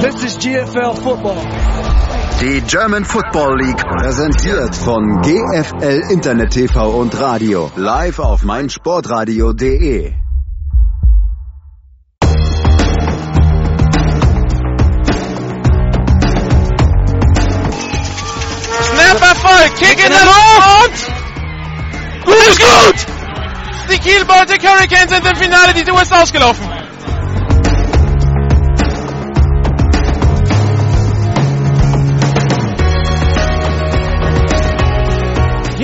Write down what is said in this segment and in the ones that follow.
This is GFL Football. Die German Football League präsentiert von GFL Internet TV und Radio live auf meinsportradio.de. Snap Erfolg, Kick in der Luft! Gut ist gut! Die Kiel Baltic Hurricanes sind im Finale, die Tour ist ausgelaufen.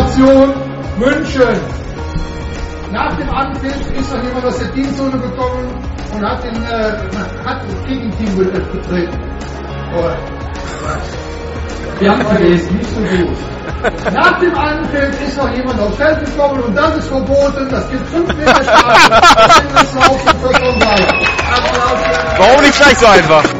Situation München. Nach dem Anpfiff ist noch jemand aus der Teamzone gekommen und hat den, äh, hat das Gegenteam betreten. Oh. Wir haben gelesen, nicht so gut. Nach dem Anpfiff ist noch jemand aufs Feld gekommen und das ist verboten. Das gibt 5 Meter Strafe. Das laufen vollkommen weiter. Applaus. Warum nicht gleich so einfach?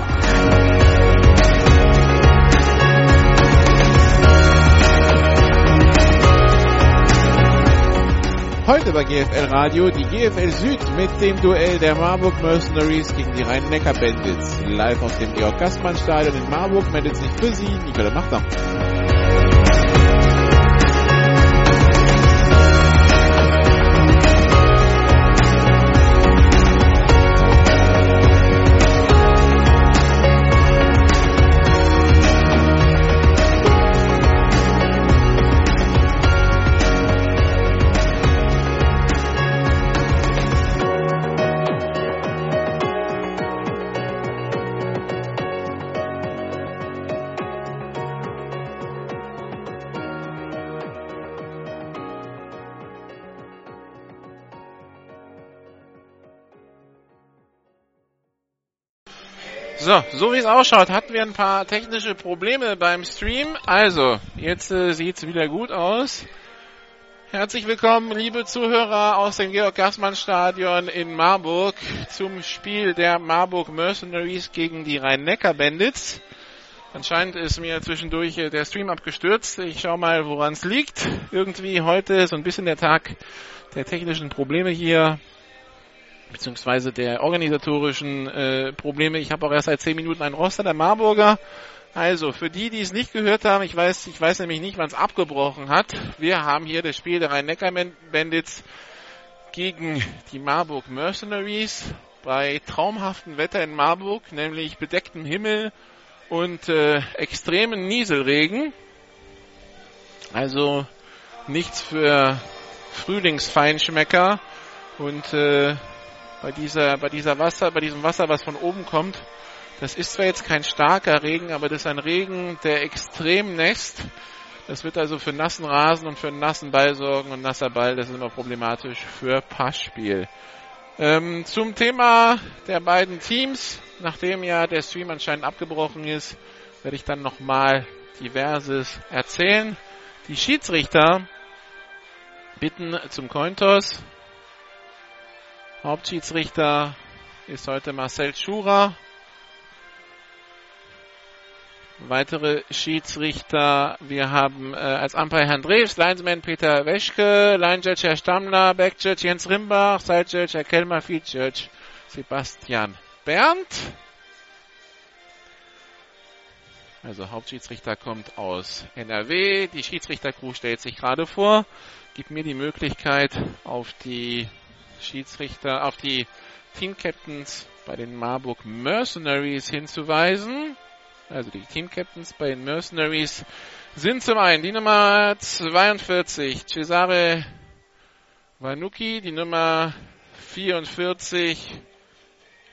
Heute bei GFL Radio die GFL Süd mit dem Duell der Marburg Mercenaries gegen die Rhein-Neckar Bandits. Live aus dem Georg-Gassmann-Stadion in Marburg meldet sich für Sie Nicole Machter. So, so wie es ausschaut, hatten wir ein paar technische Probleme beim Stream. Also, jetzt äh, sieht's wieder gut aus. Herzlich willkommen, liebe Zuhörer aus dem Georg-Gassmann-Stadion in Marburg zum Spiel der Marburg Mercenaries gegen die Rhein-Neckar-Bandits. Anscheinend ist mir zwischendurch äh, der Stream abgestürzt. Ich schau mal, woran es liegt. Irgendwie heute so ein bisschen der Tag der technischen Probleme hier beziehungsweise der organisatorischen äh, Probleme. Ich habe auch erst seit zehn Minuten einen Roster der Marburger. Also, für die, die es nicht gehört haben, ich weiß, ich weiß nämlich nicht, wann es abgebrochen hat. Wir haben hier das Spiel der Rhein-Neckar-Bandits gegen die Marburg Mercenaries bei traumhaftem Wetter in Marburg, nämlich bedecktem Himmel und äh, extremen Nieselregen. Also nichts für Frühlingsfeinschmecker und äh, bei dieser, bei dieser Wasser, bei diesem Wasser, was von oben kommt. Das ist zwar jetzt kein starker Regen, aber das ist ein Regen, der extrem nässt. Das wird also für nassen Rasen und für einen nassen Ball sorgen und nasser Ball, das ist immer problematisch für Passspiel. Ähm, zum Thema der beiden Teams, nachdem ja der Stream anscheinend abgebrochen ist, werde ich dann nochmal diverses erzählen. Die Schiedsrichter bitten zum Cointos. Hauptschiedsrichter ist heute Marcel Schura. Weitere Schiedsrichter, wir haben äh, als Umpire Herrn Dreves, Linesman Peter Weschke, Line Judge Herr Stammler, Back Judge Jens Rimbach, Side Judge Herr Kelmer, Feed Judge Sebastian Berndt. Also Hauptschiedsrichter kommt aus NRW. Die Schiedsrichtercrew stellt sich gerade vor, gibt mir die Möglichkeit, auf die Schiedsrichter, auf die Team-Captains bei den Marburg Mercenaries hinzuweisen. Also die Team-Captains bei den Mercenaries sind zum einen die Nummer 42 Cesare Vanucci, die Nummer 44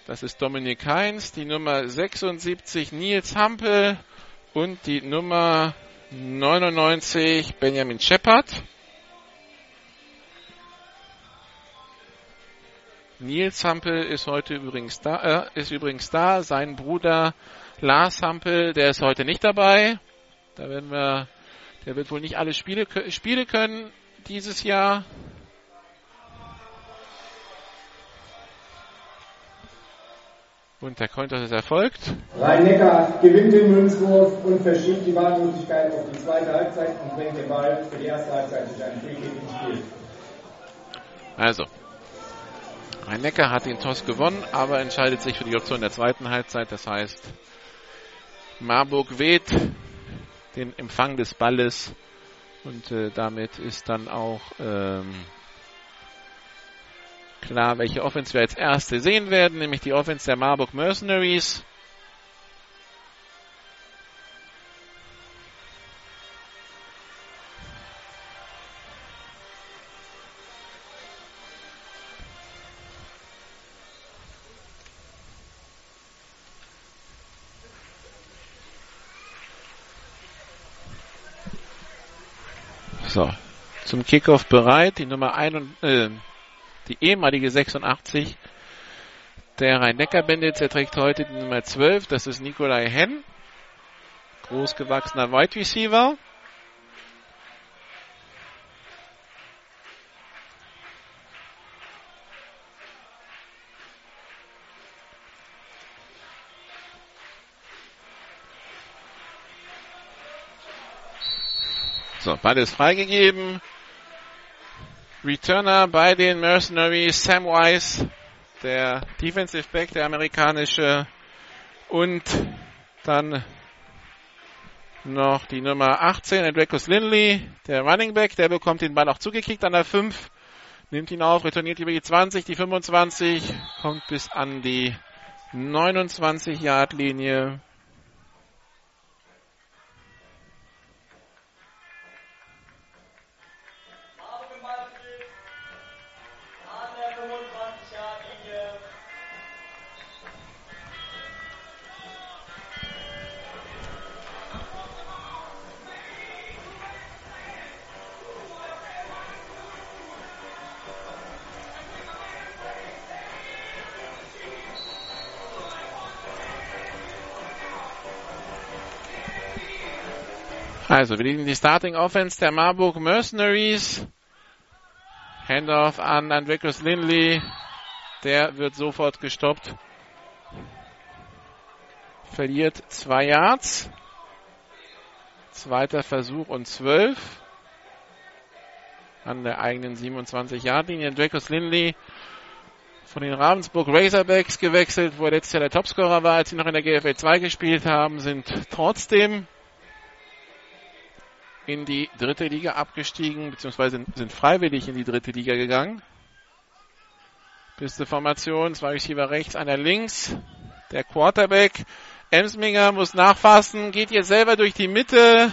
das ist Dominik Heinz, die Nummer 76 Nils Hampel und die Nummer 99 Benjamin Shepard. Nils Hampel ist heute übrigens da, äh, ist übrigens da. Sein Bruder Lars Hampel, der ist heute nicht dabei. Da werden wir, der wird wohl nicht alle Spiele, Spiele können dieses Jahr. Und der Konter ist erfolgt. Rhein-Neckar gewinnt den Münzwurf und verschiebt die Wahlmöglichkeit auf die zweite Halbzeit und bringt den Ball für die erste Halbzeit durch einen Freekick ins Spiel. Also, Rhein-Neckar hat den Toss gewonnen, aber entscheidet sich für die Option der zweiten Halbzeit. Das heißt, Marburg weht den Empfang des Balles und äh, damit ist dann auch ähm, klar, welche Offense wir als erste sehen werden, nämlich die Offense der Marburg Mercenaries. Zum Kickoff bereit. Die Nummer 1 äh, die ehemalige 86 der Rhein-Neckar-Bandits. Er trägt heute die Nummer 12. Das ist Nikolai Henn. Großgewachsener Wide Receiver. So, beides freigegeben. Returner bei den Mercenaries, Sam Wise, der Defensive Back, der amerikanische. Und dann noch die Nummer 18, Andrekus Lindley, der Running Back, der bekommt den Ball auch zugekickt an der 5, nimmt ihn auf, retourniert über die 20, die 25, kommt bis an die 29 Also, wir liegen die Starting Offense der Marburg Mercenaries. Handoff an Andreas Lindley. Der wird sofort gestoppt. Verliert zwei Yards. Zweiter Versuch und zwölf. An der eigenen 27-Yard-Linie. Dracos Lindley von den Ravensburg Razorbacks gewechselt, wo er letztes Jahr der Topscorer war, als sie noch in der GFL 2 gespielt haben, sind trotzdem in die dritte Liga abgestiegen, beziehungsweise sind freiwillig in die dritte Liga gegangen. Beste Formation, zwei Receiver rechts, einer links. Der Quarterback. Emsminger muss nachfassen, geht jetzt selber durch die Mitte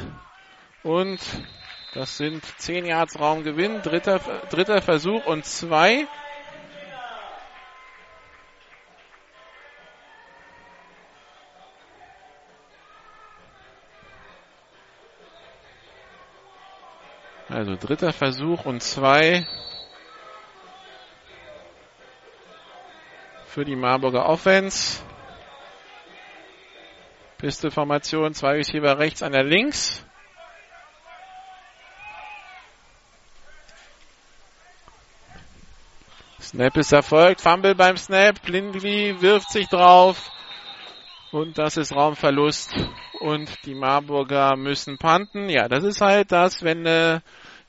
und das sind 10 Yards Raumgewinn, dritter, dritter Versuch und zwei. Also dritter Versuch und zwei für die Marburger Offense. Pisteformation, zwei Receiver rechts, einer links. Snap ist erfolgt, Fumble beim Snap, Lindley wirft sich drauf und das ist Raumverlust und die Marburger müssen panten. Ja, das ist halt das, wenn äh,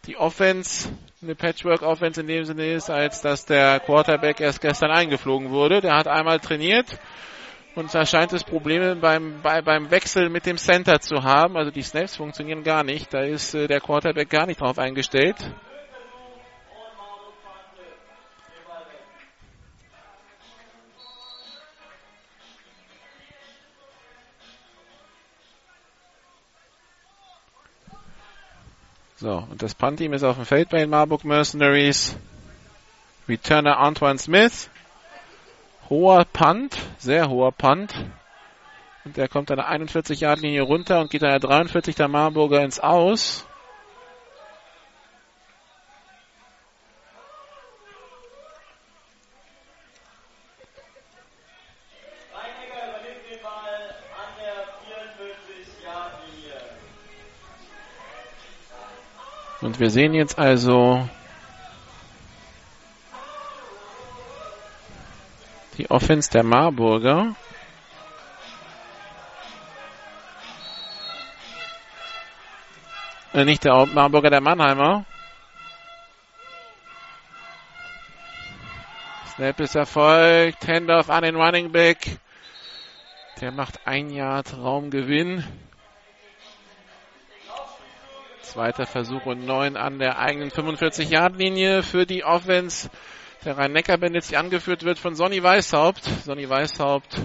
die Offense eine Patchwork-Offense in dem Sinne ist, als dass der Quarterback erst gestern eingeflogen wurde. Der hat einmal trainiert und da scheint es Probleme beim, bei, beim Wechsel mit dem Center zu haben. Also die Snaps funktionieren gar nicht. Da ist äh, der Quarterback gar nicht drauf eingestellt. So, und das Punt-Team ist auf dem Feld bei den Marburg Mercenaries. Returner Antoine Smith. Hoher Punt, sehr hoher Punt. Und der kommt an der 41-Yard-Linie runter und geht an der 43 der Marburger ins Aus. Und wir sehen jetzt also die Offense der Marburger. Äh, nicht der Marburger, der Mannheimer. Snap ist erfolgt. Handoff an den Running Back. Der macht ein Yard Raumgewinn. Zweiter Versuch und neun an der eigenen 45-Yard-Linie für die Offense der Rhein-Neckar-Bandits, die angeführt wird von Sonny Weishaupt. Sonny Weishaupt,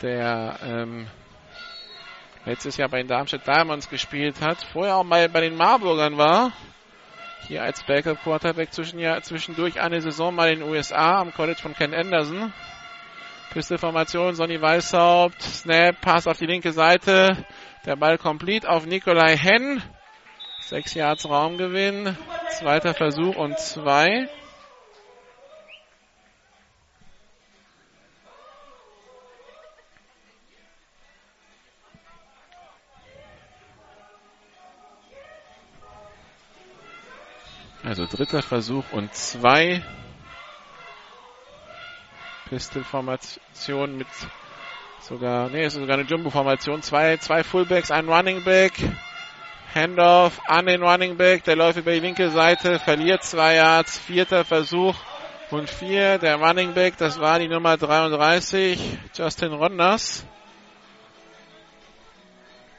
der ähm, letztes Jahr bei den Darmstadt Diamonds gespielt hat, vorher auch mal bei den Marburgern war. Hier als Backup Quarterback zwischendurch eine Saison mal in den USA am College von Ken Anderson. Pisteformation, Sonny Weishaupt, Snap, Pass auf die linke Seite. Der Ball komplett auf Nikolai Henn. Sechs Yards Raumgewinn. Zweiter Versuch und zwei. Also dritter Versuch und zwei. Pistol-Formation mit sogar, nee, es ist sogar eine Jumbo-Formation. Zwei, zwei Fullbacks, ein Running Back. Handoff an den Running Back. Der läuft über die linke Seite, verliert zwei Yards. Vierter Versuch und vier. Der Running Back, das war die Nummer 33, Justin Ronders.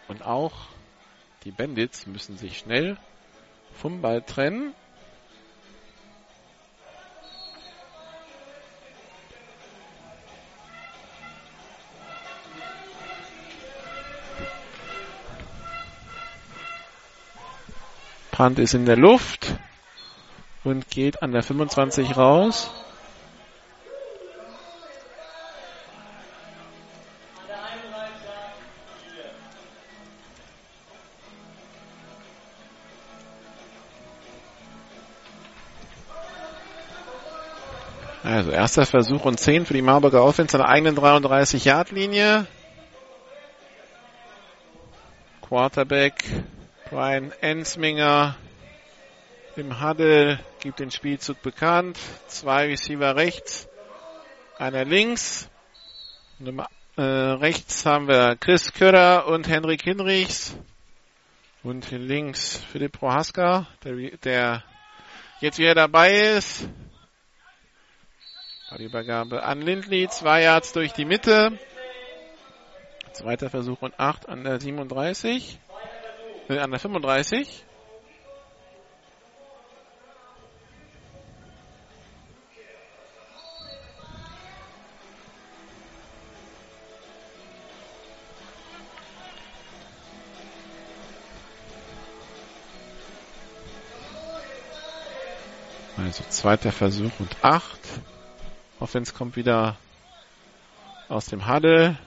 Und auch die Bandits müssen sich schnell vom Ball trennen. Punt ist in der Luft und geht an der 25 raus. Also erster Versuch und 10 für die Marburger Offense an der eigenen 33-Yard-Linie. Quarterback Brian Ensminger im Huddle gibt den Spielzug bekannt. Zwei Receiver rechts, einer links. Nummer, äh, rechts haben wir Chris Köder und Henrik Hinrichs. Und links Philipp Prohaska, der, der jetzt wieder dabei ist. Die Übergabe an Lindley, zwei Yards durch die Mitte. Zweiter Versuch und acht an der 37 an der 35. Also zweiter Versuch und acht. Offense kommt wieder aus dem Huddle.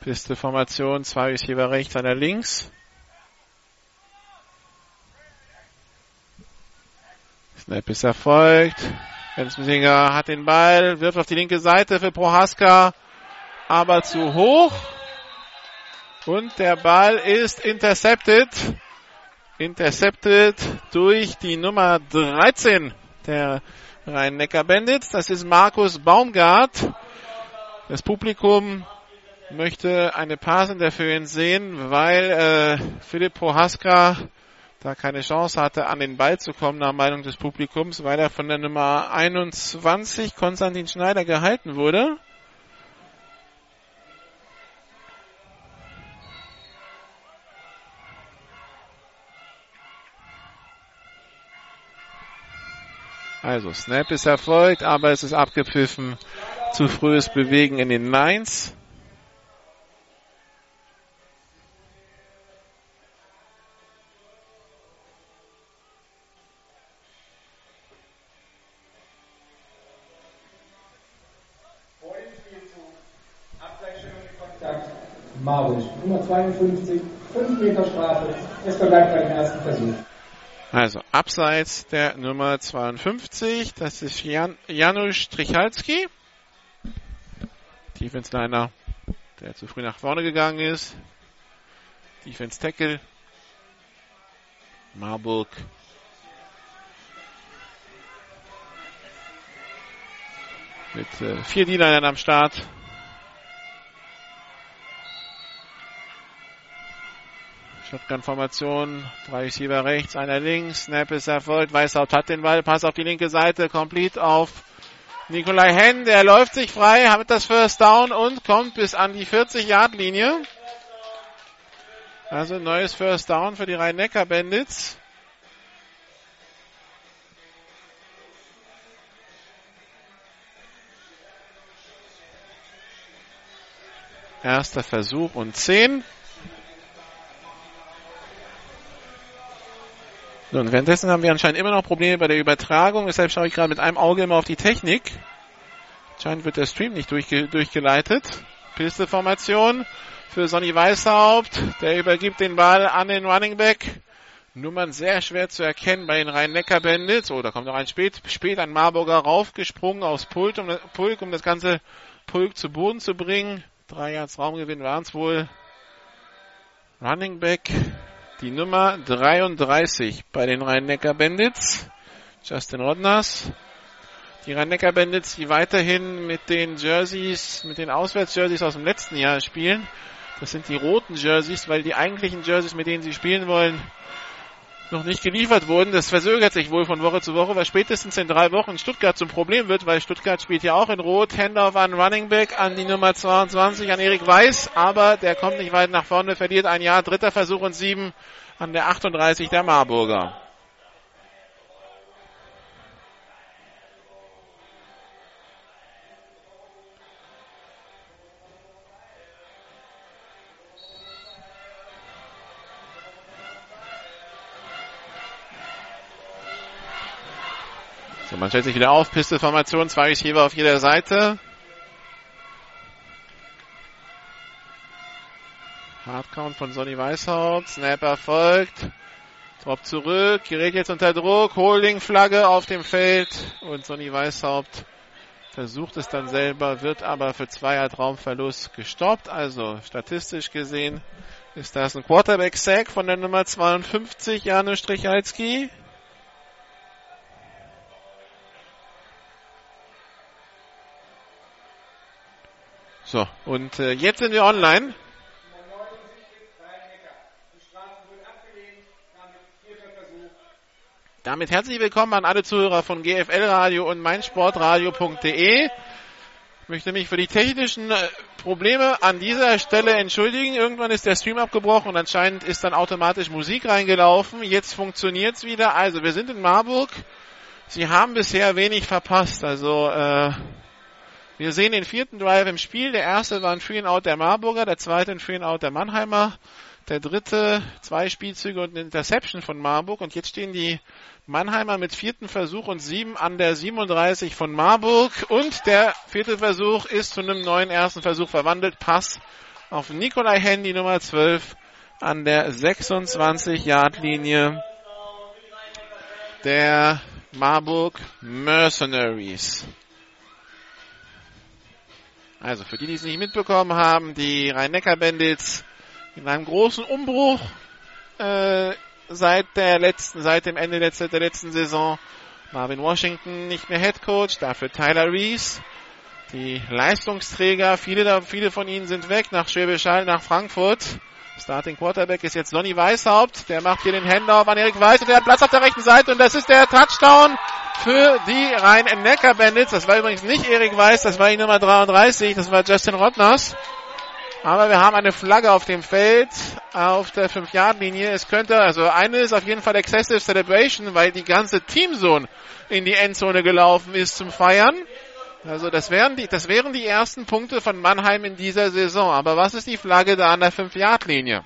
Piste-Formation, zwei Receiver rechts, einer links. Snap ist erfolgt. Enzmesinger hat den Ball, wirft auf die linke Seite für Prohaska, aber zu hoch. Und der Ball ist intercepted. Intercepted durch die Nummer 13 der Rhein-Neckar Bandits. Das ist Markus Baumgart. Das Publikum möchte eine Pass Interference sehen, weil äh, Philipp Prohaska da keine Chance hatte, an den Ball zu kommen, nach Meinung des Publikums, weil er von der Nummer 21 Konstantin Schneider gehalten wurde. Also, Snap ist erfolgt, aber es ist abgepfiffen. Zu frühes Bewegen in den Nines. Marwisch. Nummer 52, 5 Meter Strafe. Es verbleibt bei ersten Versuch. Also, abseits der Nummer 52, das ist Jan Janusz Strichalski. Defense Liner, der zu früh nach vorne gegangen ist. Defense Tackle. Marburg. Mit äh, vier D-Linern am Start. Shotgun-Formation, drei Receiver rechts, einer links, Snap ist erfolgt, Weißhaupt hat den Ball, Pass auf die linke Seite, complete auf Nikolai Henn, der läuft sich frei, hat das First Down und kommt bis an die 40-Yard-Linie. Also neues First Down für die Rhein-Neckar-Bandits. Erster Versuch und 10. So, und währenddessen haben wir anscheinend immer noch Probleme bei der Übertragung, deshalb schaue ich gerade mit einem Auge immer auf die Technik. Anscheinend wird der Stream nicht durchge durchgeleitet. Pisteformation für Sonny Weißhaupt. Der übergibt den Ball an den Running Back. Nummern sehr schwer zu erkennen bei den Rhein-Neckar-Bandits. Oh, da kommt noch ein spät, spät ein Marburger raufgesprungen aufs Pult, um, Pulk, um das ganze Pulk zu Boden zu bringen. Drei Yards Raumgewinn waren es wohl. Running Back die Nummer 33 bei den Rhein-Neckar-Bandits. Justin Rodners. Die Rhein-Neckar-Bandits, die weiterhin mit den Jerseys, mit den Auswärtsjerseys aus dem letzten Jahr spielen. Das sind die roten Jerseys, weil die eigentlichen Jerseys, mit denen sie spielen wollen, noch nicht geliefert wurden. Das verzögert sich wohl von Woche zu Woche, weil spätestens in drei Wochen Stuttgart zum Problem wird, weil Stuttgart spielt ja auch in Rot. Handoff an Running Back an die Nummer 22, an Erik Weiß, aber der kommt nicht weit nach vorne, verliert ein Jahr. Dritter Versuch und sieben an der 38 der Marburger. So, man stellt sich wieder auf. Pistolformation, zwei Receiver auf jeder Seite. Hardcount von Sonny Weißhaupt. Snap erfolgt. Drop zurück. Gerät jetzt unter Druck. Holding-Flagge auf dem Feld. Und Sonny Weißhaupt versucht es dann selber, wird aber für Zweier Traumverlust gestoppt. Also statistisch gesehen ist das ein Quarterback-Sack von der Nummer 52, Janusz Strichalski. So, und äh, jetzt sind wir online. Damit herzlich willkommen an alle Zuhörer von GFL Radio und meinsportradio.de. Ich möchte mich für die technischen äh, Probleme an dieser Stelle entschuldigen. Irgendwann ist der Stream abgebrochen und anscheinend ist dann automatisch Musik reingelaufen. Jetzt funktioniert's wieder. Also wir sind in Marburg. Sie haben bisher wenig verpasst. Also äh, wir sehen den vierten Drive im Spiel. Der erste war ein Free-and-Out der Marburger, der zweite ein Free-and-Out der Mannheimer, der dritte zwei Spielzüge und eine Interception von Marburg. Und jetzt stehen die Mannheimer mit vierten Versuch und sieben an der 37 von Marburg. Und der vierte Versuch ist zu einem neuen ersten Versuch verwandelt. Pass auf Nikolai Handy Nummer 12 an der 26-Yard-Linie der Marburg Mercenaries. Also für die, die es nicht mitbekommen haben, die Rhein-Neckar-Bandits in einem großen Umbruch äh, seit der letzten, seit dem Ende letzter, der letzten Saison. Marvin Washington nicht mehr Head Coach, dafür Tyler Reese. Die Leistungsträger, viele, viele von ihnen sind weg nach Schwäbisch Hall, nach Frankfurt. Starting Quarterback ist jetzt Lonny Weißhaupt. Der macht hier den Handoff an Erik Weiß und der hat Platz auf der rechten Seite und das ist der Touchdown für die Rhein-Neckar-Bandits. Das war übrigens nicht Erik Weiß, das war die Nummer 33, das war Justin Rottners. Aber wir haben eine Flagge auf dem Feld, auf der 5-Yard-Linie. Es könnte, also eine ist auf jeden Fall Excessive Celebration, weil die ganze Teamzone in die Endzone gelaufen ist zum Feiern. Also das wären die, das wären die ersten Punkte von Mannheim in dieser Saison. Aber was ist die Flagge da an der 5-Yard-Linie?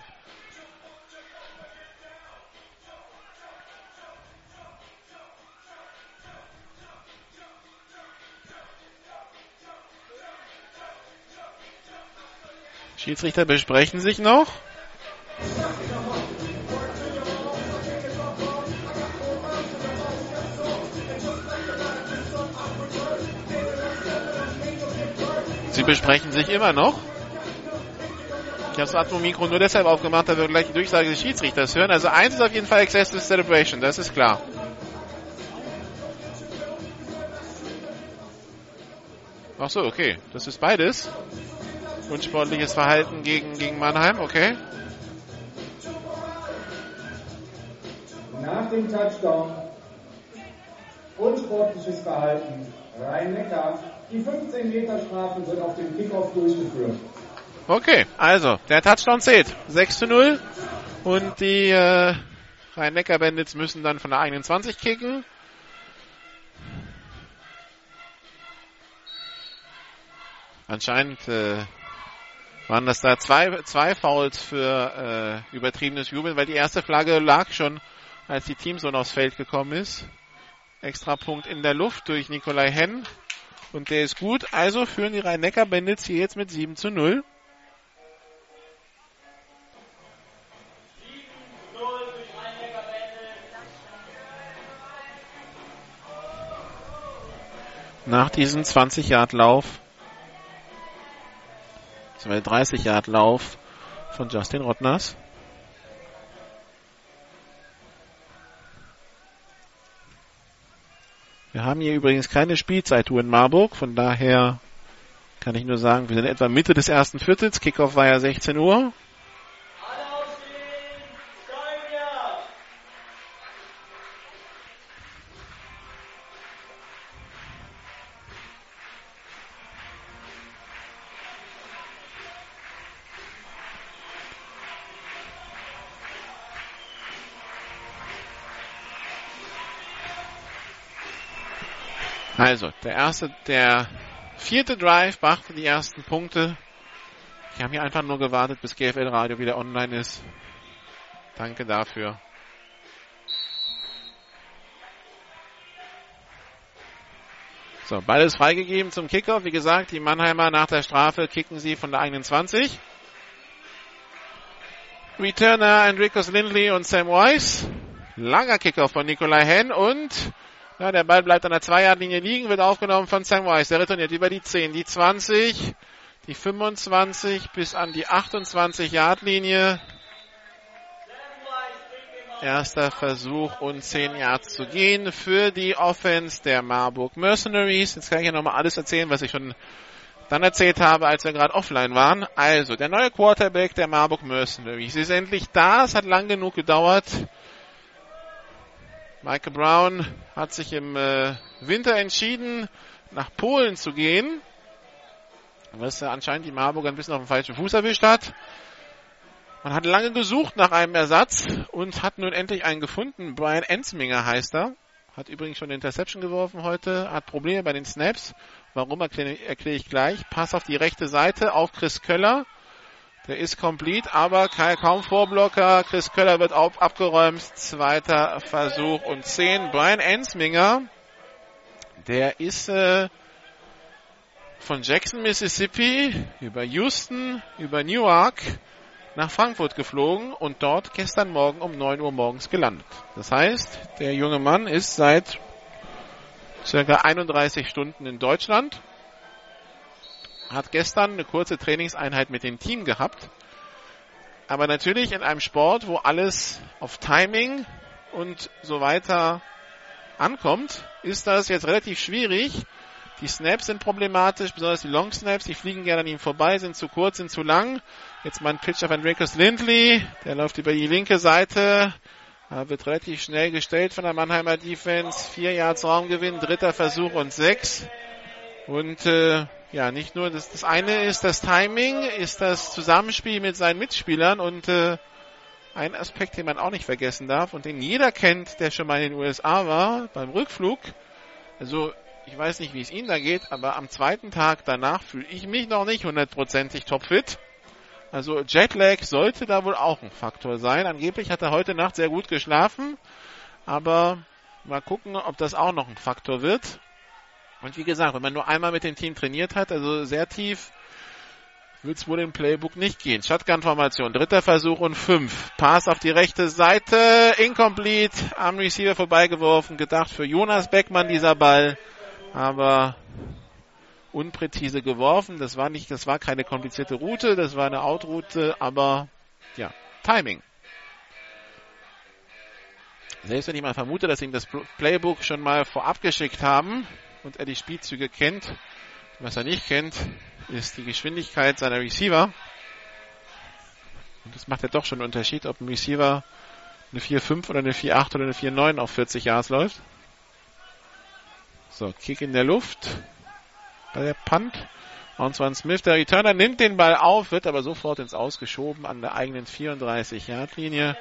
Schiedsrichter besprechen sich noch. Sie besprechen sich immer noch. Ich habe das Atmo-Mikro nur deshalb aufgemacht, damit wir gleich die Durchsage des Schiedsrichters hören. Also eins ist auf jeden Fall Excessive Celebration, das ist klar. Ach so, okay. Das ist beides. Unsportliches Verhalten gegen, gegen Mannheim, okay. Nach dem Touchdown unsportliches Verhalten Rhein-Neckar. Die 15 Meter Strafe wird auf dem Kickoff durchgeführt. Okay, also der Touchdown zählt. 6 zu 0. Und die äh, Rhein-Neckar-Bandits müssen dann von der 21 kicken. Anscheinend äh, waren das da zwei, zwei Fouls für äh, übertriebenes Jubeln, weil die erste Flagge lag schon, als die Teamzone aufs Feld gekommen ist. Extra Punkt in der Luft durch Nikolai Henn. Und der ist gut. Also führen die Rhein-Neckar-Bandits hier jetzt mit 7 zu 0. Nach diesem 20-Yard-Lauf 30 Yard Lauf von Justin Rottners. Wir haben hier übrigens keine Spielzeituhr in Marburg, von daher kann ich nur sagen, wir sind etwa Mitte des ersten Viertels. Kickoff war ja 16 Uhr. Also, der erste, der vierte Drive brachte die ersten Punkte. Wir haben hier einfach nur gewartet, bis GFL Radio wieder online ist. Danke dafür. So, Ball ist freigegeben zum Kickoff. Wie gesagt, die Mannheimer nach der Strafe kicken sie von der eigenen 20. Returner Enricus Lindley und Sam Weiss. Langer Kickoff von Nikolai Henn und ja, der Ball bleibt an der Zweierlinie liegen, wird aufgenommen von Sam Weiss. Der retourniert über die 10, die 20, die 25 bis an die 28 Yard Linie. Erster Versuch und 10 Yards zu gehen für die Offense der Marburg Mercenaries. Jetzt kann ich ja nochmal alles erzählen, was ich schon dann erzählt habe, als wir gerade offline waren. Also, der neue Quarterback der Marburg Mercenaries ist endlich da. Es hat lang genug gedauert. Michael Brown hat sich im äh, Winter entschieden, nach Polen zu gehen, was äh, anscheinend die Marburger ein bisschen auf den falschen Fuß erwischt hat. Man hat lange gesucht nach einem Ersatz und hat nun endlich einen gefunden. Brian Ensminger heißt er. Hat übrigens schon eine Interception geworfen heute, hat Probleme bei den Snaps. Warum erkläre erklär ich gleich. Pass auf die rechte Seite auf Chris Köller. Der ist complete, aber kaum Vorblocker. Chris Köller wird auf, abgeräumt. Zweiter Versuch und 10. Brian Ensminger, der ist äh, von Jackson, Mississippi über Houston, über Newark nach Frankfurt geflogen und dort gestern Morgen um 9 Uhr morgens gelandet. Das heißt, der junge Mann ist seit circa 31 Stunden in Deutschland hat gestern eine kurze Trainingseinheit mit dem Team gehabt. Aber natürlich in einem Sport, wo alles auf Timing und so weiter ankommt, ist das jetzt relativ schwierig. Die Snaps sind problematisch, besonders die Long Snaps, die fliegen gerne an ihm vorbei, sind zu kurz, sind zu lang. Jetzt mein Pitch auf Enriquez Lindley, der läuft über die linke Seite, wird relativ schnell gestellt von der Mannheimer Defense. Vier Yards Raumgewinn, dritter Versuch und sechs. Und äh, ja, nicht nur das, das eine ist das Timing, ist das Zusammenspiel mit seinen Mitspielern und äh, ein Aspekt, den man auch nicht vergessen darf und den jeder kennt, der schon mal in den USA war, beim Rückflug. Also, ich weiß nicht, wie es Ihnen da geht, aber am zweiten Tag danach fühle ich mich noch nicht hundertprozentig topfit. Also Jetlag sollte da wohl auch ein Faktor sein. Angeblich hat er heute Nacht sehr gut geschlafen, aber mal gucken, ob das auch noch ein Faktor wird. Und wie gesagt, wenn man nur einmal mit dem Team trainiert hat, also sehr tief wird es wohl im Playbook nicht gehen. Shotgun-Formation, dritter Versuch und fünf. Pass auf die rechte Seite, incomplete, am Receiver vorbeigeworfen, gedacht für Jonas Beckmann dieser Ball, aber unpräzise geworfen. Das war nicht, das war keine komplizierte Route, das war eine Outroute, aber ja, Timing. Selbst wenn ich mal vermute, dass ihm das Playbook schon mal vorab geschickt haben und er die Spielzüge kennt, was er nicht kennt, ist die Geschwindigkeit seiner Receiver. Und das macht ja doch schon einen Unterschied, ob ein Receiver eine 4-5 oder eine 4-8 oder eine 4-9 auf 40 Yards läuft. So, Kick in der Luft bei der Punt. Answan Smith, der Returner, nimmt den Ball auf, wird aber sofort ins Ausgeschoben an der eigenen 34-Yard-Linie.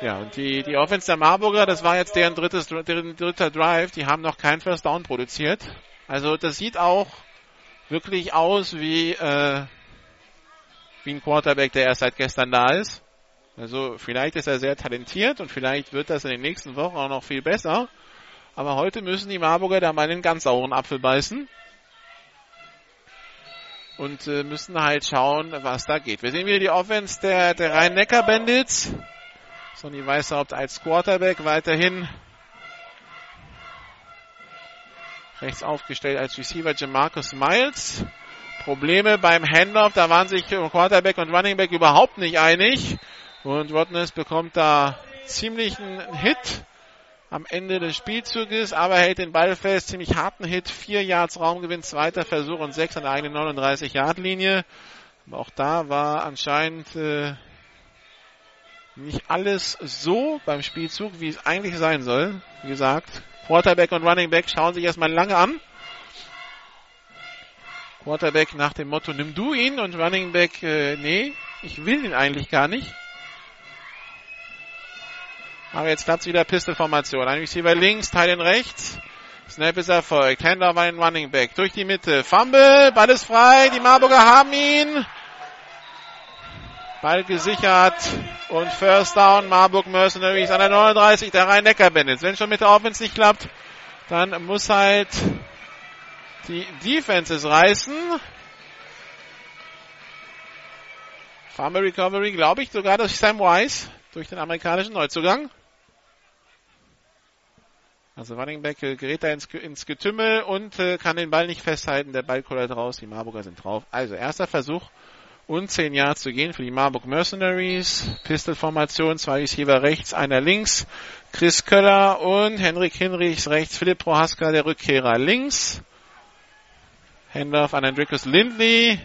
Ja, und die, die Offense der Marburger, das war jetzt deren, drittes, deren dritter Drive, die haben noch keinen First Down produziert. Also das sieht auch wirklich aus wie, äh, wie ein Quarterback, der erst seit gestern da ist. Also vielleicht ist er sehr talentiert und vielleicht wird das in den nächsten Wochen auch noch viel besser. Aber heute müssen die Marburger da mal einen ganz sauren Apfel beißen und äh, müssen halt schauen, was da geht. Wir sehen wieder die Offense der, der Rhein-Neckar-Bandits. Sonny Weißhaupt als Quarterback weiterhin rechts aufgestellt als Receiver Jamarcus Miles. Probleme beim Handoff, da waren sich Quarterback und Running Back überhaupt nicht einig. Und Rodness bekommt da ziemlich einen Hit am Ende des Spielzuges, aber hält den Ball fest. Ziemlich harten Hit. Vier Yards Raumgewinn, zweiter Versuch und sechs an der eigenen 39 Yard Linie. Aber auch da war anscheinend äh, nicht alles so beim Spielzug, wie es eigentlich sein soll. Wie gesagt, Quarterback und Running Back schauen sich erstmal lange an. Quarterback nach dem Motto, nimm du ihn und Running Back, äh, nee, ich will ihn eigentlich gar nicht. Aber jetzt klappt's wieder Pistol-Formation. Ein Receiver links, Teilen rechts. Snap ist erfolgt. Händler war ein Running Back. Durch die Mitte. Fumble. Ball ist frei. Die Marburger haben ihn. Ball gesichert. Und First Down. Marburg Mercenaries an der 39 der Rhein-Neckar-Bandits. Wenn schon mit der Offense nicht klappt, dann muss halt die Defenses reißen. Fumble Recovery, glaube ich, sogar durch Sam Wise, durch den amerikanischen Neuzugang. Also Running Back äh, gerät da ins, ins Getümmel und äh, kann den Ball nicht festhalten. Der Ball kullert raus. Die Marburger sind drauf. Also erster Versuch und 10 Yards zu gehen für die Marburg Mercenaries. Pistol-Formation, zwei Receiver rechts, einer links. Chris Köller und Henrik Hinrichs rechts. Philipp Prohaska, der Rückkehrer links. Handoff an Hendrikus Lindley.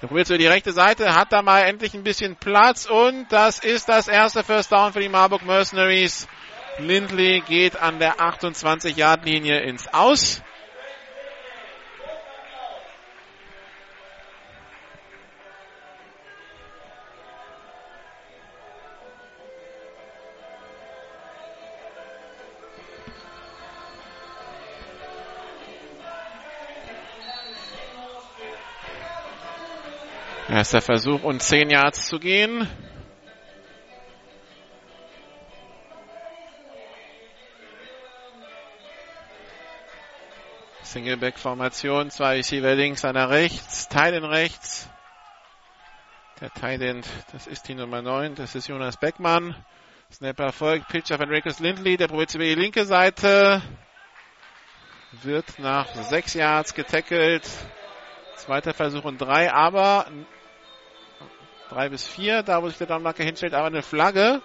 Der probiert über die rechte Seite, hat da mal endlich ein bisschen Platz und das ist das erste First Down für die Marburg Mercenaries. Lindley geht an der 28-Yard-Linie ins Aus. Erster Versuch und 10 Yards zu gehen. Singleback-Formation, zwei Receiver links, einer rechts, Teilen rechts. Der Tight das ist die Nummer 9, das ist Jonas Beckmann. Snapper folgt, Pitch auf Enriquez Lindley, der probiert über die linke Seite. Wird nach sechs Yards getackelt. Zweiter Versuch und drei, aber drei bis vier, da wo sich der Downmarker hinstellt, aber eine Flagge.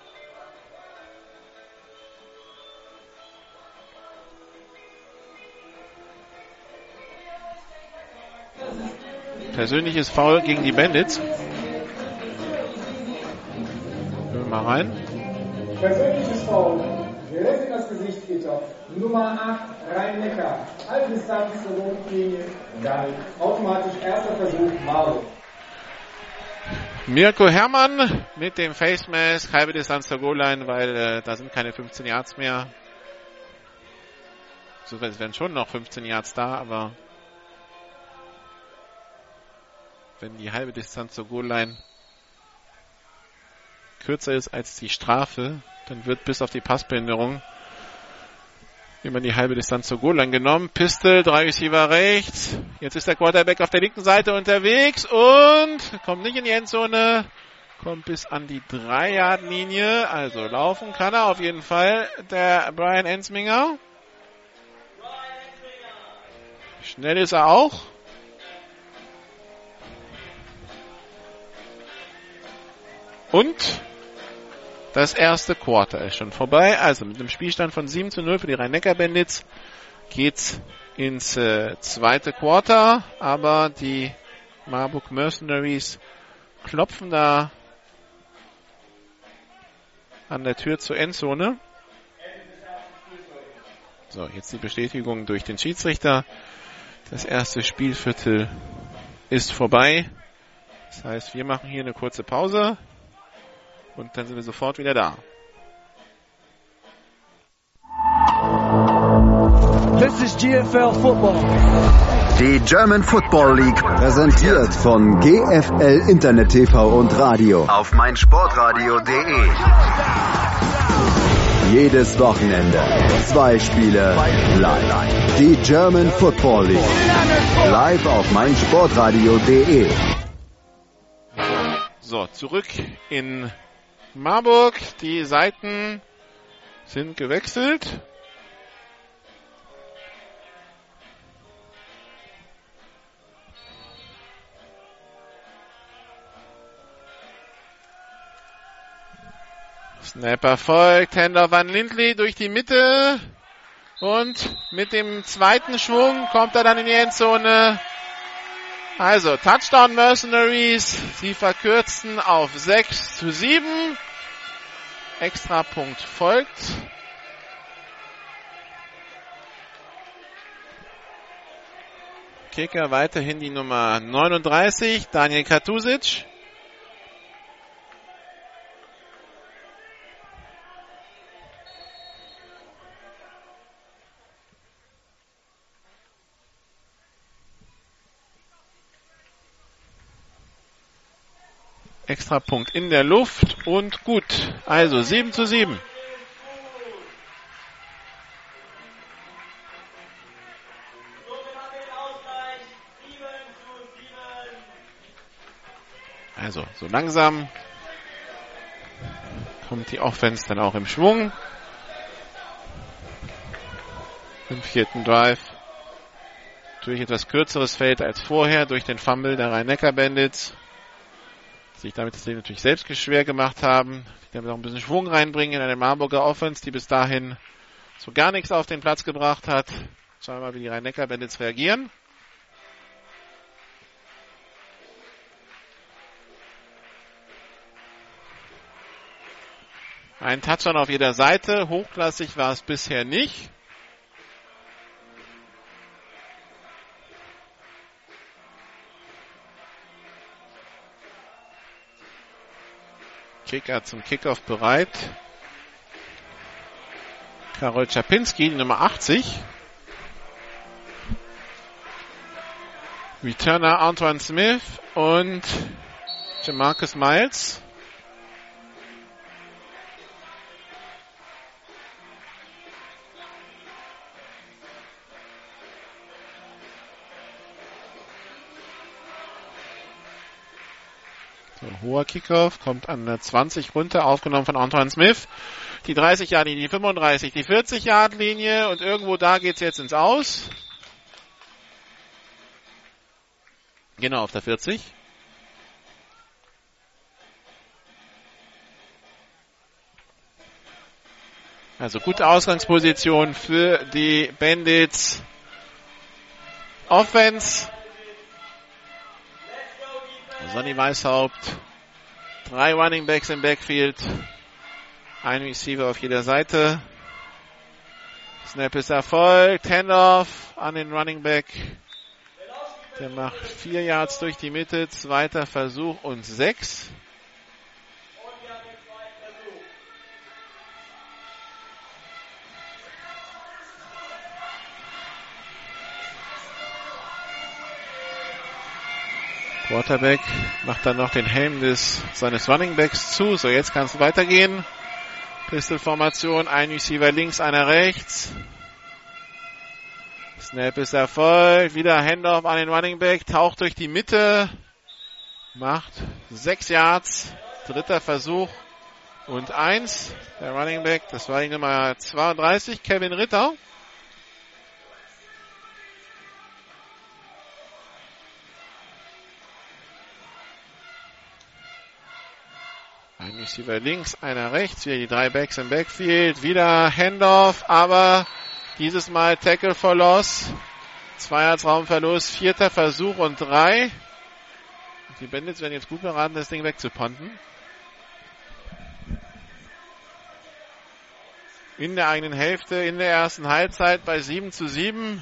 Persönliches Foul gegen die Bandits. Mal rein. Persönliches Foul. Direkt in das Gesicht geht auf Nummer 8, Rhein-Neckar. Halbe Distanz zur Rotlinie. Dann automatisch erster Versuch, Marburg. Mirko Herrmann mit dem Face Mask, halbe Distanz zur Goal-Line, weil äh, da sind keine 15 Yards mehr. Es wären schon noch 15 Yards da, aber wenn die halbe Distanz zur Goal-Line kürzer ist als die Strafe, dann wird bis auf die Passbehinderung Immer die halbe Distanz zur Goal genommen. Pistol, drei Receiver rechts. Jetzt ist der Quarterback auf der linken Seite unterwegs und kommt nicht in die Endzone. Kommt bis an die 3-Yard-Linie. Also laufen kann er auf jeden Fall. Der Brian Ensminger. Schnell ist er auch. Und das erste Quarter ist schon vorbei. Also mit einem Spielstand von 7 zu 0 für die Rhein-Neckar-Bandits geht's ins äh, zweite Quarter. Aber die Marburg Mercenaries klopfen da an der Tür zur Endzone. So, jetzt die Bestätigung durch den Schiedsrichter. Das erste Spielviertel ist vorbei. Das heißt, wir machen hier eine kurze Pause. Und dann sind wir sofort wieder da. This is GFL Football. Die German Football League präsentiert von GFL Internet TV und Radio auf meinsportradio.de. Jedes Wochenende zwei Spiele live. Die German Football League live auf meinsportradio.de. So, zurück in Marburg. Die Seiten sind gewechselt. Snapper folgt, Händler Van Lindley durch die Mitte und mit dem zweiten Schwung kommt er dann in die Endzone. Also Touchdown Mercenaries, sie verkürzen auf 6 zu 7. Extrapunkt folgt. Kicker weiterhin die Nummer 39, Daniel Katusic. Extrapunkt in der Luft und gut. Also 7 zu 7. Also so langsam kommt die Offense dann auch im Schwung. Im vierten Drive. Durch etwas kürzeres Feld als vorher, durch den Fumble der Rhein-Neckar-Bandits sich damit das Leben natürlich selbst schwer gemacht haben, die damit auch ein bisschen Schwung reinbringen in eine Marburger Offense, die bis dahin so gar nichts auf den Platz gebracht hat. Schauen wir mal, wie die Rhein-Neckar-Bandits reagieren. Ein Touchdown auf jeder Seite. Hochklassig war es bisher nicht. Kicker zum Kickoff bereit. Karol Czapinski, Nummer 80. Returner Antoine Smith und Jamarcus Miles. Hoher Kickoff, kommt an der 20 runter, aufgenommen von Antoine Smith. Die 30 Yard Linie, die 35, die 40 Yard Linie und irgendwo da geht's jetzt ins Aus. Genau auf der 40. Also gute Ausgangsposition für die Bandits. Offense Sonny Weishaupt. Drei Running Backs im Backfield. Ein Receiver auf jeder Seite. Snap ist erfolgt. Handoff an den Running Back. Der macht vier Yards durch die Mitte. Zweiter Versuch und sechs. Quarterback macht dann noch den Helm des, seines Running Backs zu. So, jetzt kann es weitergehen. Pistol-Formation, ein Receiver links, einer rechts. Snap ist erfolgt. Wieder Handoff an den Running Back. Taucht durch die Mitte. Macht sechs Yards. Dritter Versuch und eins. Der Running Back, das war die Nummer 32, Kevin Ritter. Ein Receiver links, einer rechts, wieder die drei Backs im Backfield, wieder Handoff, aber dieses Mal Tackle for Loss. Zweierraumverlust, vierter Versuch und drei. Die Bandits werden jetzt gut beraten, das Ding wegzuponten. In der eigenen Hälfte, in der ersten Halbzeit bei 7 zu 7.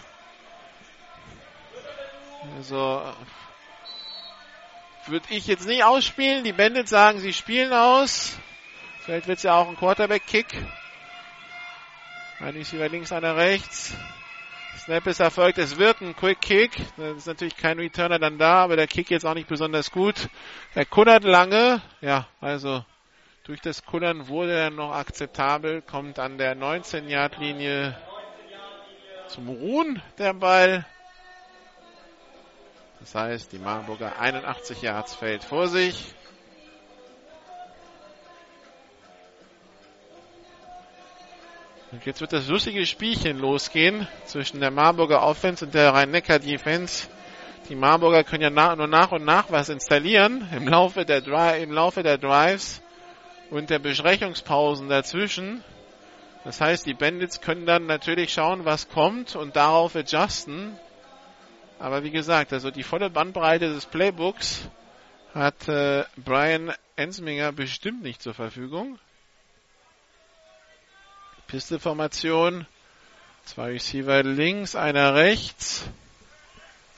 Also würde ich jetzt nicht ausspielen. Die Bandits sagen, sie spielen aus. Vielleicht wird es ja auch ein Quarterback-Kick. Ein Receiver links, einer rechts. Snap ist erfolgt. Es wird ein Quick Kick. Da ist natürlich kein Returner dann da, aber der Kick jetzt auch nicht besonders gut. Er kullert lange. Ja, also durch das Kullern wurde er noch akzeptabel. Kommt an der 19-Yard-Linie zum Ruhen der Ball. Das heißt, die Marburger 81 Yards Feld vor sich. Und jetzt wird das lustige Spielchen losgehen zwischen der Marburger Offense und der Rhein-Neckar Defense. Die Marburger können ja nach, nur nach und nach was installieren im Laufe der, Dri im Laufe der Drives und der Besprechungspausen dazwischen. Das heißt, die Bandits können dann natürlich schauen, was kommt und darauf adjusten. Aber wie gesagt, also die volle Bandbreite des Playbooks hat äh, Brian Ensminger bestimmt nicht zur Verfügung. Pisteformation. Zwei Receiver links, einer rechts.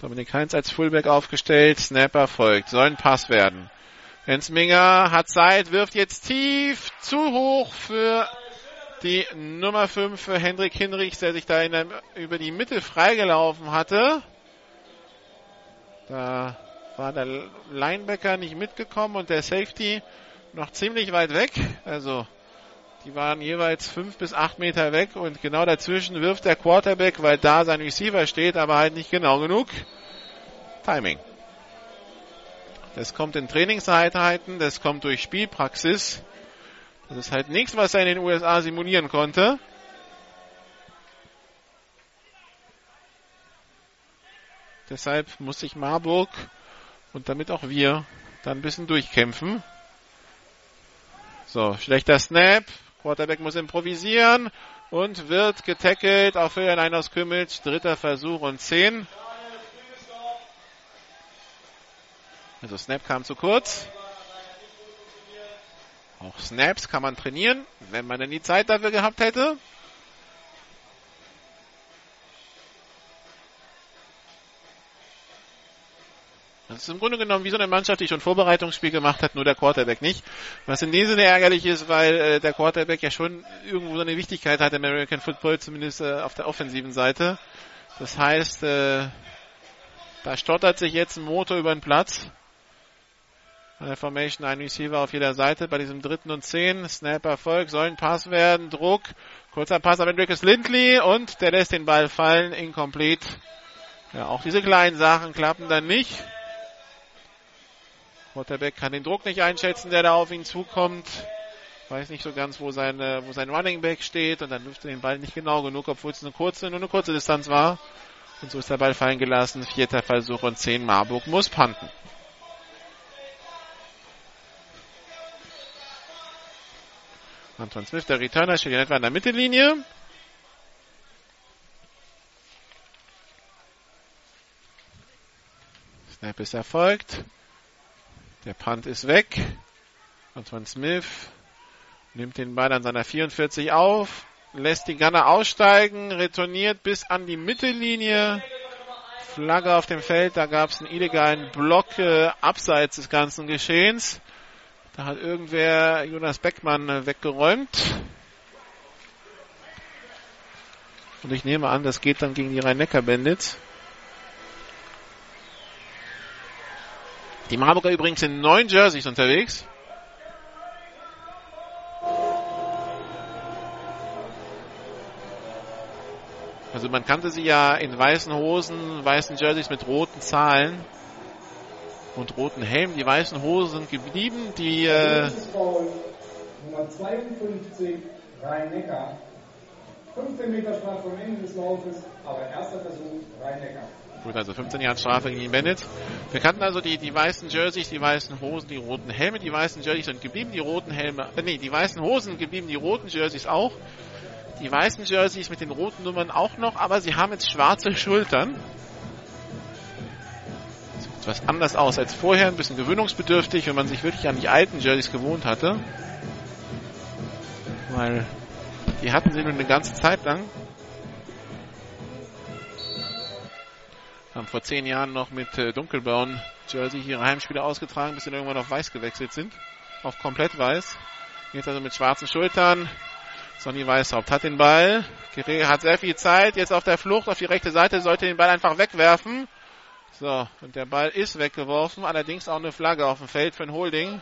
Dominik Heinz als Fullback aufgestellt. Snapper folgt. Soll ein Pass werden. Ensminger hat Zeit, wirft jetzt tief. Zu hoch für die Nummer 5 für Hendrik Hinrichs, der sich da der, über die Mitte freigelaufen hatte. Da war der Linebacker nicht mitgekommen und der Safety noch ziemlich weit weg. Also die waren jeweils fünf bis acht Meter weg und genau dazwischen wirft der Quarterback, weil da sein Receiver steht, aber halt nicht genau genug. Timing. Das kommt in Trainingseinheiten, das kommt durch Spielpraxis. Das ist halt nichts, was er in den USA simulieren konnte. Deshalb muss sich Marburg und damit auch wir dann ein bisschen durchkämpfen. So, schlechter Snap. Quarterback muss improvisieren und wird getackelt auf Höhe ein aus Kümmels. Dritter Versuch und 10. Also Snap kam zu kurz. Auch Snaps kann man trainieren, wenn man denn die Zeit dafür gehabt hätte. Das ist im Grunde genommen wie so eine Mannschaft, die schon Vorbereitungsspiel gemacht hat, nur der Quarterback nicht. Was in dem Sinne ärgerlich ist, weil äh, der Quarterback ja schon irgendwo so eine Wichtigkeit hat im American Football, zumindest äh, auf der offensiven Seite. Das heißt, äh, da stottert sich jetzt ein Motor über den Platz. An der Formation ein Receiver auf jeder Seite bei diesem dritten und zehn. Snap Erfolg, soll ein Pass werden, Druck. Kurzer Pass an Drickus Lindley und der lässt den Ball fallen, incomplete. Ja, auch diese kleinen Sachen klappen dann nicht. Quarterback kann den Druck nicht einschätzen, der da auf ihn zukommt. Weiß nicht so ganz, wo, seine, wo sein Running Back steht und dann wirft er den Ball nicht genau genug, obwohl es eine kurze, nur eine kurze Distanz war. Und so ist der Ball fallen gelassen. Vierter Versuch und zehn Marburg muss panten. Anton Smith, der Returner, steht in etwa in der Mittellinie. Snap ist erfolgt. Der Punt ist weg. Antoine Smith nimmt den Ball an seiner 44 auf, lässt die Gunner aussteigen, retourniert bis an die Mittellinie. Flagge auf dem Feld, da gab es einen illegalen Block äh, abseits des ganzen Geschehens. Da hat irgendwer Jonas Beckmann äh, weggeräumt. Und ich nehme an, das geht dann gegen die Rhein-Neckar-Bandits. Die Marburger übrigens in neun Jerseys unterwegs. Also man kannte sie ja in weißen Hosen, weißen Jerseys mit roten Zahlen und roten Helmen. Die weißen Hosen sind geblieben. Die äh, Nummer 52, Rhein-Neckar. 15 Meter Strafe vom Ende des Laufes, aber erster Versuch, Rhein-Neckar. Gut, also 15 Jahre Strafe gegen Bennett. Wir kannten also die, die weißen Jerseys, die weißen Hosen, die roten Helme. Die weißen Jerseys sind geblieben, die roten Helme, äh, nee, die weißen Hosen geblieben, die roten Jerseys auch. Die weißen Jerseys mit den roten Nummern auch noch, aber sie haben jetzt schwarze Schultern. Sieht etwas anders aus als vorher, ein bisschen gewöhnungsbedürftig, wenn man sich wirklich an die alten Jerseys gewohnt hatte. Weil die hatten sie nun eine ganze Zeit lang. Haben vor zehn Jahren noch mit äh, dunkelblauen Jersey ihre Heimspiele ausgetragen, bis sie irgendwann auf weiß gewechselt sind. Auf komplett weiß. Jetzt also mit schwarzen Schultern. Sonny Weißhaupt hat den Ball. Guerrero hat sehr viel Zeit. Jetzt auf der Flucht auf die rechte Seite. Sollte den Ball einfach wegwerfen. So, und der Ball ist weggeworfen. Allerdings auch eine Flagge auf dem Feld für ein Holding.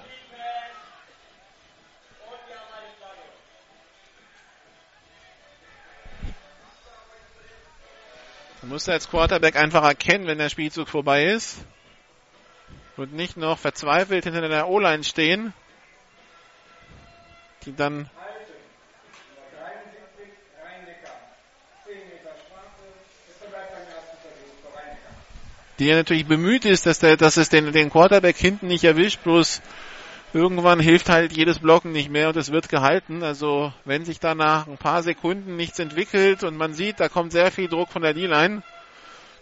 Man muss als Quarterback einfach erkennen, wenn der Spielzug vorbei ist. Und nicht noch verzweifelt hinter der O-Line stehen. Die dann die ja natürlich bemüht ist, dass, der, dass es den, den Quarterback hinten nicht erwischt, bloß irgendwann hilft halt jedes Blocken nicht mehr und es wird gehalten. Also wenn sich da nach ein paar Sekunden nichts entwickelt und man sieht, da kommt sehr viel Druck von der D-Line,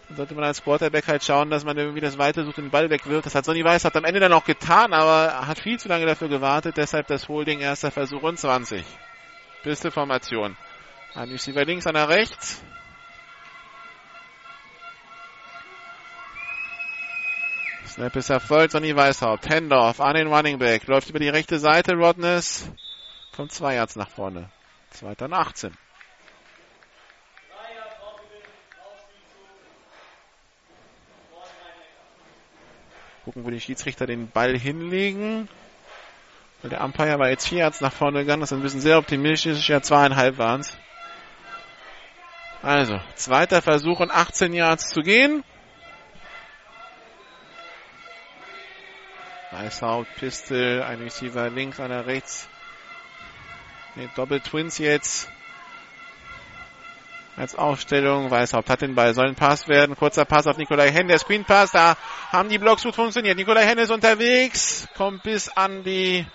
dann sollte man als Quarterback halt schauen, dass man irgendwie das weiter sucht, den Ball wegwirft. Das hat Sonny Weiß hat am Ende dann auch getan, aber hat viel zu lange dafür gewartet. Deshalb das Holding, erster Versuch und 20. Pistol-Formation. Ein Receiver links, einer rechts. Snap ist erfolgt, Sonny Weißhaupt. Handoff an den Running Back. Läuft über die rechte Seite, Rodness. Kommt zwei Yards nach vorne. Zweiter und 18. Gucken, wo die Schiedsrichter den Ball hinlegen. Weil der Umpire war jetzt vier Yards nach vorne gegangen. Das ist ein bisschen sehr optimistisch. Ja, zweieinhalb waren es. Also, zweiter Versuch und 18 Yards zu gehen. Weißhaupt, Pistol, ein Receiver links, einer rechts. Nee, Doppel Twins jetzt. Als Aufstellung. Weißhaupt hat den Ball. Soll ein Pass werden. Kurzer Pass auf Nikolai Henn. Der Screen Pass. Da haben die Blocks gut funktioniert. Nikolai Henn ist unterwegs. Kommt bis an die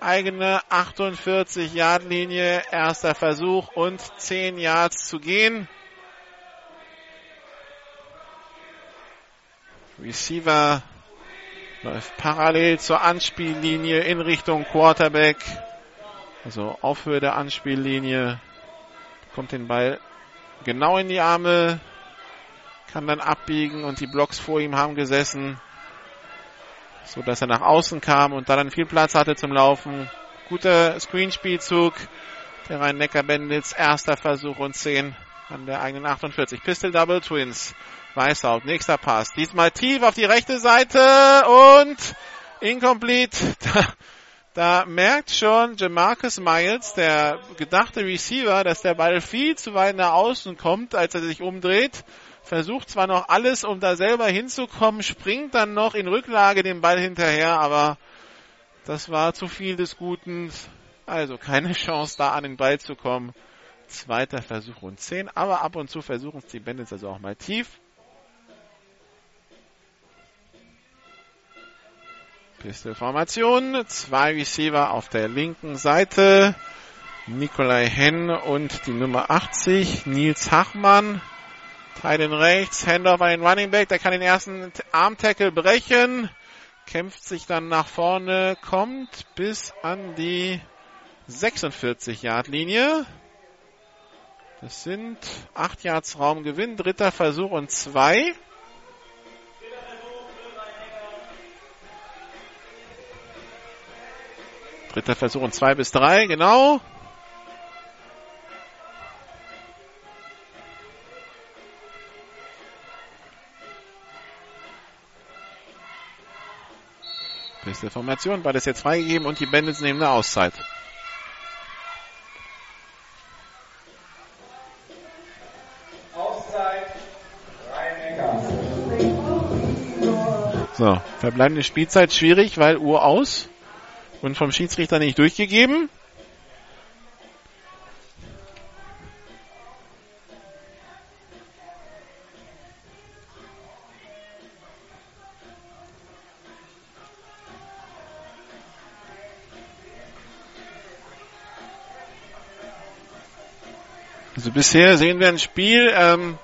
eigene 48 Yard Linie. Erster Versuch und 10 Yards zu gehen. Receiver läuft parallel zur Anspiellinie in Richtung Quarterback. Also auf Höhe der Anspiellinie. Kommt den Ball genau in die Arme. Kann dann abbiegen und die Blocks vor ihm haben gesessen. So dass er nach außen kam und dann viel Platz hatte zum Laufen. Guter Screenspielzug. Der Rhein-Neckar Bandits. Erster Versuch und 10 an der eigenen 48. Pistol Double Twins. Weißhaut, nächster Pass. Diesmal tief auf die rechte Seite und incomplete. Da, da merkt schon Jamarcus Miles, der gedachte Receiver, dass der Ball viel zu weit nach außen kommt, als er sich umdreht. Versucht zwar noch alles, um da selber hinzukommen, springt dann noch in Rücklage den Ball hinterher, aber das war zu viel des Guten. Also keine Chance, da an den Ball zu kommen. Zweiter Versuch und 10, aber ab und zu versuchen es die Bandits also auch mal tief. Pistolformation. Zwei Receiver auf der linken Seite. Nikolai Henn und die Nummer 80, Nils Hachmann. Teilen rechts, Handoff an den Running Back, der kann den ersten Arm-Tackle brechen. Kämpft sich dann nach vorne, kommt bis an die 46-Yard-Linie. Das sind 8 Yards Raumgewinn, dritter Versuch und zwei. Dritter Versuch und zwei bis drei, genau. Beste Formation, beides jetzt freigegeben und die Bandits nehmen eine Auszeit. So, verbleibende Spielzeit schwierig, weil Uhr aus und vom Schiedsrichter nicht durchgegeben. Also bisher sehen wir ein Spiel, ähm,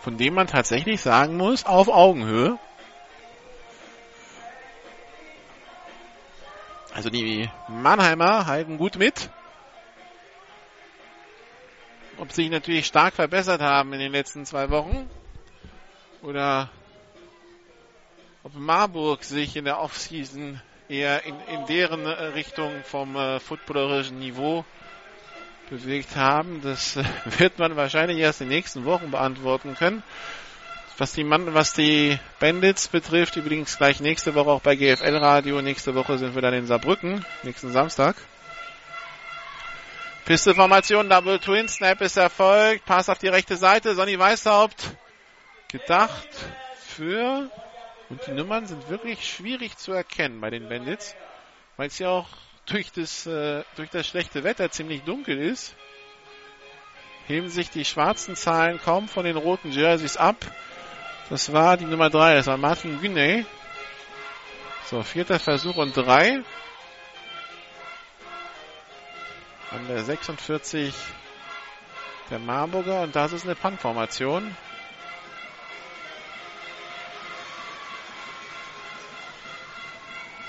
von dem man tatsächlich sagen muss, auf Augenhöhe. Also die Mannheimer halten gut mit. Ob sie sich natürlich stark verbessert haben in den letzten zwei Wochen oder ob Marburg sich in der Offseason eher in, in deren Richtung vom äh, footballerischen Niveau bewegt haben. Das äh, wird man wahrscheinlich erst in den nächsten Wochen beantworten können. Was die, Mann, was die Bandits betrifft, übrigens gleich nächste Woche auch bei GFL Radio. Nächste Woche sind wir dann in Saarbrücken, nächsten Samstag. Pisteformation, Double Twin, Snap ist erfolgt, Pass auf die rechte Seite, Sonny Weißhaupt gedacht für, und die Nummern sind wirklich schwierig zu erkennen bei den Bandits, weil es ja auch durch das, äh, durch das schlechte Wetter ziemlich dunkel ist, heben sich die schwarzen Zahlen kaum von den roten Jerseys ab. Das war die Nummer 3, das war Martin Guiney. So, vierter Versuch und drei. An der 46 der Marburger und das ist eine Punt-Formation.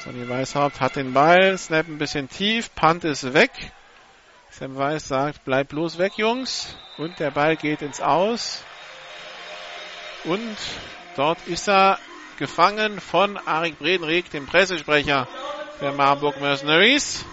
Sonny Weißhaupt hat den Ball, Snap ein bisschen tief, Punt ist weg. Sam Weiß sagt, bleib bloß weg, Jungs. Und der Ball geht ins Aus. Und dort ist er gefangen von Arik Bredenreg, dem Pressesprecher der Marburg Mercenaries.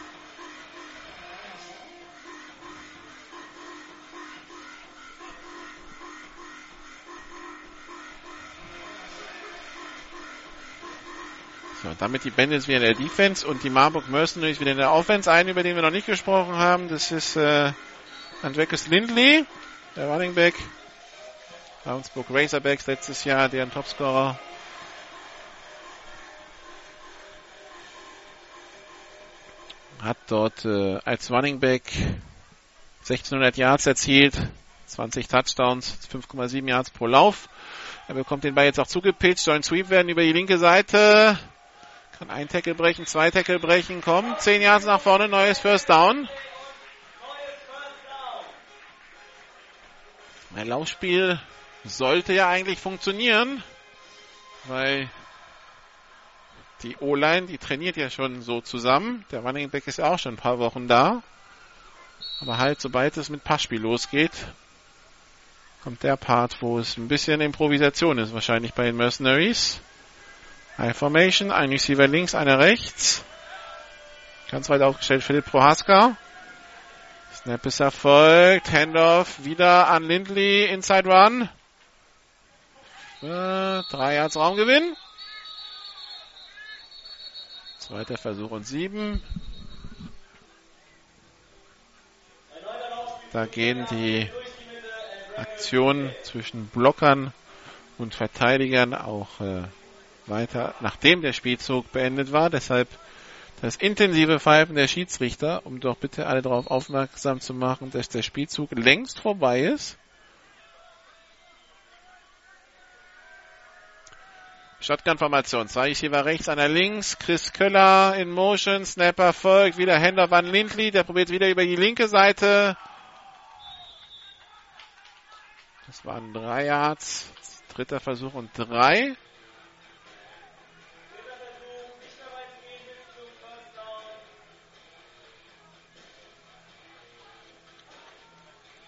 So, damit die Bandits wieder in der Defense und die Marburg Mercenaries wieder in der Offense. Einen, über den wir noch nicht gesprochen haben, das ist äh, Andreas Lindley, der Running Back. Ravensburg Razorbacks letztes Jahr, deren Topscorer. Hat dort äh, als Running Back 1600 Yards erzielt, 20 Touchdowns, 5,7 Yards pro Lauf. Er bekommt den Ball jetzt auch zugepitcht, soll ein Sweep werden über die linke Seite. Kann ein Tackle brechen, zwei Tackle brechen, kommt. Zehn Yards nach vorne, neues First Down. Ein Laufspiel sollte ja eigentlich funktionieren, weil die O-Line, die trainiert ja schon so zusammen. Der Running Back ist ja auch schon ein paar Wochen da. Aber halt, sobald es mit Passspiel losgeht, kommt der Part, wo es ein bisschen Improvisation ist, wahrscheinlich bei den Mercenaries. High Formation, ein Receiver links, einer rechts. Ganz weit aufgestellt Philipp Prohaska. Snap ist erfolgt. Handoff wieder an Lindley. Inside Run. Äh, drei Yards Raumgewinn. Zweiter Versuch und sieben. Da gehen die Aktionen zwischen Blockern und Verteidigern auch äh, weiter, nachdem der Spielzug beendet war. Deshalb das intensive Pfeifen der Schiedsrichter, um doch bitte alle darauf aufmerksam zu machen, dass der Spielzug längst vorbei ist. Shotgun-Formation. Zwei Receiver rechts, einer links. Chris Köller in Motion. Snapper folgt. Wieder Händler Van Lindley. Der probiert wieder über die linke Seite. Das waren drei Yards. Dritter Versuch und drei.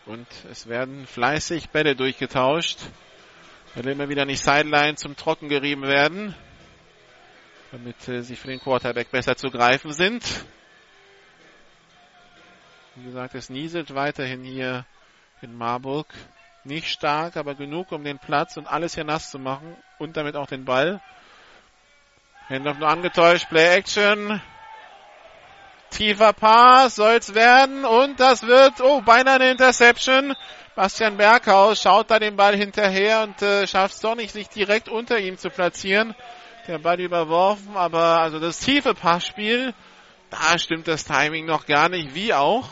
Und es werden fleißig Bälle durchgetauscht. Weil immer wieder nicht Sideline zum Trocken gerieben werden. Damit äh, sie für den Quarterback besser zu greifen sind. Wie gesagt, es nieselt weiterhin hier in Marburg. Nicht stark, aber genug, um den Platz und alles hier nass zu machen. Und damit auch den Ball. Händler nur angetäuscht. Play Action. Tiefer Pass soll's werden und das wird, oh, beinahe eine Interception. Bastian Berghaus schaut da den Ball hinterher und äh, schafft es doch nicht, sich direkt unter ihm zu platzieren. Der Ball überworfen, aber also das tiefe Passspiel, da stimmt das Timing noch gar nicht, wie auch.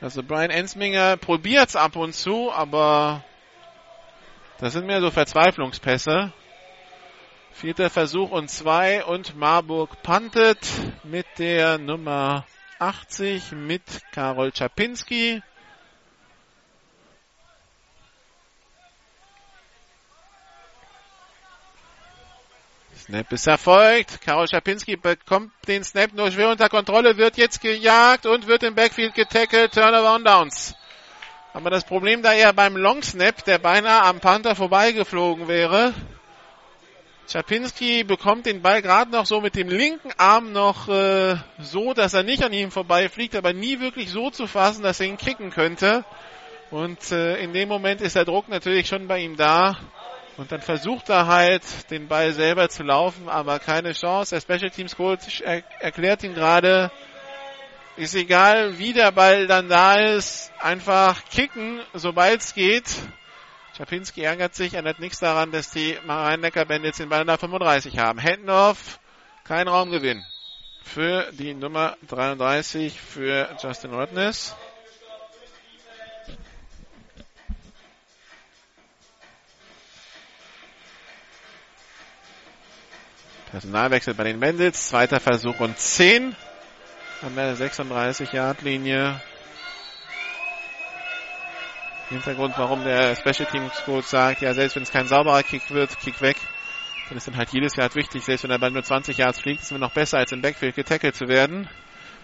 Also Brian Ensminger probiert's ab und zu, aber das sind mehr so Verzweiflungspässe. Vierter Versuch und zwei und Marburg pantet mit der Nummer 80 mit Karol Czapinski. Snap ist erfolgt. Karol Schapinski bekommt den Snap nur schwer unter Kontrolle, wird jetzt gejagt und wird im Backfield getackelt. Turnaround Downs. Aber das Problem da eher beim Long Snap, der beinahe am Panther vorbeigeflogen wäre. Schapinski bekommt den Ball gerade noch so mit dem linken Arm noch äh, so, dass er nicht an ihm vorbeifliegt, aber nie wirklich so zu fassen, dass er ihn kicken könnte. Und äh, in dem Moment ist der Druck natürlich schon bei ihm da. Und dann versucht er halt, den Ball selber zu laufen, aber keine Chance. Der Special Teams Coach er erklärt ihm gerade, ist egal, wie der Ball dann da ist, einfach kicken, sobald es geht. Schapinski ärgert sich, ändert nichts daran, dass die Rhein-Neckar Bandits den Ball in der 35 haben. Handoff, kein Raumgewinn für die Nummer 33 für Justin Rodness. Personalwechsel bei den Bandits. Zweiter Versuch und 10 an der 36-Yard-Linie. Hintergrund, warum der Special Teams Coach sagt, ja, selbst wenn es kein sauberer Kick wird, Kick weg, dann ist dann halt jedes Jahr wichtig, selbst wenn der Ball nur 20 Yards fliegt, ist es noch besser, als im Backfield getackelt zu werden.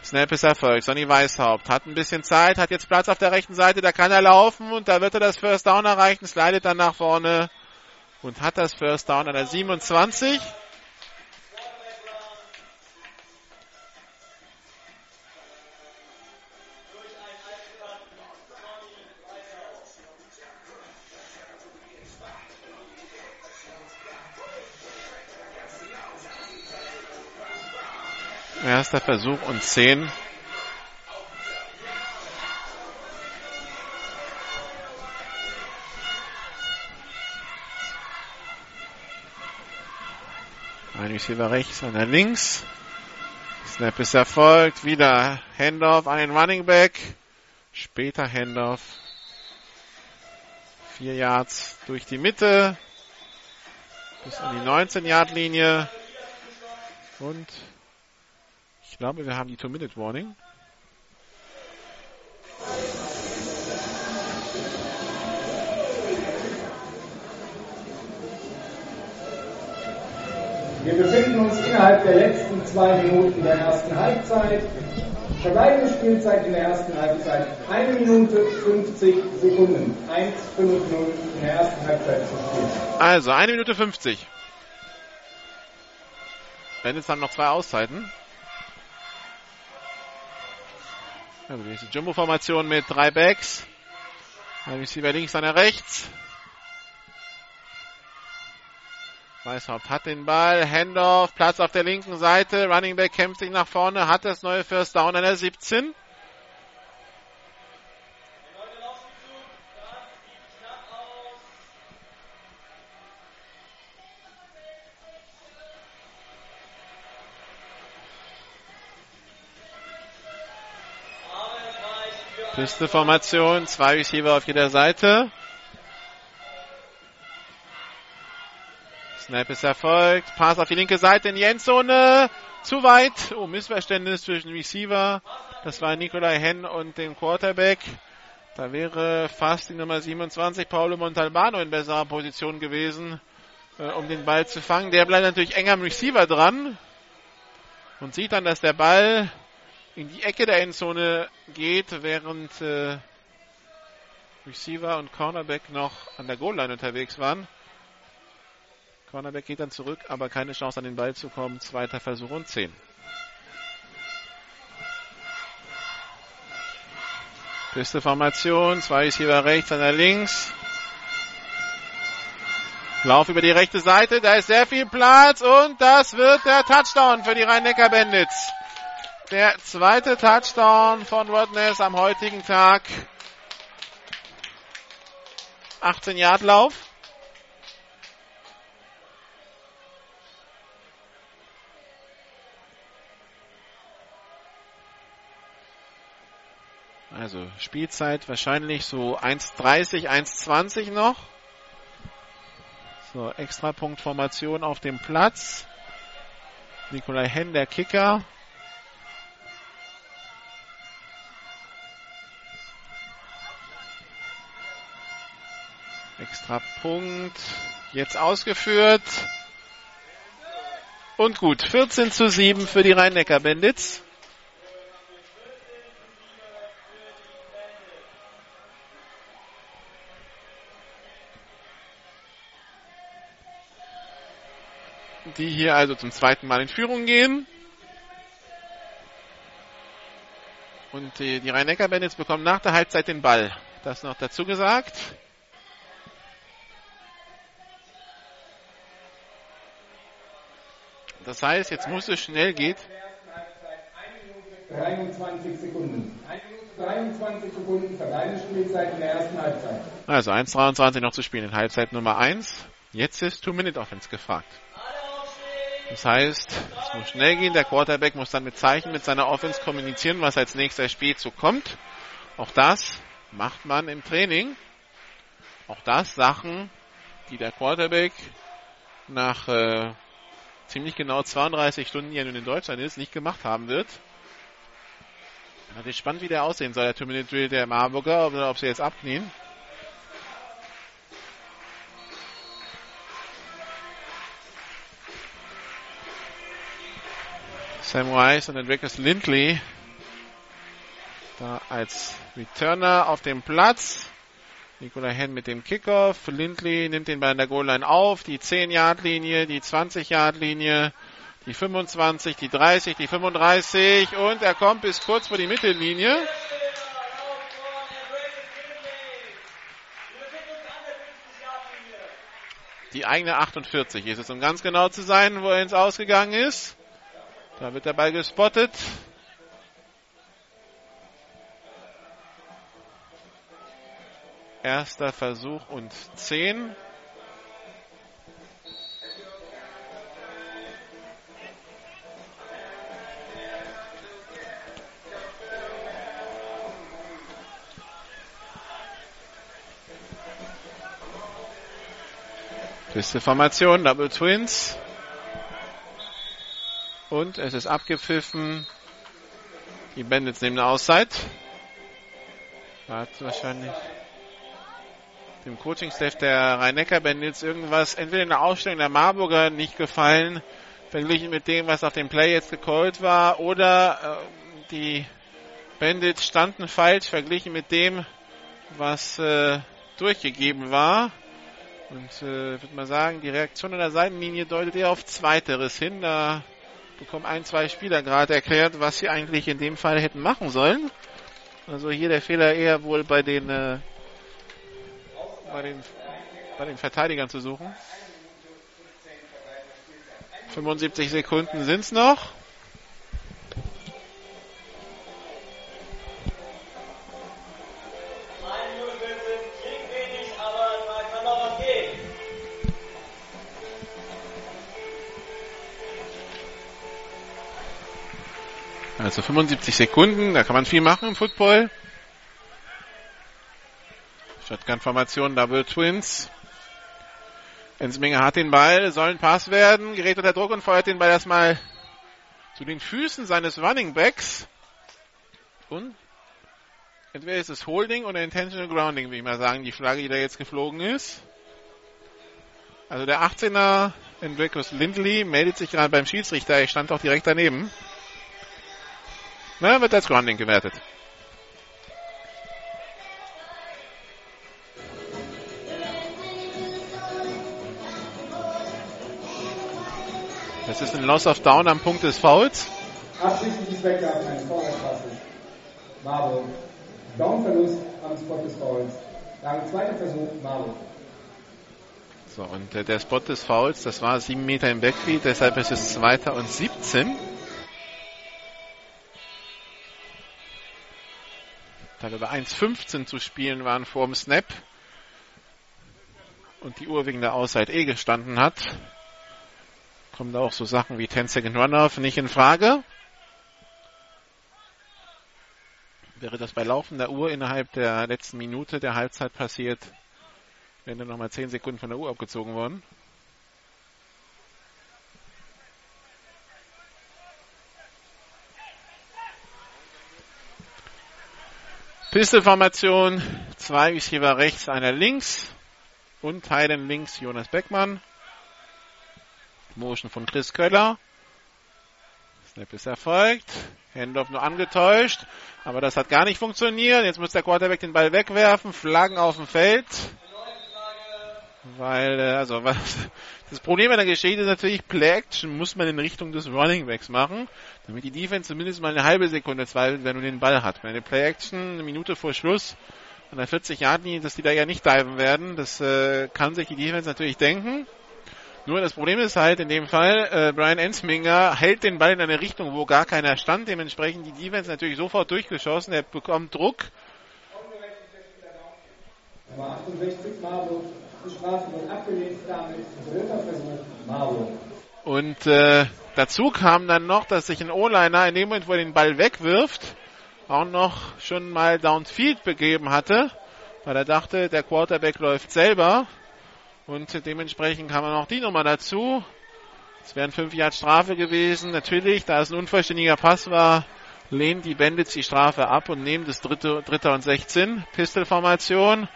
Snap ist erfolgt. Sonny Weishaupt hat ein bisschen Zeit, hat jetzt Platz auf der rechten Seite, da kann er laufen und da wird er das First Down erreichen, slidet dann nach vorne und hat das First Down an der 27. Erster Versuch und 10. Ein Receiver rechts, einer links. Snap ist erfolgt. Wieder Handoff an den Running Back. Später Handoff. Vier Yards durch die Mitte. Bis an die 19-Yard-Linie. Und glaube, wir haben die Two-Minute-Warning. Wir befinden uns innerhalb der letzten zwei Minuten der ersten Halbzeit. Verbleibende Spielzeit in der ersten Halbzeit 1 Minute 50 Sekunden. 1, 5, 0 in der ersten Halbzeit zu spielen. Also 1 Minute 50. Wenn es dann noch zwei Auszeiten. Also die Jumbo-Formation mit drei Backs. Ein Receiver links, einer rechts. Weißhaupt hat den Ball, Handoff, Platz auf der linken Seite, Running Back kämpft sich nach vorne, hat das neue First Down an der 17. Pisteformation, zwei Receiver auf jeder Seite. Snap ist erfolgt. Pass auf die linke Seite in die Endzone. Zu weit. Oh, Missverständnis zwischen Receiver. Das war Nikolai Henn und dem Quarterback. Da wäre fast die Nummer 27 Paulo Montalbano in besserer Position gewesen, äh, um den Ball zu fangen. Der bleibt natürlich eng am Receiver dran und sieht dann, dass der Ball in die Ecke der Endzone geht, während äh, Receiver und Cornerback noch an der Goal-Line unterwegs waren. Cornerback geht dann zurück, aber keine Chance an den Ball zu kommen. Zweiter Versuch und 10. Piste Formation, zwei Receiver rechts, einer links. Lauf über die rechte Seite, da ist sehr viel Platz und das wird der Touchdown für die Rhein-Neckar-Bandits. Der zweite Touchdown von Rodness am heutigen Tag. 18 Yard Lauf. Also Spielzeit wahrscheinlich so 1,30, 1,20 noch. So, Extrapunktformation auf dem Platz. Nikolai Henn, der Kicker. Extra Punkt. Jetzt ausgeführt. Und gut, 14 zu 7 für die Rhein-Neckar-Bandits. Die hier also zum zweiten Mal in Führung gehen. Und die, die Rhein-Neckar-Bandits bekommen nach der Halbzeit den Ball. Das noch dazu gesagt. Das heißt, jetzt muss es schnell gehen. 23 Sekunden. 1 Minute 23 Sekunden verbleibende Spielzeit in der ersten Halbzeit. Also 1,23 noch zu spielen in Halbzeit Nummer 1. Jetzt ist Two-Minute-Offense gefragt. Das heißt, es muss schnell gehen. Der Quarterback muss dann mit Zeichen mit seiner Offense kommunizieren, was als nächster Spiel so kommt. Auch das macht man im Training. Auch das Sachen, die der Quarterback nach äh, ziemlich genau 32 Stunden, die er nun in Deutschland ist, nicht gemacht haben wird. Natürlich spannend, wie der aussehen soll, der Two-Minute-Drill der Marburger, oder ob sie jetzt abknien. Sam Rice und Andreas Lindley da als Returner auf dem Platz. Nikola Henn mit dem Kickoff. Lindley nimmt den in der Goal-Line auf. Die 10-Yard-Linie, die 20-Yard-Linie, die 25, die 30, die 35 und er kommt bis kurz vor die Mittellinie. Die eigene 48 ist es, um ganz genau zu sein, wo er ins Ausgegangen ist. Da wird der Ball gespottet. Erster Versuch und 10. Beste Formation, Double Twins. Und es ist abgepfiffen. Die Bandits nehmen eine Auszeit. Hat wahrscheinlich dem Coaching-Staff der Rhein-Neckar-Bandits irgendwas entweder in der Ausstellung der Marburger nicht gefallen, verglichen mit dem, was auf dem Play jetzt gecallt war, oder äh, die Bandits standen falsch verglichen mit dem, was äh, durchgegeben war. Und äh, würde mal sagen, die Reaktion an der Seitenlinie deutet eher auf Zweiteres hin. Da bekommen ein, zwei Spieler gerade erklärt, was sie eigentlich in dem Fall hätten machen sollen. Also hier der Fehler eher wohl bei den, äh, bei den, bei den Verteidigern zu suchen. 75 Sekunden sind's noch. Also 75 Sekunden, da kann man viel machen im Football. Shotgun-Formation, Double Twins. Ensminger hat den Ball, soll ein Pass werden, gerät unter Druck und feuert den Ball erstmal zu den Füßen seines Running Backs. Und entweder ist es Holding oder Intentional Grounding, würde ich mal sagen, die Flagge, die da jetzt geflogen ist. Also der 18er Enricus Lindley meldet sich gerade beim Schiedsrichter, ich stand auch direkt daneben. Na, wird als Grounding gewertet. Das ist ein Loss of Down am Punkt des Fouls. Absichtliches Wegwerfen eines Vorwärtspasses. Marburg. Downverlust am Spot des Fouls. Dann zweiter Versuch, Marburg. So, und äh, der Spot des Fouls, das war 7 Meter im Backfield, deshalb ist es 2. und 17. Da über 1,15 zu spielen waren vor dem Snap und die Uhr wegen der Auszeit eh gestanden hat, kommen da auch so Sachen wie 10 Second Runoff nicht in Frage. Wäre das bei laufender Uhr innerhalb der letzten Minute der Halbzeit passiert, wären dann nochmal 10 Sekunden von der Uhr abgezogen worden. Pistolformation, zwei Receiver rechts, einer links und Teilen links Jonas Beckmann. Motion von Chris Köller. Snap ist erfolgt. Handoff nur angetäuscht. Aber das hat gar nicht funktioniert. Jetzt muss der Quarterback den Ball wegwerfen. Flaggen auf dem Feld. Weil, äh, also, was, das Problem an der Geschichte ist natürlich, Play Action muss man in Richtung des Running Backs machen, damit die Defense zumindest mal eine halbe Sekunde zweifelt, wenn du den Ball hat. Wenn eine Play Action eine Minute vor Schluss an der 40 Yard linie dass die da ja nicht diven werden, das äh, kann sich die Defense natürlich denken. Nur das Problem ist halt in dem Fall, äh, Brian Ensminger hält den Ball in eine Richtung, wo gar keiner stand. Dementsprechend die Defense natürlich sofort durchgeschossen. Er bekommt Druck. Nummer 68 Marburg, die Strafe wird abgelehnt, damit dritter Versuch Marburg. Und äh, dazu kam dann noch, dass sich ein O-Liner in dem Moment, wo er den Ball wegwirft, auch noch schon mal Downfield begeben hatte, weil er dachte, der Quarterback läuft selber. Und dementsprechend kam auch die Nummer dazu. Es wären fünf Jahre Strafe gewesen. Natürlich, da es ein unvollständiger Pass war, lehnt die Bandits die Strafe ab und nehmen das dritte, dritter und 16. Pistol-Formation.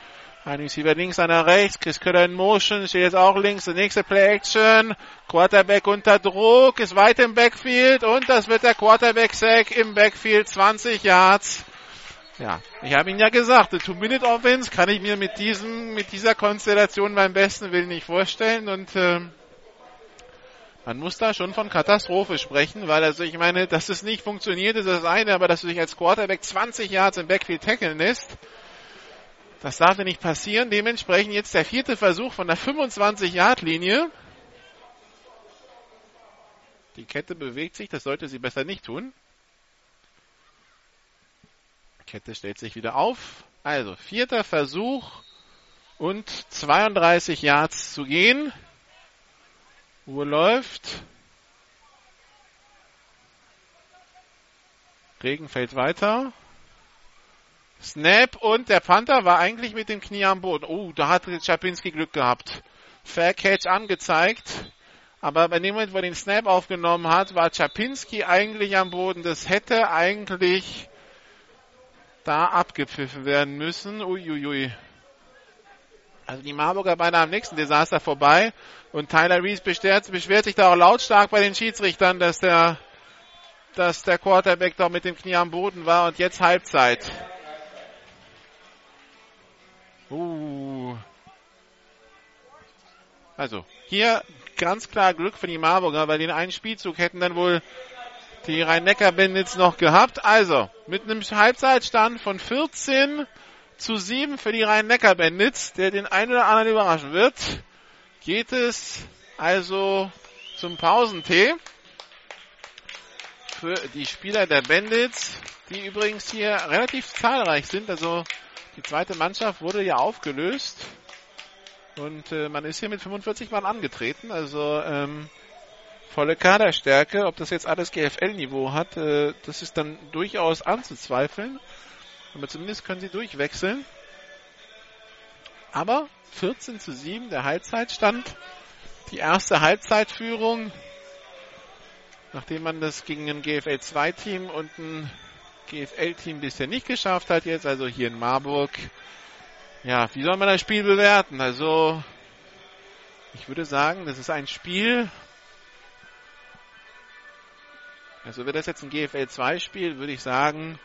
Ein Receiver links, einer rechts. Chris Köller in Motion, steht jetzt auch links. Der nächste Play-Action. Quarterback unter Druck, ist weit im Backfield und das wird der Quarterback-Sack im Backfield. 20 Yards. Ja, ich habe Ihnen ja gesagt, die Two-Minute-Offense kann ich mir mit diesem, mit dieser Konstellation beim besten Willen nicht vorstellen und äh, man muss da schon von Katastrophe sprechen, weil also ich meine, dass es nicht funktioniert, ist das eine, aber dass du dich als Quarterback 20 Yards im Backfield tackeln lässt, das darf ja nicht passieren. Dementsprechend jetzt der vierte Versuch von der 25-Yard-Linie. Die Kette bewegt sich, das sollte sie besser nicht tun. Kette stellt sich wieder auf. Also vierter Versuch und 32 Yards zu gehen. Uhr läuft. Regen fällt weiter. Snap und der Panther war eigentlich mit dem Knie am Boden. Oh, da hat Czapinski Glück gehabt. Fair Catch angezeigt. Aber bei dem Moment, wo er den Snap aufgenommen hat, war Czapinski eigentlich am Boden. Das hätte eigentlich da abgepfiffen werden müssen. Uiuiui. Also die Marburger beinahe am nächsten Desaster vorbei. Und Tyler Reese beschwert, beschwert sich da auch lautstark bei den Schiedsrichtern, dass der, dass der Quarterback doch mit dem Knie am Boden war und jetzt Halbzeit. Uh. Also, hier ganz klar Glück für die Marburger, weil den einen Spielzug hätten dann wohl die Rhein-Neckar-Bandits noch gehabt. Also, mit einem Halbzeitstand von 14 zu 7 für die Rhein-Neckar-Bandits, der den einen oder anderen überraschen wird, geht es also zum Pausentee für die Spieler der Bandits, die übrigens hier relativ zahlreich sind. Also die zweite Mannschaft wurde ja aufgelöst und äh, man ist hier mit 45 Mann angetreten. Also ähm, volle Kaderstärke. Ob das jetzt alles GFL-Niveau hat, äh, das ist dann durchaus anzuzweifeln. Aber zumindest können sie durchwechseln. Aber 14 zu 7 der Halbzeitstand. Die erste Halbzeitführung, nachdem man das gegen ein GFL 2 Team und ein GFL Team bisher nicht geschafft hat jetzt, also hier in Marburg. Ja, wie soll man das Spiel bewerten? Also, ich würde sagen, das ist ein Spiel, also wäre das jetzt ein GFL 2 Spiel, würde ich sagen,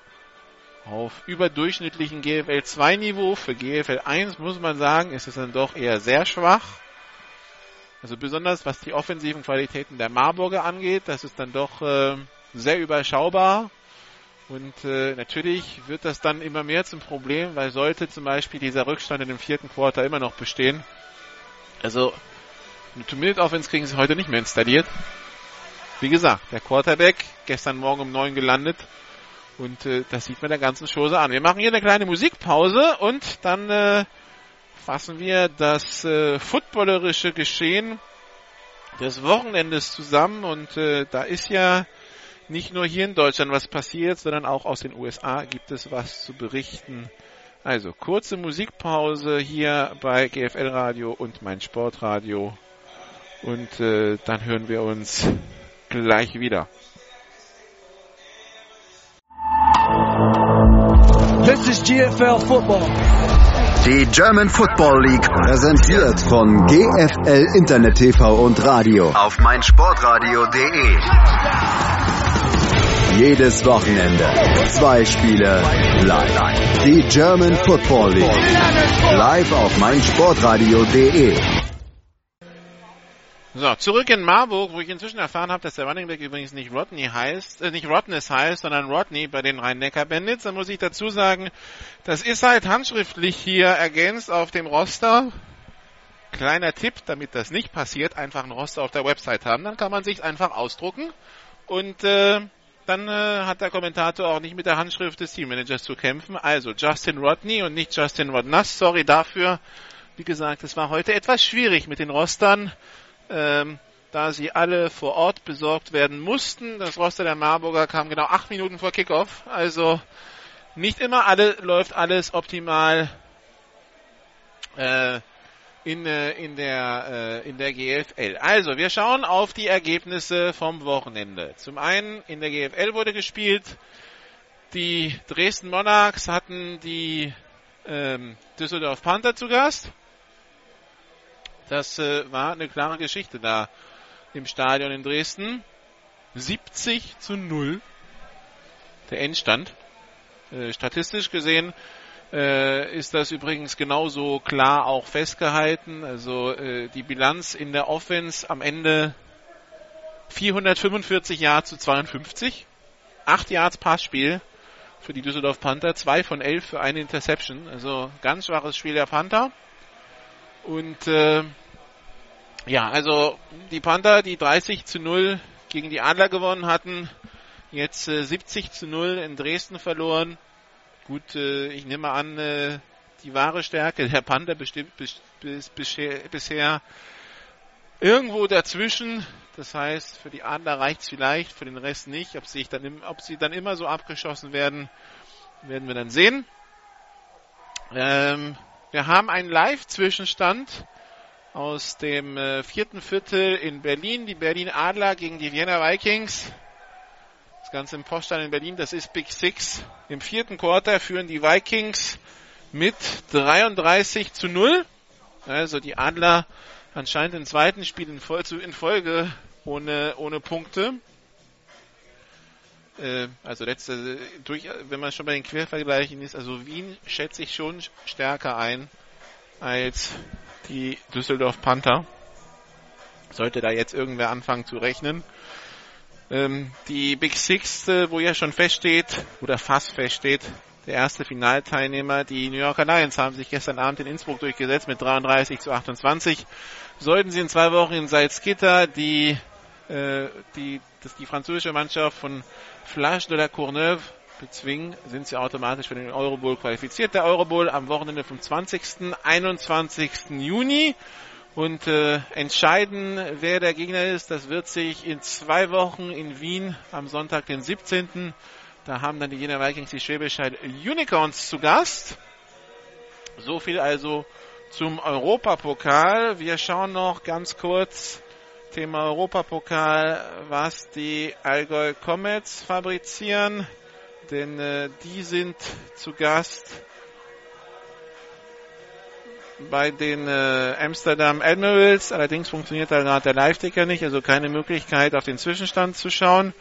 auf überdurchschnittlichen GFL 2 Niveau. Für GFL 1 muss man sagen, ist es dann doch eher sehr schwach. Also besonders was die offensiven Qualitäten der Marburger angeht, das ist dann doch äh, sehr überschaubar. Und äh, natürlich wird das dann immer mehr zum Problem, weil sollte zum Beispiel dieser Rückstand in dem vierten Quarter immer noch bestehen, Also, eine Two-Minute-Offense kriegen sie heute nicht mehr installiert. Wie gesagt, der Quarterback gestern Morgen um neun gelandet. Und äh, das sieht man der ganzen Chose an. Wir machen hier eine kleine Musikpause und dann äh, fassen wir das äh, footballerische Geschehen des Wochenendes zusammen. Und äh, da ist ja nicht nur hier in Deutschland was passiert, sondern auch aus den USA gibt es was zu berichten. Also kurze Musikpause hier bei GFL Radio und mein Sportradio. Und äh, dann hören wir uns gleich wieder. This is GFL Football. Die German Football League präsentiert von GFL Internet TV und Radio auf meinsportradio.de. Jedes Wochenende zwei Spiele live. Die German Football League live auf meinsportradio.de. So, zurück in Marburg, wo ich inzwischen erfahren habe, dass der Running Back übrigens nicht Rodney heißt, äh, nicht Rodness heißt, sondern Rodney bei den Rhein-Neckar-Bandits. Da muss ich dazu sagen, das ist halt handschriftlich hier ergänzt auf dem Roster. Kleiner Tipp, damit das nicht passiert, einfach ein Roster auf der Website haben. Dann kann man sich einfach ausdrucken und äh, dann äh, hat der Kommentator auch nicht mit der Handschrift des Teammanagers zu kämpfen. Also Justin Rodney und nicht Justin Rodnass. Sorry dafür. Wie gesagt, es war heute etwas schwierig mit den Rostern ähm, da sie alle vor Ort besorgt werden mussten. Das Roster der Marburger kam genau acht Minuten vor Kickoff. Also nicht immer alle läuft alles optimal äh, in, äh, in, der, äh, in der GFL. Also wir schauen auf die Ergebnisse vom Wochenende. Zum einen in der GFL wurde gespielt. Die Dresden Monarchs hatten die ähm, Düsseldorf Panther zu Gast. Das äh, war eine klare Geschichte da im Stadion in Dresden. 70 zu 0 der Endstand. Äh, statistisch gesehen äh, ist das übrigens genauso klar auch festgehalten. Also äh, die Bilanz in der Offense am Ende 445 Yards zu 52. 8 Yards Passspiel für die Düsseldorf Panther. 2 von 11 für eine Interception. Also ganz schwaches Spiel der Panther. Und äh, ja, also die Panther, die 30 zu 0 gegen die Adler gewonnen hatten, jetzt äh, 70 zu 0 in Dresden verloren. Gut, äh, ich nehme an, äh, die wahre Stärke der Panther bestimmt bis, bis, bisher, irgendwo dazwischen. Das heißt, für die Adler reicht es vielleicht, für den Rest nicht. Ob, sich dann, ob sie dann immer so abgeschossen werden, werden wir dann sehen. Ähm, wir haben einen Live-Zwischenstand aus dem äh, vierten Viertel in Berlin. Die Berlin Adler gegen die Vienna Vikings. Das Ganze im Poststein in Berlin, das ist Big Six. Im vierten Quarter führen die Vikings mit 33 zu 0. Also die Adler anscheinend im zweiten Spiel in, Folge ohne, ohne Punkte. Äh, also letzte, durch, wenn man schon bei den Quervergleichen ist, also Wien schätze ich schon stärker ein als die Düsseldorf Panther. Sollte da jetzt irgendwer anfangen zu rechnen. Ähm, die Big Six, äh, wo ja schon feststeht, oder fast feststeht, der erste Finalteilnehmer, die New Yorker Lions, haben sich gestern Abend in Innsbruck durchgesetzt mit 33 zu 28. Sollten sie in zwei Wochen in Salzgitter die, äh, die, das, die französische Mannschaft von Flash de la Courneuve bezwingen, sind sie automatisch für den Eurobowl qualifiziert. Der Eurobowl am Wochenende vom 20. 21. Juni. Und äh, entscheiden, wer der Gegner ist, das wird sich in zwei Wochen in Wien am Sonntag, den 17. Da haben dann die Jena Vikings die Schwäbischheit Unicorns zu Gast. So viel also zum Europapokal. Wir schauen noch ganz kurz Thema Europapokal, was die Allgäu Comets fabrizieren denn äh, die sind zu Gast bei den äh, Amsterdam Admirals. Allerdings funktioniert da gerade der Live-Ticker nicht, also keine Möglichkeit auf den Zwischenstand zu schauen.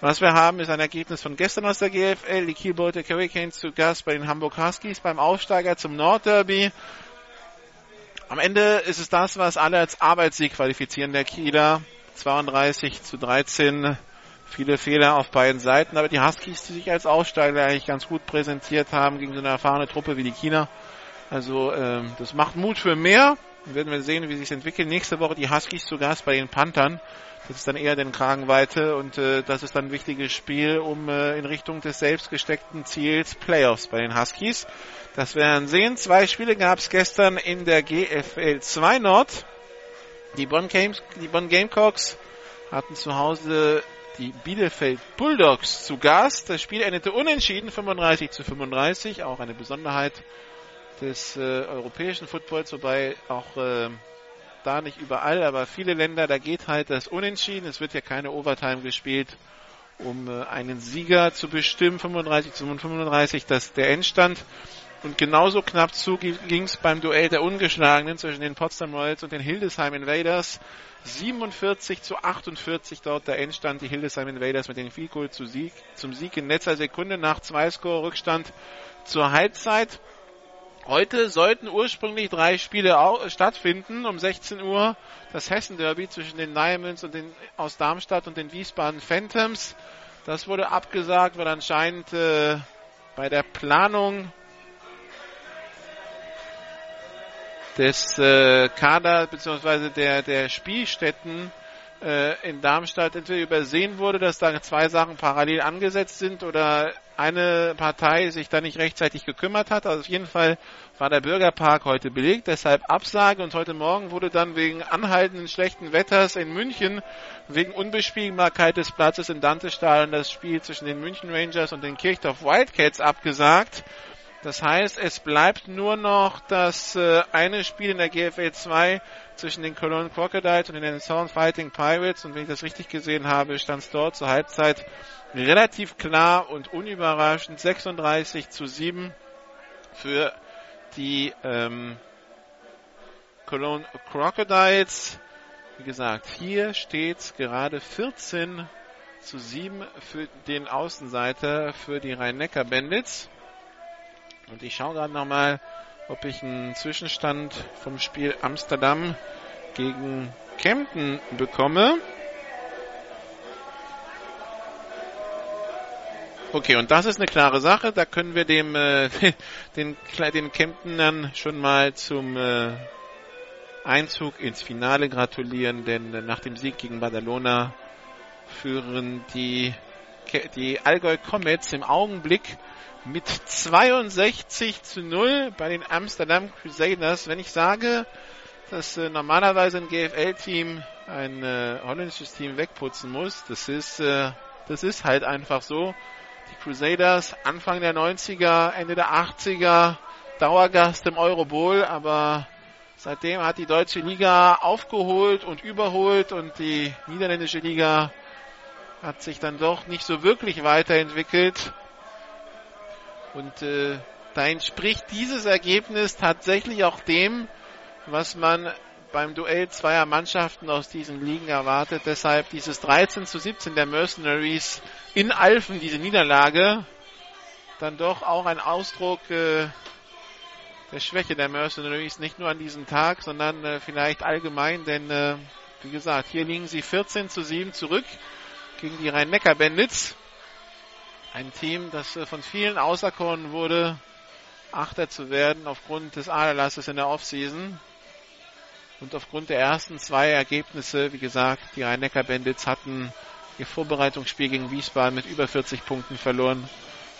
Was wir haben, ist ein Ergebnis von gestern aus der GFL. Die Kielbeute Hurricanes zu Gast bei den Hamburg Huskies beim Aufsteiger zum Nordderby. Am Ende ist es das, was alle als Arbeitssieg qualifizieren der Kieler. 32 zu 13 viele Fehler auf beiden Seiten, aber die Huskies, die sich als Aussteiger eigentlich ganz gut präsentiert haben gegen so eine erfahrene Truppe wie die China. Also ähm, das macht Mut für mehr. Werden wir sehen, wie sich entwickelt. Nächste Woche die Huskies zu Gast bei den Panthern. Das ist dann eher den Kragenweite und äh, das ist dann ein wichtiges Spiel, um äh, in Richtung des selbstgesteckten Ziels Playoffs bei den Huskies. Das werden sehen. Zwei Spiele gab es gestern in der GFL 2 Nord. Die Bonn, Games, die Bonn Gamecocks hatten zu Hause die Bielefeld Bulldogs zu Gast. Das Spiel endete unentschieden, 35 zu 35. Auch eine Besonderheit des äh, europäischen Footballs, wobei auch äh, da nicht überall, aber viele Länder, da geht halt das Unentschieden. Es wird ja keine Overtime gespielt, um äh, einen Sieger zu bestimmen. 35 zu 35, das ist der Endstand. Und genauso knapp zu ging es beim Duell der Ungeschlagenen zwischen den Potsdam Royals und den Hildesheim Invaders. 47 zu 48 dort der Endstand. Die Hildesheim Invaders mit den Field Goal Sieg, zum Sieg in letzter Sekunde nach zwei Score Rückstand zur Halbzeit. Heute sollten ursprünglich drei Spiele stattfinden. Um 16 Uhr das Hessen Derby zwischen den Diamonds und den aus Darmstadt und den Wiesbaden Phantoms. Das wurde abgesagt, weil anscheinend äh, bei der Planung des äh, Kader bzw. Der, der Spielstätten äh, in Darmstadt entweder übersehen wurde, dass da zwei Sachen parallel angesetzt sind oder eine Partei sich da nicht rechtzeitig gekümmert hat. Also auf jeden Fall war der Bürgerpark heute belegt, deshalb Absage und heute Morgen wurde dann wegen anhaltenden schlechten Wetters in München wegen Unbespielbarkeit des Platzes in Dantestadion das Spiel zwischen den München Rangers und den Kirchdorf Wildcats abgesagt. Das heißt, es bleibt nur noch das äh, eine Spiel in der GFL 2 zwischen den Cologne Crocodiles und den Sound Fighting Pirates. Und wenn ich das richtig gesehen habe, stand es dort zur Halbzeit relativ klar und unüberraschend 36 zu 7 für die ähm, Cologne Crocodiles. Wie gesagt, hier steht gerade 14 zu 7 für den Außenseiter für die Rhein-Neckar Bandits. Und ich schaue gerade nochmal, ob ich einen Zwischenstand vom Spiel Amsterdam gegen Kempten bekomme. Okay, und das ist eine klare Sache. Da können wir dem äh, den, den Kemptenern schon mal zum äh, Einzug ins Finale gratulieren, denn äh, nach dem Sieg gegen Badalona führen die die Allgäu Comets im Augenblick mit 62 zu 0 bei den Amsterdam Crusaders. Wenn ich sage, dass äh, normalerweise ein GFL-Team ein äh, holländisches Team wegputzen muss, das ist, äh, das ist halt einfach so. Die Crusaders Anfang der 90er, Ende der 80er, Dauergast im Eurobowl, aber seitdem hat die deutsche Liga aufgeholt und überholt und die niederländische Liga hat sich dann doch nicht so wirklich weiterentwickelt. Und äh, da entspricht dieses Ergebnis tatsächlich auch dem, was man beim Duell zweier Mannschaften aus diesen Ligen erwartet. Deshalb dieses 13 zu 17 der Mercenaries in Alfen, diese Niederlage, dann doch auch ein Ausdruck äh, der Schwäche der Mercenaries, nicht nur an diesem Tag, sondern äh, vielleicht allgemein, denn äh, wie gesagt, hier liegen sie 14 zu 7 zurück gegen die Rhein-Neckar-Bandits. Ein Team, das äh, von vielen auserkoren wurde, Achter zu werden aufgrund des Aderlasses in der Offseason. Und aufgrund der ersten zwei Ergebnisse, wie gesagt, die Rhein-Neckar-Bandits hatten ihr Vorbereitungsspiel gegen Wiesbaden mit über 40 Punkten verloren.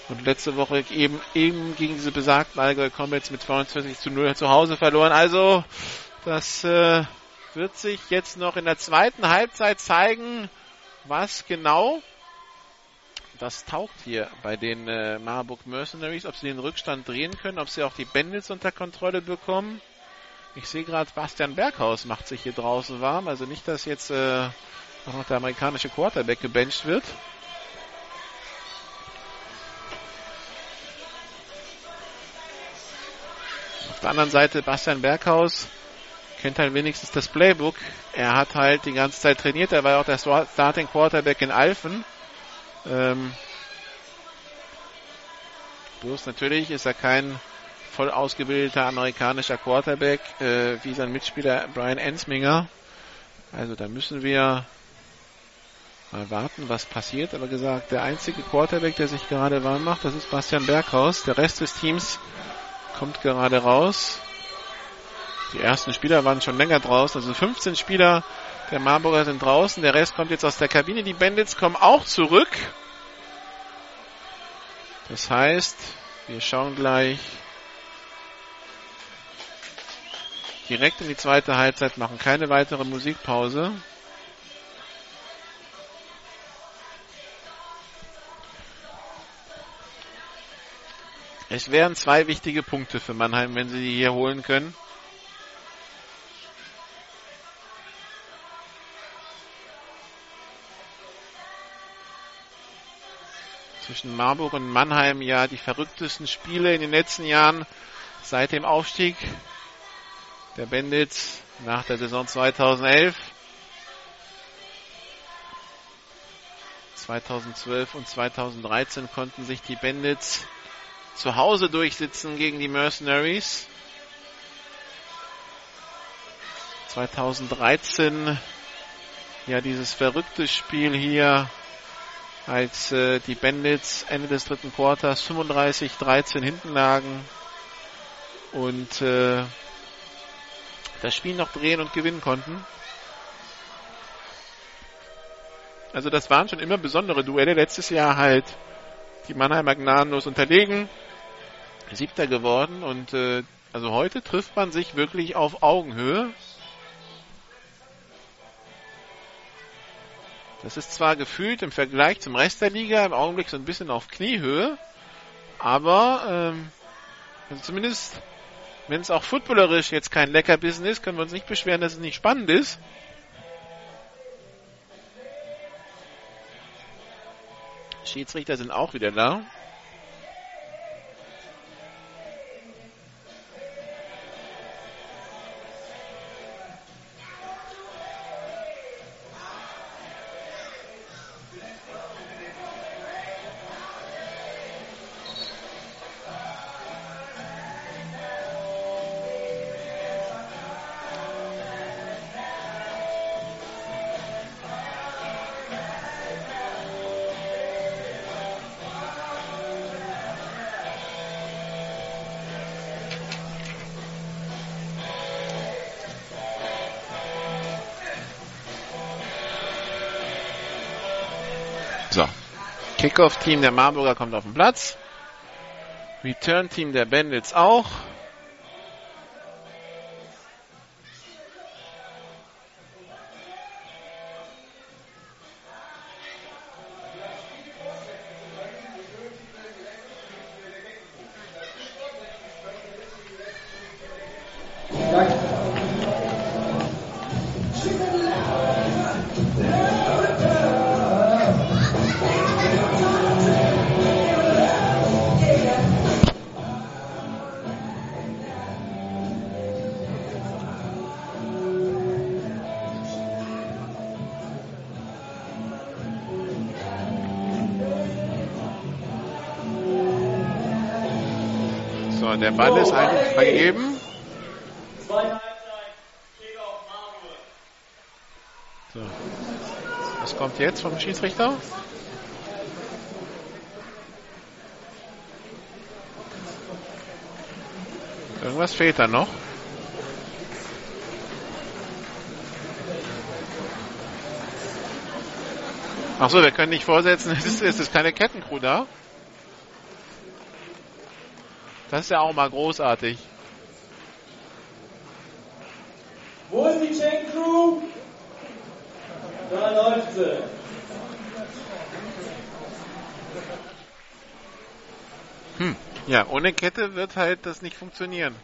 Und letzte Woche eben, eben gegen diese besagten Allgäu Comets mit 22 zu 0 zu Hause verloren. Also, das äh, wird sich jetzt noch in der zweiten Halbzeit zeigen, was genau das taugt hier bei den äh, Marburg Mercenaries, ob sie den Rückstand drehen können, ob sie auch die Bandits unter Kontrolle bekommen. Ich sehe gerade, Bastian Berghaus macht sich hier draußen warm, also nicht, dass jetzt äh, auch noch der amerikanische Quarterback gebencht wird. Auf der anderen Seite Bastian Berghaus kennt halt wenigstens das Playbook. Er hat halt die ganze Zeit trainiert. Er war ja auch der Starting Quarterback in Alphen. Ähm, bloß natürlich ist er kein voll ausgebildeter amerikanischer Quarterback äh, wie sein Mitspieler Brian Ensminger. Also da müssen wir mal warten, was passiert. Aber gesagt, der einzige Quarterback, der sich gerade warm macht, das ist Bastian Berghaus. Der Rest des Teams kommt gerade raus. Die ersten Spieler waren schon länger draußen, also 15 Spieler der Marburger sind draußen, der Rest kommt jetzt aus der Kabine. Die Bandits kommen auch zurück. Das heißt, wir schauen gleich direkt in die zweite Halbzeit, machen keine weitere Musikpause. Es wären zwei wichtige Punkte für Mannheim, wenn sie die hier holen können. Zwischen Marburg und Mannheim ja die verrücktesten Spiele in den letzten Jahren seit dem Aufstieg der Bandits nach der Saison 2011. 2012 und 2013 konnten sich die Bandits zu Hause durchsitzen gegen die Mercenaries. 2013 ja dieses verrückte Spiel hier, als äh, die Bandits Ende des dritten Quarters 35-13 hinten lagen und äh, das Spiel noch drehen und gewinnen konnten. Also das waren schon immer besondere Duelle. Letztes Jahr halt die Mannheimer gnadenlos unterlegen. Siebter geworden und äh, also heute trifft man sich wirklich auf Augenhöhe. Das ist zwar gefühlt im Vergleich zum Rest der Liga im Augenblick so ein bisschen auf Kniehöhe, aber ähm, also zumindest wenn es auch footballerisch jetzt kein Leckerbissen ist, können wir uns nicht beschweren, dass es nicht spannend ist. Schiedsrichter sind auch wieder da. Kickoff-Team der Marburger kommt auf den Platz. Return-Team der Bandits auch. Jetzt vom Schiedsrichter? Irgendwas fehlt da noch. Achso, wir können nicht vorsetzen, es ist, es ist keine Kettencrew da. Das ist ja auch mal großartig. Wo ist die Chain Crew? Da läuft sie. Hm. Ja, ohne Kette wird halt das nicht funktionieren.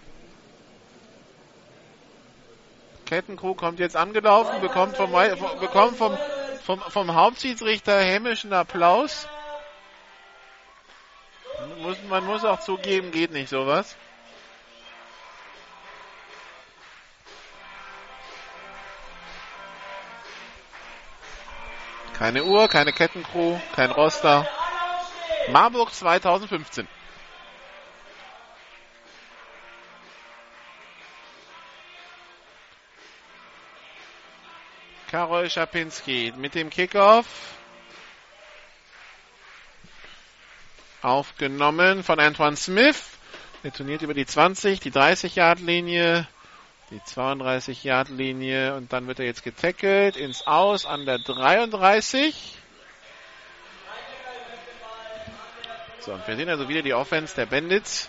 Kettencrew kommt jetzt angelaufen, bekommt vom, bekommt vom, vom, vom Hauptschiedsrichter hämischen Applaus. Man muss auch zugeben, geht nicht sowas. Keine Uhr, keine Kettencrew, kein Roster. Marburg 2015. Karol Schapinski mit dem Kickoff. Aufgenommen von Antoine Smith. Der turniert über die 20, die 30-Yard-Linie. Die 32-Yard-Linie und dann wird er jetzt getackelt ins Aus an der 33. So, und wir sehen also wieder die Offense der Bandits.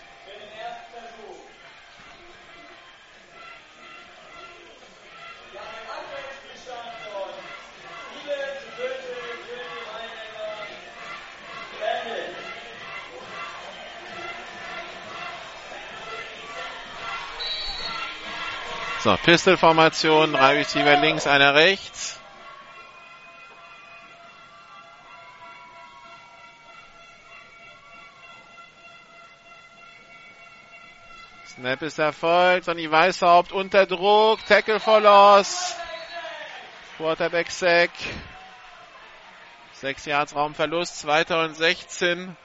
So, Pistol-Formation, drei Receiver links, einer rechts. Snap ist erfolgt, Sonny Weißhaupt unter Druck, Tackle for Loss. Quarterback Sack. Sechs Yards Raumverlust, zweiter und 16.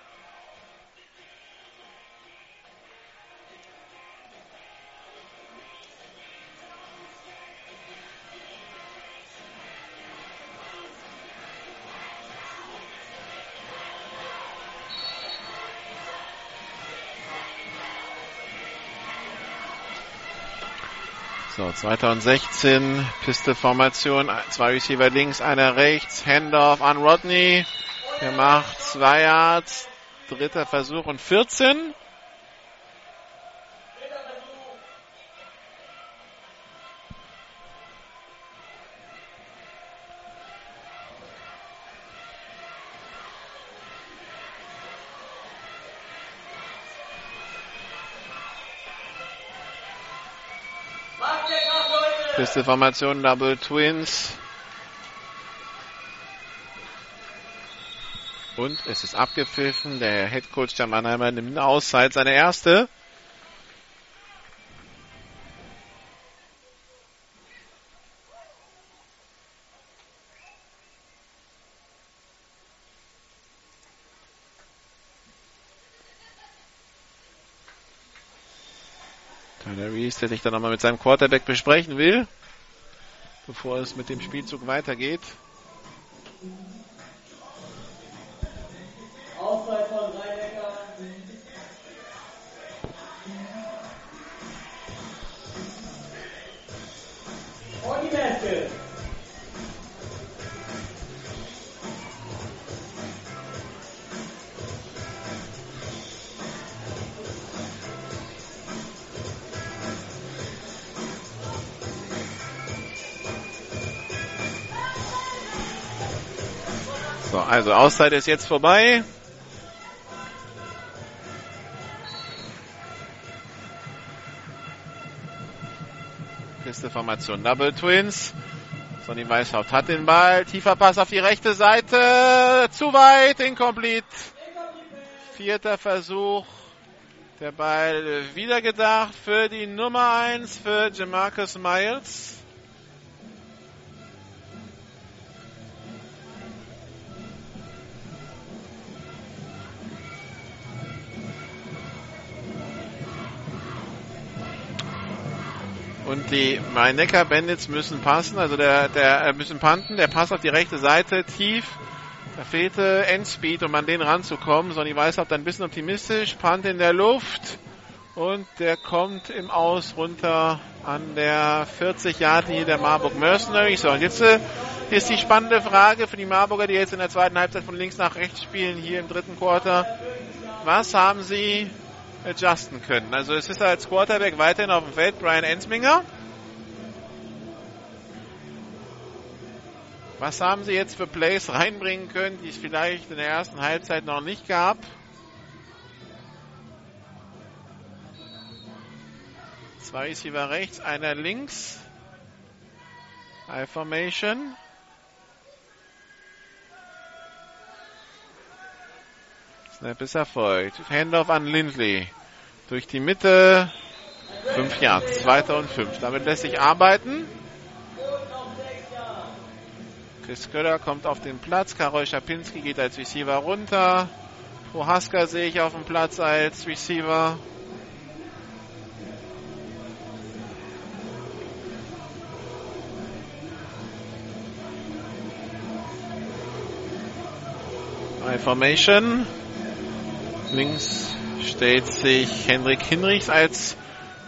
2016, Piste-Formation, zwei Receiver links, einer rechts, Handoff an Rodney. Der macht zwei Yards, dritter Versuch und 14. Beste Formation Double Twins. Und es ist abgepfiffen. Der Head Coach der Mannheimer nimmt eine Auszeit, seine erste. Tyler Reese, der sich dann nochmal mit seinem Quarterback besprechen will, bevor es mit dem Spielzug weitergeht. Also Auszeit ist jetzt vorbei. Piste Formation Double Twins. Sonny Weißhaupt hat den Ball. Tiefer Pass auf die rechte Seite. Zu weit. Incomplete. Vierter Versuch. Der Ball wieder gedacht für die Nummer 1 für Jamarcus Miles. Und die Rhein-Neckar Bandits müssen passen, also der, der äh, müssen panten, der Pass auf die rechte Seite tief. Da fehlte Endspeed, um an den ranzukommen. Sonny Weißhaupt ein bisschen optimistisch, Punt in der Luft. Und der kommt im Aus runter an der 40 Yard linie der Marburg Mercenaries. So, und jetzt äh, ist die spannende Frage für die Marburger, die jetzt in der zweiten Halbzeit von links nach rechts spielen, hier im dritten Quarter. Was haben sie adjusten können. Also es ist als Quarterback weiterhin auf dem Feld Brian Ensminger. Was haben sie jetzt für Plays reinbringen können, die es vielleicht in der ersten Halbzeit noch nicht gab? Zwei Receiver rechts, einer links. I-Formation. Snap ist erfolgt. Handoff an Lindley. Durch die Mitte. Fünf Yards. Zweiter und fünf. Damit lässt sich arbeiten. Chris Köller kommt auf den Platz. Karol Schapinski geht als Receiver runter. Prohaska sehe ich auf dem Platz als Receiver. I Formation. Links stellt sich Hendrik Hinrichs als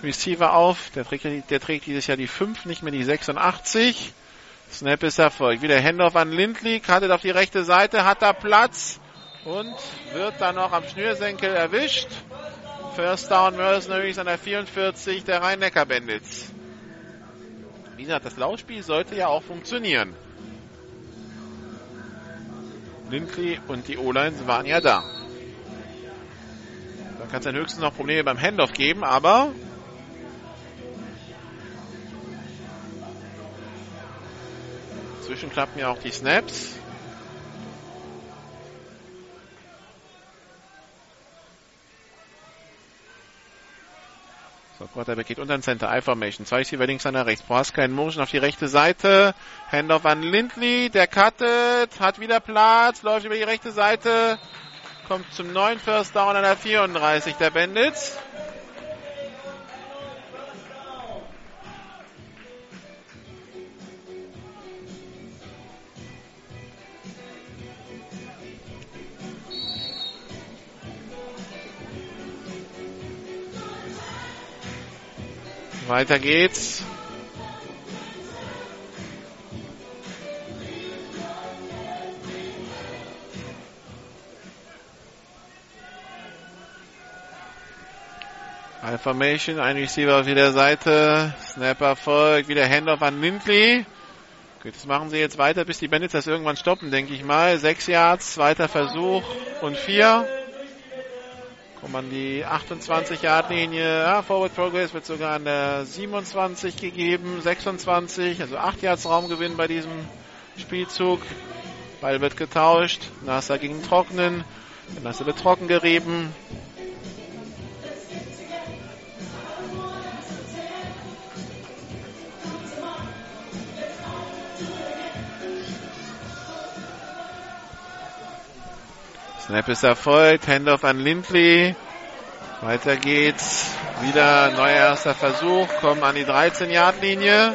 Receiver auf. Der trägt, der trägt dieses Jahr die 5, nicht mehr die 86. Snap ist Erfolg. Wieder Handoff an Lindley, cuttet auf die rechte Seite, hat da Platz und wird dann noch am Schnürsenkel erwischt. First Down Mercenaries an der 44 der Rhein-Neckar-Bandits. Wie gesagt, das Laufspiel sollte ja auch funktionieren. Lindley und die O-Lines waren ja da. Da kann es dann höchstens noch Probleme beim Handoff geben, aber inzwischen klappen ja auch die Snaps. So, Quarterback geht unter den Center. I-Formation. Zwei Receiver links, einer rechts. Prohaska in Motion auf die rechte Seite. Handoff an Lindley. Der cuttet. Hat wieder Platz. Läuft über die rechte Seite. Kommt zum neuen First Down an der 34 der Bandits. Weiter geht's. Formation, ein Receiver auf jeder Seite. Snapper folgt, wieder Handoff an Lindley. Gut, das machen sie jetzt weiter, bis die Bandits das irgendwann stoppen, denke ich mal. Sechs Yards, zweiter Versuch und vier. Kommen an die 28-Yard-Linie. Ja, Forward Progress wird sogar an der 27 gegeben. 26, also 8 Yards Raumgewinn bei diesem Spielzug. Ball wird getauscht. Nasser gegen Trocknen. Nasser wird trocken gerieben. Snap ist erfolgt. Handoff an Lindley. Weiter geht's. Wieder neuer erster Versuch. Kommen an die 13-Yard-Linie.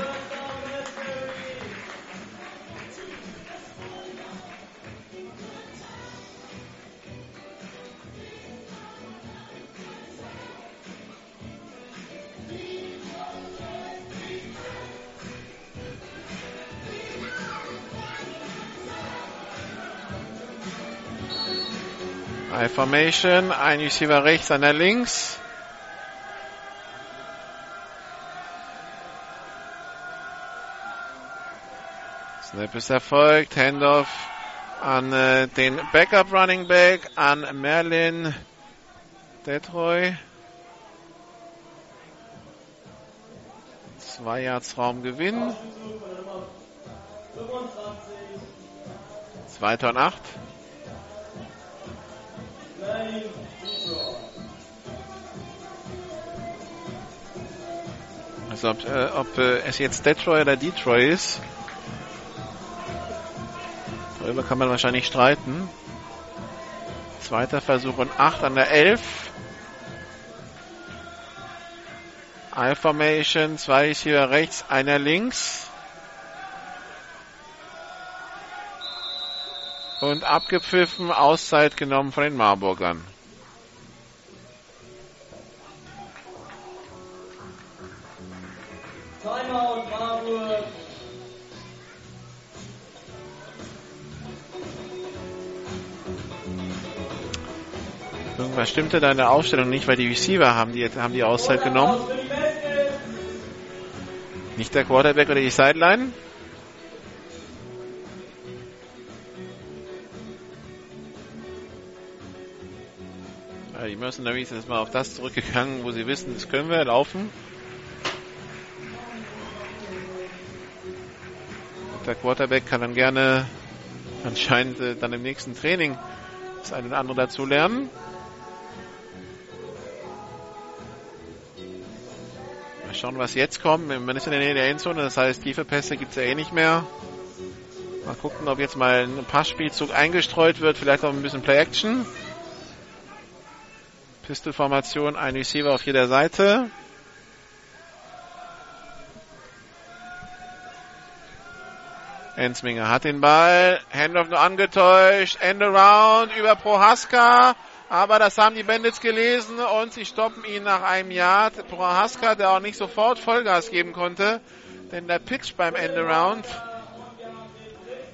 I Formation, ein Receiver rechts, einer links. Snap ist erfolgt, Handoff an äh, den Backup Running Back, an Merlin Detroit. Zwei Yards Raumgewinn. Zweiter und acht. Also ob, äh, ob äh, es jetzt Detroit oder Detroit ist, darüber kann man wahrscheinlich streiten. Zweiter Versuch und 8 an der 11. I-Formation, zwei ist hier rechts, einer links. Und abgepfiffen, Auszeit genommen von den Marburgern. Stimmte da in der Aufstellung nicht, weil die Receiver haben die, haben die Auszeit genommen. Nicht der Quarterback oder die Sideline. Die Mercenaries sind jetzt mal auf das zurückgegangen, wo sie wissen, das können wir laufen. Der Quarterback kann dann gerne anscheinend äh, dann im nächsten Training das eine oder andere dazu lernen. Schauen, was jetzt kommt. Man ist in der Nähe der Endzone, das heißt, tiefe Pässe gibt es ja eh nicht mehr. Mal gucken, ob jetzt mal ein Passspielzug eingestreut wird, vielleicht auch ein bisschen Play-Action. Pistol-Formation, ein Receiver auf jeder Seite. Ensminger hat den Ball. Handoff nur angetäuscht. End around über Prohaska. Aber das haben die Bandits gelesen und sie stoppen ihn nach einem Yard. Prohaska, der auch nicht sofort Vollgas geben konnte, denn der Pitch beim Endaround,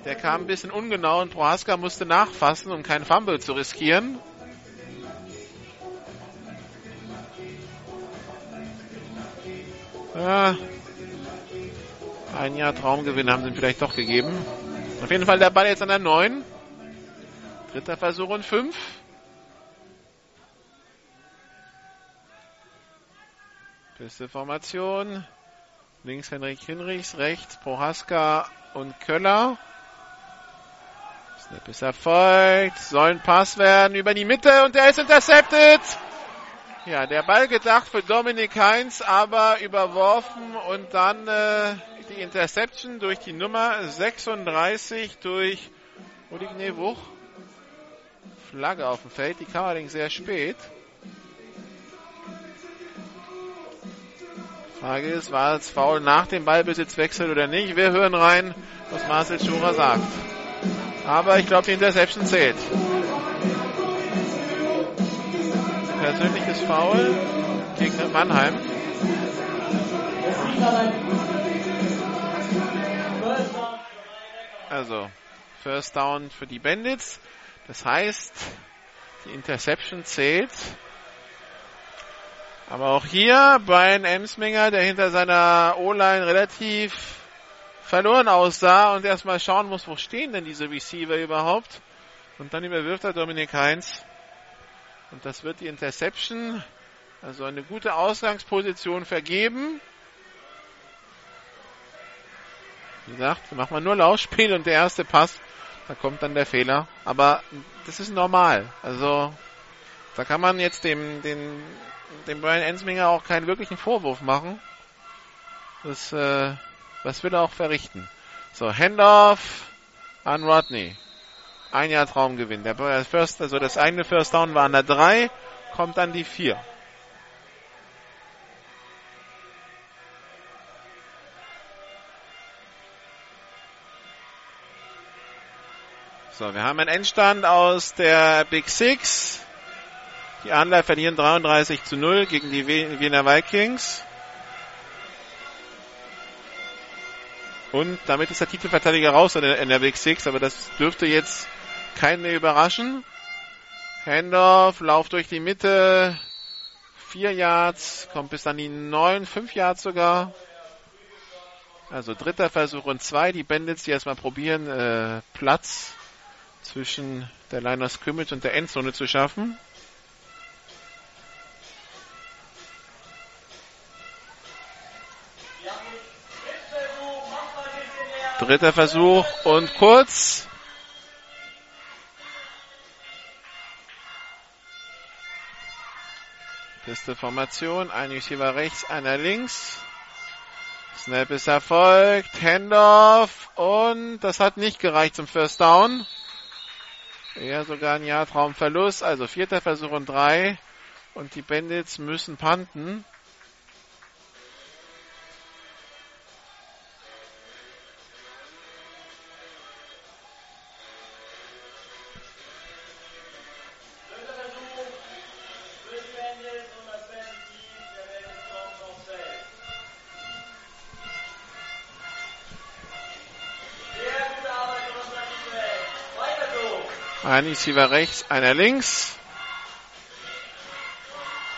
der kam ein bisschen ungenau und Prohaska musste nachfassen, um keinen Fumble zu riskieren. Ein Jahr Traumgewinn haben sie vielleicht doch gegeben. Auf jeden Fall der Ball jetzt an der 9. Dritter Versuch und 5. Beste Formation. Links Henrik Hinrichs, rechts Prohaska und Köller. Snap ist erfolgt. Soll ein Pass werden über die Mitte und der ist intercepted. Ja, der Ball gedacht für Dominik Heinz, aber überworfen und dann äh, die Interception durch die Nummer 36 durch Odigne Wuch. Flagge auf dem Feld, die kam allerdings sehr spät. Frage ist, war es faul nach dem Ballbesitzwechsel oder nicht? Wir hören rein, was Marcel Schurer sagt. Aber ich glaube, die Interception zählt. Persönliches Foul gegen Mannheim. Also, First Down für die Bandits. Das heißt, die Interception zählt. Aber auch hier Brian Emsminger, der hinter seiner O-Line relativ verloren aussah und erstmal schauen muss, wo stehen denn diese Receiver überhaupt. Und dann überwirft er Dominik Heinz. Und das wird die Interception. Also eine gute Ausgangsposition vergeben. Wie gesagt, machen wir nur Laufspiel und der erste Pass, da kommt dann der Fehler. Aber das ist normal. Also da kann man jetzt dem, dem, dem Brian Ensminger auch keinen wirklichen Vorwurf machen. Das, äh, das will er auch verrichten. So, Handoff an Rodney. Ein Jahr Traumgewinn. Der First, also das eigene First Down war an der 3, kommt dann die 4. So, wir haben einen Endstand aus der Big Six. Die Adler verlieren 33 zu 0 gegen die Wiener Vikings. Und damit ist der Titelverteidiger raus in der, in der aber das dürfte jetzt keinen mehr überraschen. Handoff, Lauf durch die Mitte, vier Yards, kommt bis an die neun, fünf Yards sogar. Also dritter Versuch und zwei. Die Bandits, die erstmal probieren, äh, Platz zwischen der Line of Scrimmage und der Endzone zu schaffen. Dritter Versuch und kurz. Beste Formation. Ein Receiver rechts, einer links. Snap ist erfolgt. Handoff. Und das hat nicht gereicht zum First Down. Eher sogar ein Jahrtraumverlust. Also vierter Versuch und drei. Und die Bandits müssen panten. Ein Receiver rechts, einer links.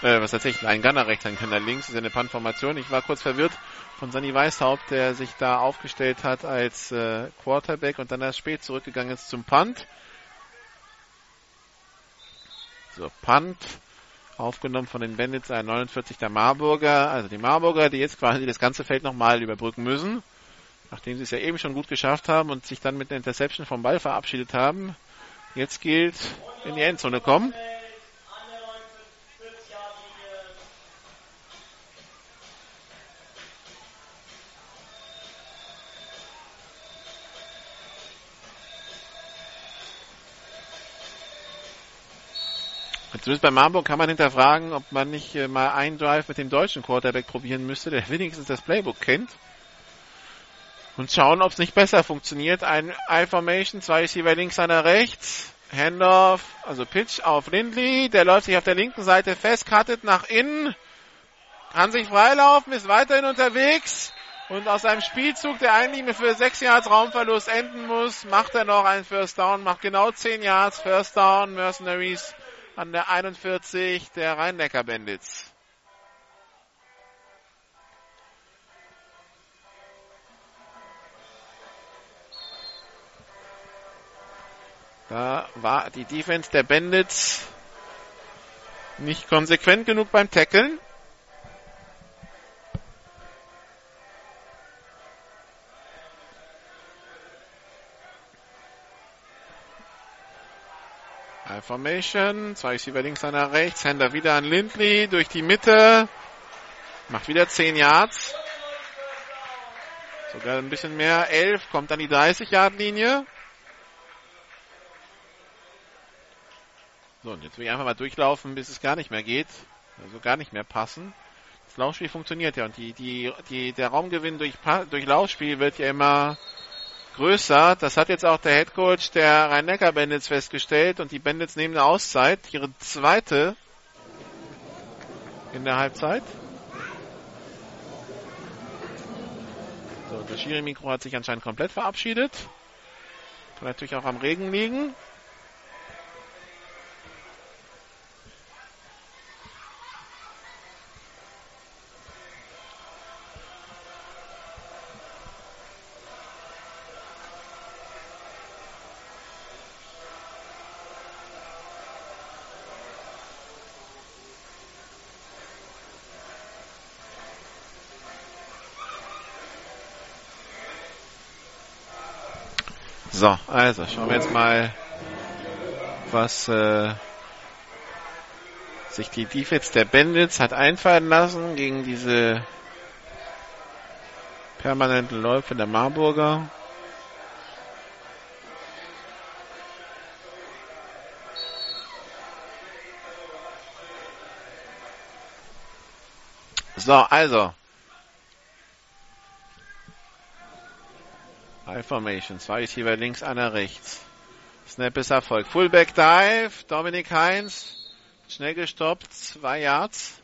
Äh, was tatsächlich ein Gunner rechts, ein Gunner links. Ist eine Punt-Formation. Ich war kurz verwirrt von Sunny Weishaupt, der sich da aufgestellt hat als äh, Quarterback und dann erst spät zurückgegangen ist zum Punt. So, Punt. Aufgenommen von den Bandits, ein 49 der Marburger. Also die Marburger, die jetzt quasi das ganze Feld nochmal überbrücken müssen. Nachdem sie es ja eben schon gut geschafft haben und sich dann mit einer Interception vom Ball verabschiedet haben. Jetzt gilt in die Endzone kommen. Zumindest bei Marburg kann man hinterfragen, ob man nicht äh, mal einen Drive mit dem deutschen Quarterback probieren müsste, der wenigstens das Playbook kennt. Und schauen, ob es nicht besser funktioniert. Ein I-Formation, zwei Receiver links, einer rechts. Handoff, also Pitch auf Lindley. Der läuft sich auf der linken Seite fest, cuttet nach innen. Kann sich freilaufen, ist weiterhin unterwegs. Und aus einem Spielzug, der eigentlich für sechs Yards Raumverlust enden muss, macht er noch einen First Down, macht genau zehn Yards First Down. Mercenaries an der 41 der Rhein-Neckar Bandits. Da war die Defense der Bandits nicht konsequent genug beim Tackeln. Formation. Zwei Receiver links, einer rechts. Händer wieder an Lindley durch die Mitte. Macht wieder 10 Yards. Sogar ein bisschen mehr. 11 kommt an die 30-Yard-Linie. So, und jetzt will ich einfach mal durchlaufen, bis es gar nicht mehr geht. Also gar nicht mehr passen. Das Laufspiel funktioniert ja und die, die, die, der Raumgewinn durch, durch Laufspiel wird ja immer größer. Das hat jetzt auch der Head Coach der Rhein-Neckar-Bandits festgestellt und die Bandits nehmen eine Auszeit, ihre zweite in der Halbzeit. So, das Schiri-Mikro hat sich anscheinend komplett verabschiedet. Kann natürlich auch am Regen liegen. So, also schauen wir jetzt mal, was äh, sich die Defense der Bandits hat einfallen lassen gegen diese permanenten Läufe der Marburger. So, also High Formation. Zwei Receiver links, einer rechts. Snap ist Erfolg. Fullback Dive. Dominik Heinz. Schnell gestoppt. Zwei Yards.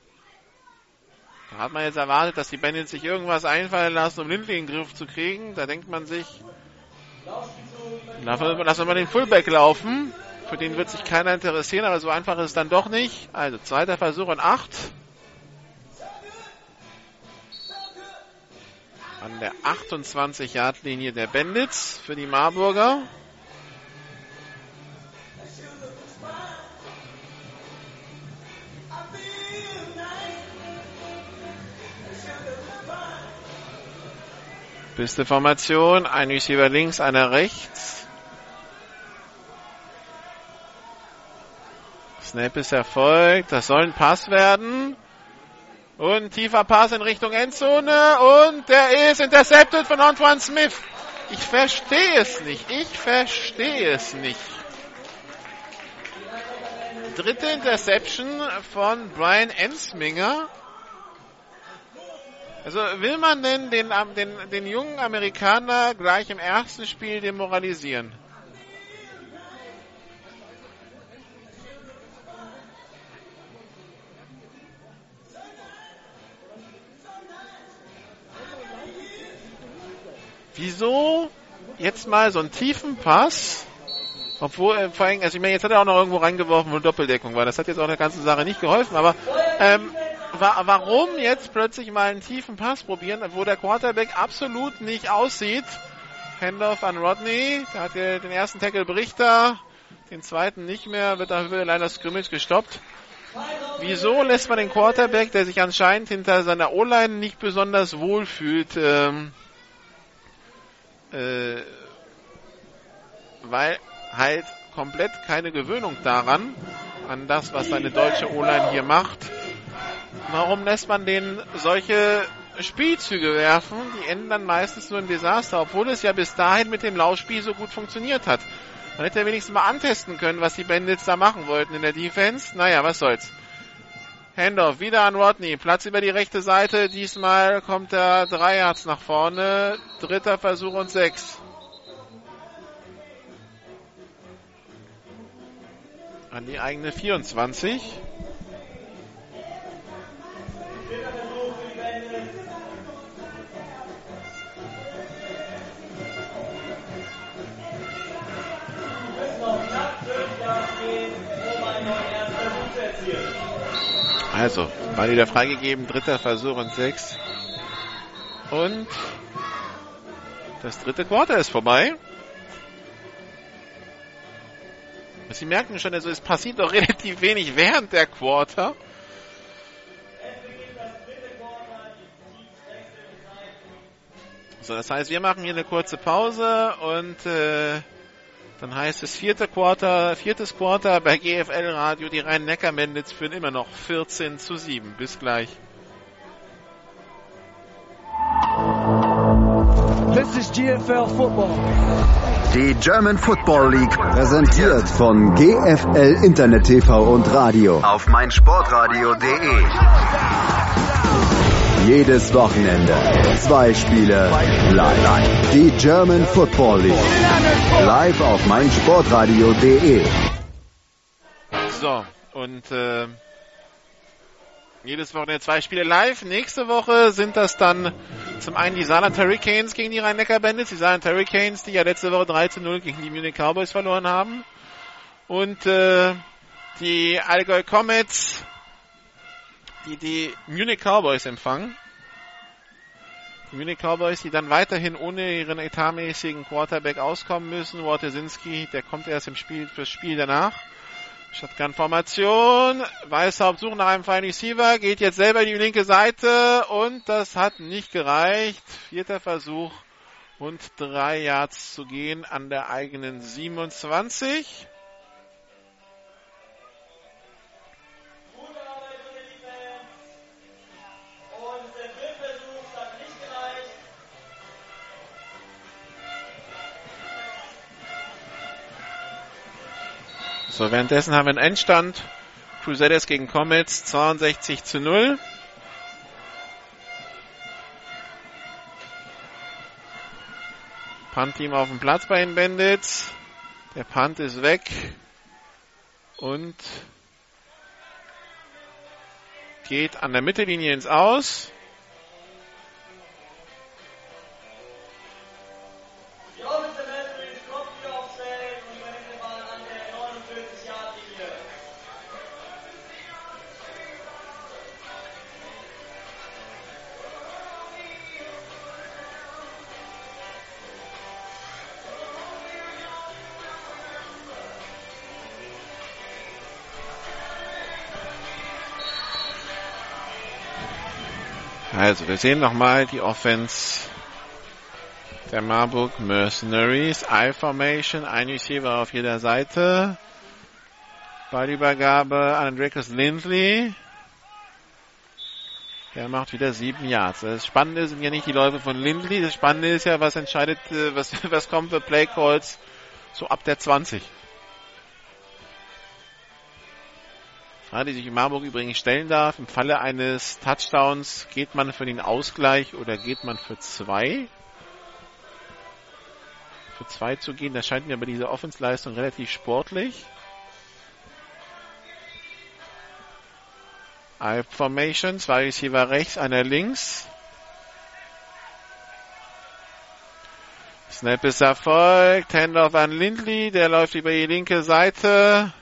Da hat man jetzt erwartet, dass die Bandits sich irgendwas einfallen lassen, um Lindley in den Griff zu kriegen. Da denkt man sich, lassen wir mal den Fullback laufen. Für den wird sich keiner interessieren, aber so einfach ist es dann doch nicht. Also zweiter Versuch und acht. An der 28-Yard-Linie der Bandits für die Marburger. Beste Formation, ein Receiver links, einer rechts. Snap ist erfolgt, das soll ein Pass werden. Und tiefer Pass in Richtung Endzone. Und der ist intercepted von Antoine Smith. Ich verstehe es nicht. Ich verstehe es nicht. Dritte Interception von Brian Ensminger. Also will man denn den, den, den jungen Amerikaner gleich im ersten Spiel demoralisieren? Wieso jetzt mal so einen tiefen Pass? Obwohl, äh, vor allem, also ich meine, jetzt hat er auch noch irgendwo reingeworfen, wo Doppeldeckung war. Das hat jetzt auch der ganzen Sache nicht geholfen, aber ähm, wa warum jetzt plötzlich mal einen tiefen Pass probieren, wo der Quarterback absolut nicht aussieht? Handoff an Rodney, der hat den ersten Tackle Brichter, den zweiten nicht mehr, wird dafür das Scrimmage gestoppt. Wieso lässt man den Quarterback, der sich anscheinend hinter seiner O-Line nicht besonders wohl fühlt, ähm, äh, weil halt komplett keine Gewöhnung daran, an das, was seine deutsche O-Line hier macht. Warum lässt man den solche Spielzüge werfen? Die enden dann meistens nur im Desaster, obwohl es ja bis dahin mit dem Laufspiel so gut funktioniert hat. Man hätte ja wenigstens mal antesten können, was die Bandits da machen wollten in der Defense. Naja, was soll's. Handoff wieder an Rodney. Platz über die rechte Seite. Diesmal kommt er drei Yards nach vorne. Dritter Versuch und sechs. an die eigene 24. Also, war wieder freigegeben, dritter Versuch und sechs. Und das dritte Quarter ist vorbei. Sie merken schon, also es passiert doch relativ wenig während der Quarter. So, das heißt, wir machen hier eine kurze Pause und äh, dann heißt es vierte Quarter, viertes Quarter bei GFL Radio. Die Rhein-Neckar-Mendits führen immer noch 14 zu 7. Bis gleich. This is GFL Football. Die German Football League präsentiert von GFL Internet TV und Radio auf meinsportradio.de. Jedes Wochenende zwei Spiele live. Die German Football League live auf meinsportradio.de. So, und äh, jedes Wochenende zwei Spiele live. Nächste Woche sind das dann zum einen die Saarland Hurricanes gegen die Rhein-Neckar-Bandits. Die Saarland Hurricanes, die ja letzte Woche 3 zu 0 gegen die Munich Cowboys verloren haben. Und äh, die Allgäu Comets, die die Munich Cowboys empfangen. Die Munich Cowboys, die dann weiterhin ohne ihren etatmäßigen Quarterback auskommen müssen. Wortesinski, der kommt erst im Spiel fürs Spiel danach. Shotgun-Formation. Weißhaupt sucht nach einem freien Receiver, geht jetzt selber in die linke Seite und das hat nicht gereicht. Vierter Versuch und drei Yards zu gehen an der eigenen 27. So, währenddessen haben wir einen Endstand. Crusaders gegen Comets 62 zu 0. Punt-Team auf dem Platz bei den Bandits. Der Punt ist weg. Und geht an der Mittellinie ins Aus. Also, wir sehen nochmal die Offense der Marburg Mercenaries. I-Formation, ein Receiver auf jeder Seite. Ballübergabe an Andreas Lindley. Der macht wieder sieben Yards. Das Spannende sind ja nicht die Läufe von Lindley. Das Spannende ist ja, was entscheidet, was, was kommt für Play Calls so ab der 20. die sich in Marburg übrigens stellen darf. Im Falle eines Touchdowns geht man für den Ausgleich oder geht man für zwei? Für zwei zu gehen, das scheint mir bei dieser Offensleistung relativ sportlich. I-Formation, zwei Receiver rechts, einer links. Snap ist erfolgt, Handoff an Lindley, der läuft über die linke Seite.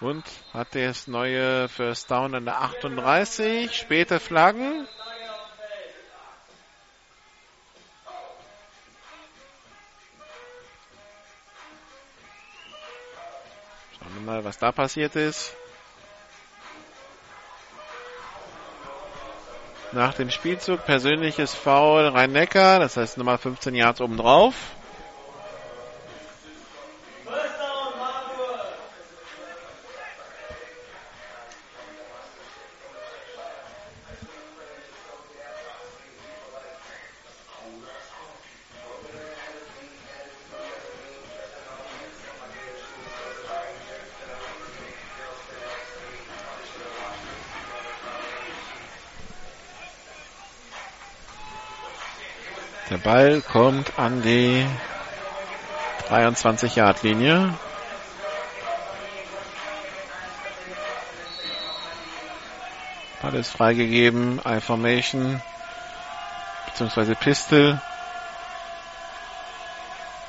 Und hat das neue First Down an der 38. Späte Flaggen. Schauen wir mal, was da passiert ist. Nach dem Spielzug persönliches Foul Rhein-Neckar, das heißt Nummer 15 Yards obendrauf. Ball kommt an die 23-Yard-Linie. Ball ist freigegeben. I-Formation bzw. Pistol.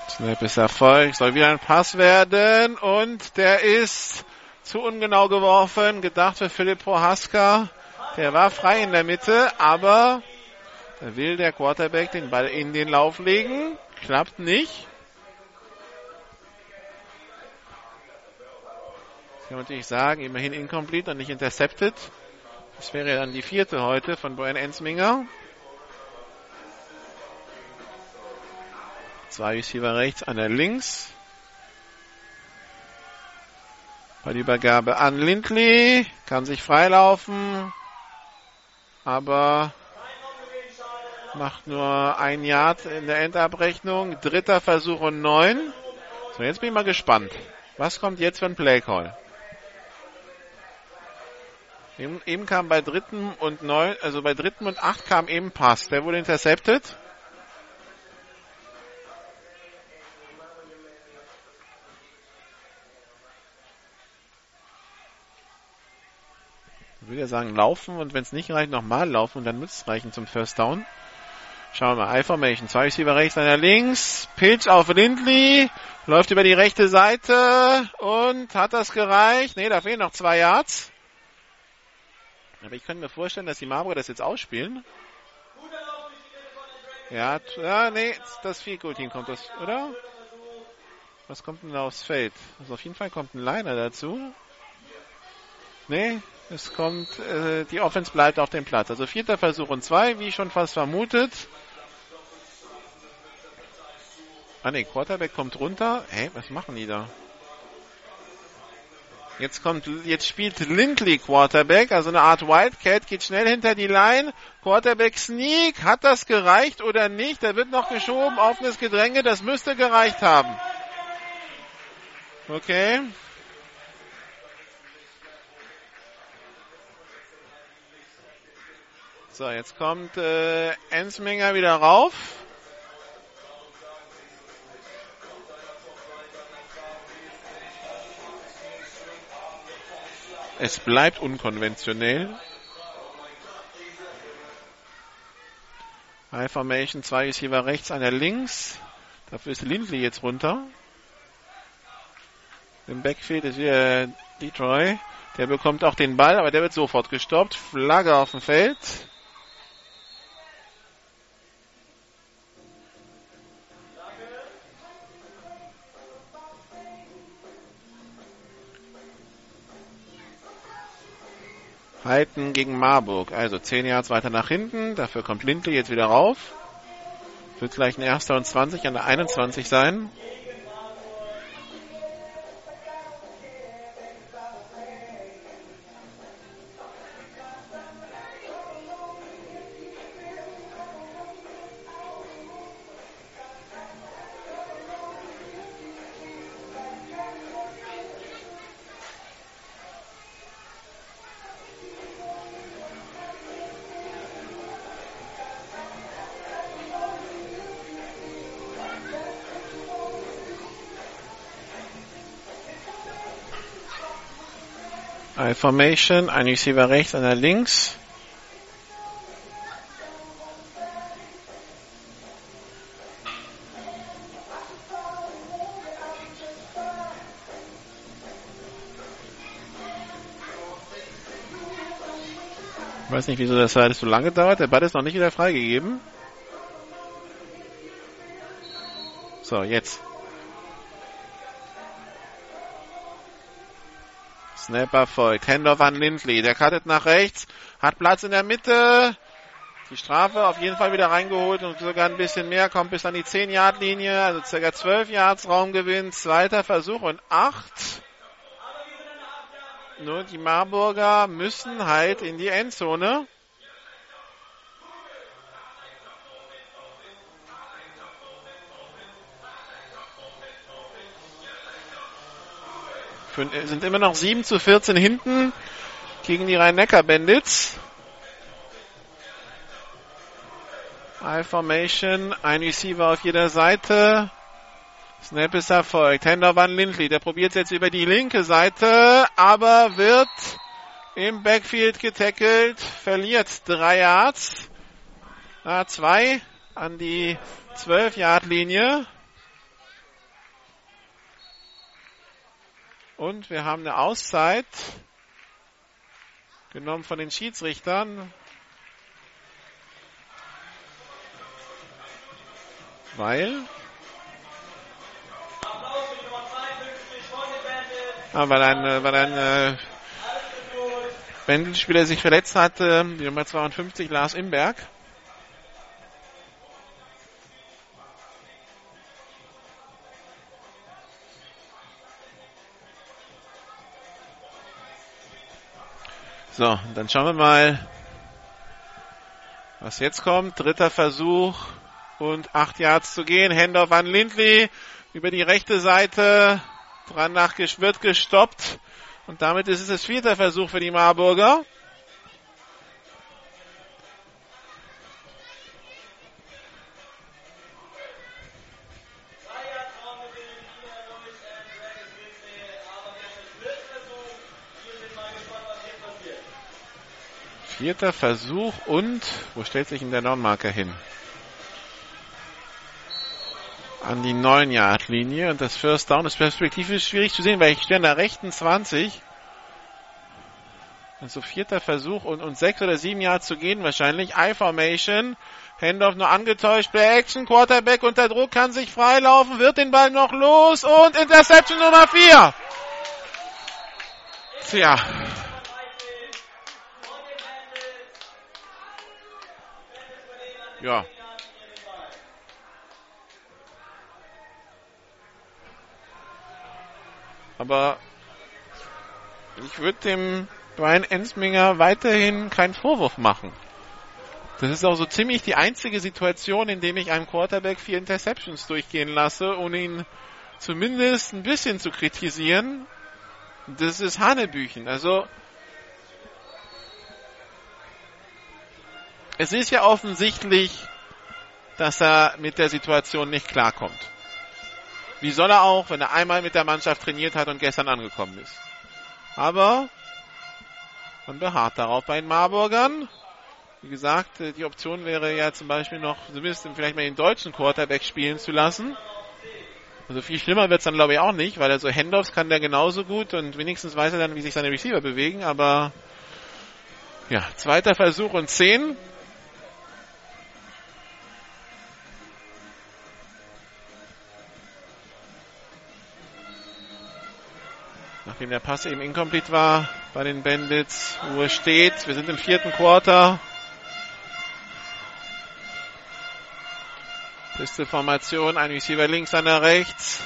Snap ist erfolgt. Soll wieder ein Pass werden und der ist zu ungenau geworfen. Gedacht für Filippo Haska. Der war frei in der Mitte, aber will der Quarterback den Ball in den Lauf legen. Klappt nicht. Das kann natürlich sagen, immerhin incomplete und nicht intercepted. Das wäre dann die vierte heute von Brian Ensminger. Zwei Receiver rechts, einer links. Bei der Übergabe an Lindley. Kann sich freilaufen. Aber macht nur ein Yard in der Endabrechnung. Dritter Versuch und neun. So, jetzt bin ich mal gespannt. Was kommt jetzt für ein Playcall? Eben, eben kam bei dritten und neun, also bei dritten und acht kam eben Pass. Der wurde intercepted. Ich würde ja sagen laufen und wenn es nicht reicht, nochmal laufen und dann müsste es reichen zum First Down. Schauen wir mal. I-Formation. Zwei Receiver rechts, einer links. Pitch auf Lindley. Läuft über die rechte Seite und hat das gereicht? Ne, da fehlen noch zwei Yards. Aber ich könnte mir vorstellen, dass die Marburger das jetzt ausspielen. Ja, ja, nee, das Field Goal Team kommt das, oder? Was kommt denn da aufs Feld? Also auf jeden Fall kommt ein Liner dazu. Nee, es kommt, äh, die Offense bleibt auf dem Platz. Also vierter Versuch und zwei, wie schon fast vermutet. Ah ne, Quarterback kommt runter. Hä, was machen die da? Jetzt kommt, jetzt spielt Lindley Quarterback, also eine Art Wildcat, geht schnell hinter die Line. Quarterback Sneak, hat das gereicht oder nicht? Da wird noch geschoben, offenes Gedränge, das müsste gereicht haben. Okay. So, jetzt kommt äh, Ensminger wieder rauf. Es bleibt unkonventionell. High Formation, zwei ist hier rechts, einer links. Dafür ist Lindley jetzt runter. Im Backfield ist wieder Detroit. Der bekommt auch den Ball, aber der wird sofort gestoppt. Flagge auf dem Feld. Heiten gegen Marburg. Also 10 Yards weiter nach hinten. Dafür kommt Lindley jetzt wieder rauf. Wird gleich ein erster und 20 an der 21 sein. Formation, ein Receiver rechts, einer links. Ich weiß nicht, wieso das so lange dauert. Der Ball ist noch nicht wieder freigegeben. So, jetzt. Snapper folgt. Handoff an Lindley. Der cuttet nach rechts. Hat Platz in der Mitte. Die Strafe auf jeden Fall wieder reingeholt und sogar ein bisschen mehr. Kommt bis an die 10-Yard-Linie. Also circa 12 Yards Raumgewinn. Zweiter Versuch und 8. Nur die Marburger müssen halt in die Endzone. Sind immer noch 7 zu 14 hinten gegen die Rhein-Neckar-Bandits. I-Formation, ein Receiver auf jeder Seite. Snap ist erfolgt. Handoff an Lindley. Der probiert jetzt über die linke Seite, aber wird im Backfield getackelt, verliert drei Yards. Ah, zwei an die 12-Yard-Linie. Und wir haben eine Auszeit genommen von den Schiedsrichtern. Weil Ah, weil ein, äh, weil ein äh, Bandenspieler sich verletzt hatte, die Nummer 52, Lars Imberg. So, dann schauen wir mal, was jetzt kommt. Dritter Versuch und acht Yards zu gehen. Handoff an Lindley über die rechte Seite. Dran nach wird gestoppt. Und damit ist es das vierte Versuch für die Marburger. Vierter Versuch und wo stellt sich denn der Non-Marker hin? An die 9-Yard-Linie und das First Down ist perspektivisch schwierig zu sehen, weil ich stehe an der rechten 20. Also vierter Versuch und, und sechs oder sieben Yards zu gehen wahrscheinlich. I-Formation. Handoff nur angetäuscht. Play Action. Quarterback unter Druck kann sich freilaufen. Wird den Ball noch los und Interception Nummer 4. Tja, Ja. Aber ich würde dem Brian Ensminger weiterhin keinen Vorwurf machen. Das ist auch so ziemlich die einzige Situation, in dem ich einem Quarterback vier Interceptions durchgehen lasse, ohne ihn zumindest ein bisschen zu kritisieren. Das ist Hanebüchen. Also es ist ja offensichtlich, dass er mit der Situation nicht klarkommt. Wie soll er auch, wenn er einmal mit der Mannschaft trainiert hat und gestern angekommen ist? Aber man beharrt darauf bei den Marburgern. Wie gesagt, die Option wäre ja zum Beispiel noch, zumindest vielleicht mal den deutschen Quarterback spielen zu lassen. Also viel schlimmer wird es dann glaube ich auch nicht, weil er so Handoffs kann der genauso gut und wenigstens weiß er dann, wie sich seine Receiver bewegen, aber ja, zweiter Versuch und zehn. Nachdem der Pass eben incomplete war bei den Bandits. Uhr steht. Wir sind im vierten Quarter. Pistol-Formation. Ein Receiver links, einer rechts.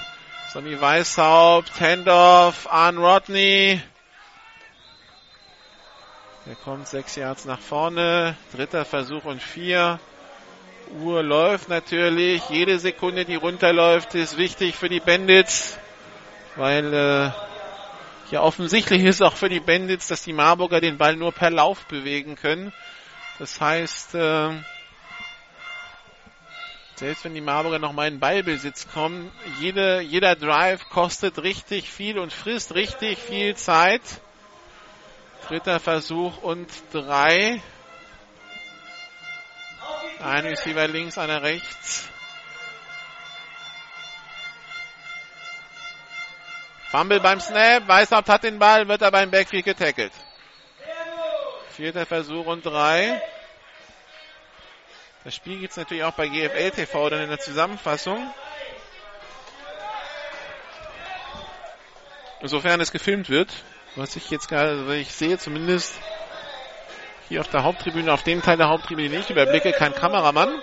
Sonny Weishaupt. Handoff an Rodney. Er kommt sechs Yards nach vorne. Dritter Versuch und vier. Uhr läuft natürlich. Jede Sekunde, die runterläuft, ist wichtig für die Bandits, weil äh, ja, offensichtlich ist auch für die Bandits, dass die Marburger den Ball nur per Lauf bewegen können. Das heißt, äh, selbst wenn die Marburger nochmal in Ballbesitz kommen, jede, jeder Drive kostet richtig viel und frisst richtig viel Zeit. Dritter Versuch und drei. Ein Receiver links, einer rechts. Fumble beim Snap. Weißhaupt hat den Ball, wird aber im Backfield getackelt. Vierter Versuch und drei. Das Spiel gibt es natürlich auch bei GFL TV dann in der Zusammenfassung. Insofern es gefilmt wird, was ich jetzt gerade, also ich sehe zumindest hier auf der Haupttribüne, auf dem Teil der Haupttribüne, den ich überblicke, kein Kameramann.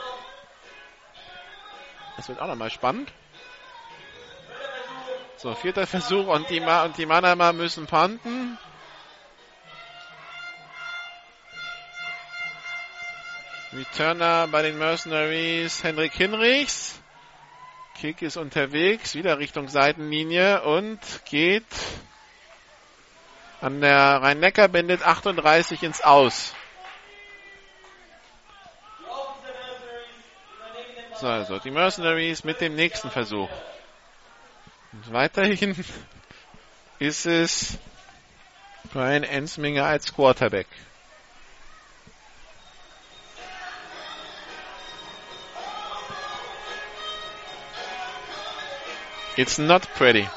Das wird auch nochmal spannend. So, vierter Versuch und die, Ma und die Mannheimer müssen panten. Returner bei den Mercenaries Henrik Hinrichs. Kick ist unterwegs, wieder Richtung Seitenlinie und geht an der Rhein-Neckar-Bandit 38 ins Aus. So, also die Mercenaries mit dem nächsten Versuch. Und weiterhin ist es Brian Ensminger als Quarterback. It's not pretty.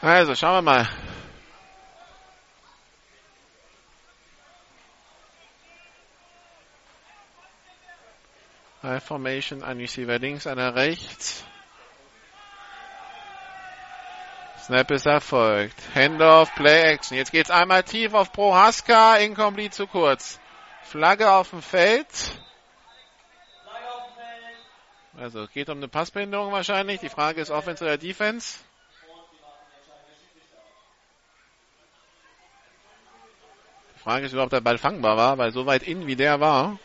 Also, schauen wir mal. High Formation, ein Receiver links, einer rechts. Snap ist erfolgt. Handoff, Play Action. Jetzt geht's einmal tief auf Prohaska, incomplete zu kurz. Flagge auf dem Feld. Also geht um eine Passbehinderung wahrscheinlich. Die Frage ist Offense oder Defense. Die Frage ist überhaupt, ob der Ball fangbar war, weil so weit in wie der war.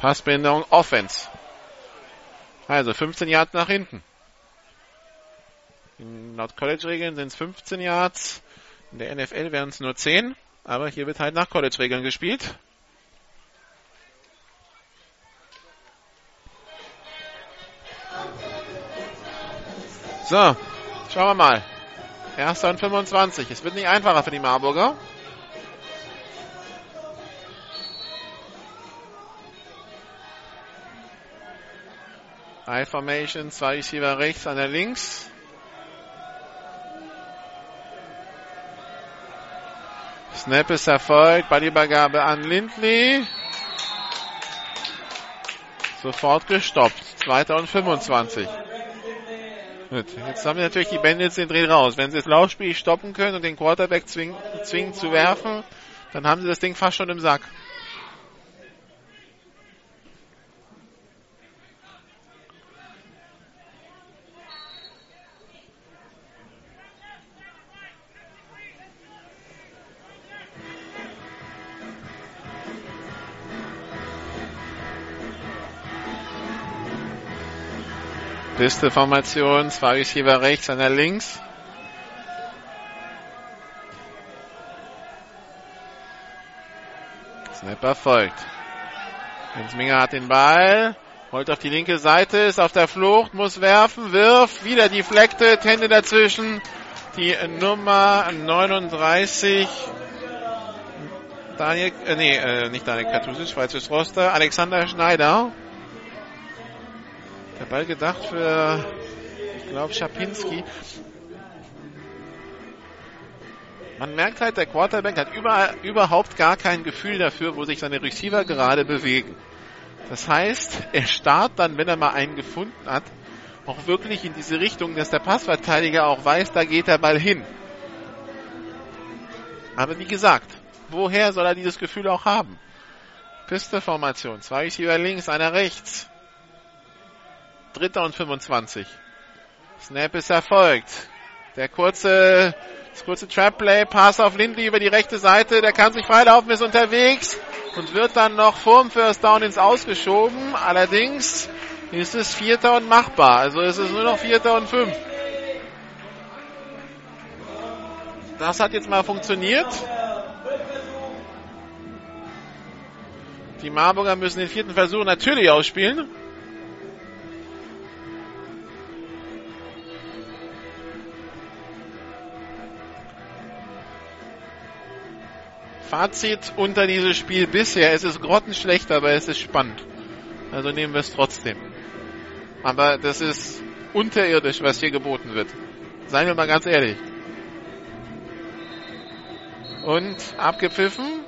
Passbehinderung Offense. Also 15 Yards nach hinten. In laut College-Regeln sind es 15 Yards. In der NFL wären es nur 10. Aber hier wird halt nach College-Regeln gespielt. So, schauen wir mal. Erster und 25. Es wird nicht einfacher für die Marburger. High Formation, zwei Receiver rechts, einer links. Snap ist erfolgt, Ballübergabe an Lindley. Sofort gestoppt. Zweiter und 25. Gut. Jetzt haben wir natürlich die Bandits den Dreh raus. Wenn sie das Laufspiel stoppen können und den Quarterback zwingen, zwingen zu werfen, dann haben sie das Ding fast schon im Sack. Piste-Formation, zwei Receiver rechts, einer links. Snapper folgt. Hensminger hat den Ball, holt auf die linke Seite, ist auf der Flucht, muss werfen, wirft, wieder die Fleckte, Hände dazwischen. Die Nummer 39, Daniel, äh, nee, äh, nicht Daniel Katusic, Schweizers Roster, Alexander Schneider. Der Ball gedacht für, ich glaube, Schapinski. Man merkt halt, der Quarterback hat über, überhaupt gar kein Gefühl dafür, wo sich seine Receiver gerade bewegen. Das heißt, er starrt dann, wenn er mal einen gefunden hat, auch wirklich in diese Richtung, dass der Passverteidiger auch weiß, da geht der Ball hin. Aber wie gesagt, woher soll er dieses Gefühl auch haben? Piste-Formation. Zwei Receiver links, einer rechts. Dritter und 25. Snap ist erfolgt. Der kurze, das kurze Trap Play, Pass auf Lindley über die rechte Seite, der kann sich freilaufen, ist unterwegs und wird dann noch vorm First Down ins Ausgeschoben. Allerdings ist es Vierter und machbar. Also ist es nur noch Vierter und Fünf. Das hat jetzt mal funktioniert. Die Marburger müssen den vierten Versuch natürlich ausspielen. Fazit unter dieses Spiel bisher. Es ist grottenschlecht, aber es ist spannend. Also nehmen wir es trotzdem. Aber das ist unterirdisch, was hier geboten wird. Seien wir mal ganz ehrlich. Und abgepfiffen.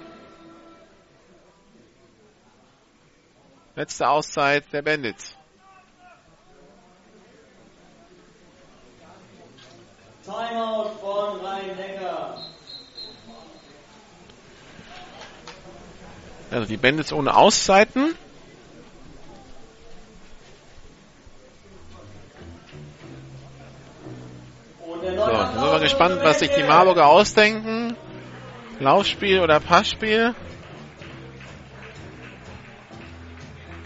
Letzte Auszeit der Bandits. Timeout von Rhein-Neckar. Also die Bandits ohne Auszeiten. So, dann sind wir gespannt, was sich die Marburger ausdenken. Laufspiel oder Passspiel.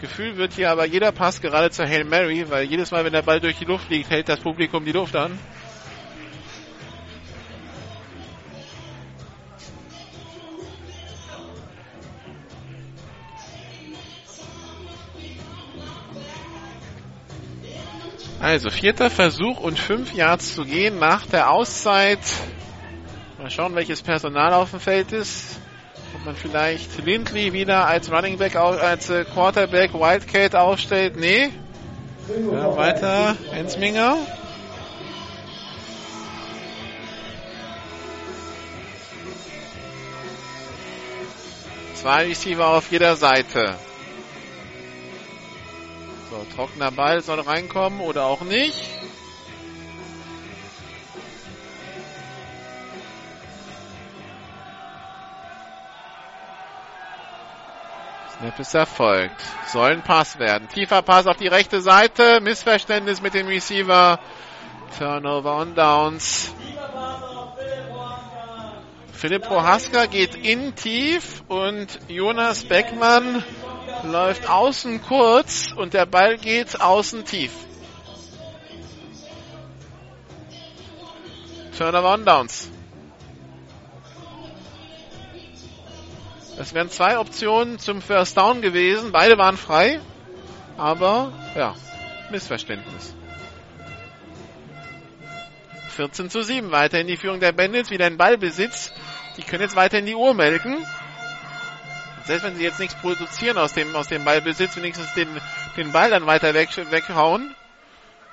Gefühl wird hier aber jeder Pass gerade zur Hail Mary, weil jedes Mal, wenn der Ball durch die Luft liegt, hält das Publikum die Luft an. Also, vierter Versuch und fünf Yards zu gehen nach der Auszeit. Mal schauen, welches Personal auf dem Feld ist. Ob man vielleicht Lindley wieder als Running Back, als äh, Quarterback Wildcat aufstellt. Nee. Ja, weiter Ensminger. Zwei Receiver auf jeder Seite. So, trockener Ball soll reinkommen oder auch nicht. Snap ist erfolgt. Soll ein Pass werden. Tiefer Pass auf die rechte Seite. Missverständnis mit dem Receiver. Turnover on Downs. Philipp Prohaska geht in tief und Jonas Beckmann läuft außen kurz und der Ball geht außen tief. Turnover on Downs. Es wären zwei Optionen zum First Down gewesen. Beide waren frei. Aber, ja, Missverständnis. 14 zu 7. Weiter in die Führung der Bandits. Wieder in Ballbesitz. Die können jetzt weiter in die Uhr melken. Selbst wenn sie jetzt nichts produzieren aus dem, aus dem Ballbesitz, wenigstens den, den Ball dann weiter weg, weghauen.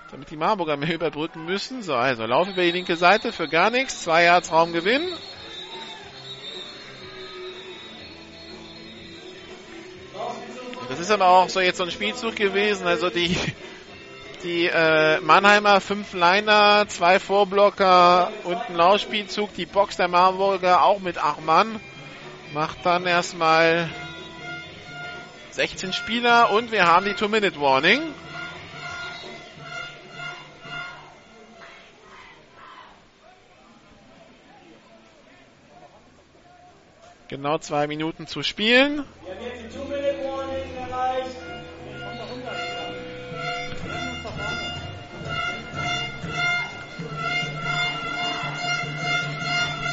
Damit die Marburger mehr überbrücken müssen. So, also Lauf über die linke Seite für gar nichts. Zwei Yards Raumgewinn. Das ist aber auch so jetzt so ein Spielzug gewesen. Also die, die äh, Mannheimer fünf Liner, zwei Vorblocker und ein Laufspielzug. Die Box der Marburger auch mit acht Mann. Macht dann erstmal 16 Spieler und wir haben die Two-Minute-Warning. Genau zwei Minuten zu spielen.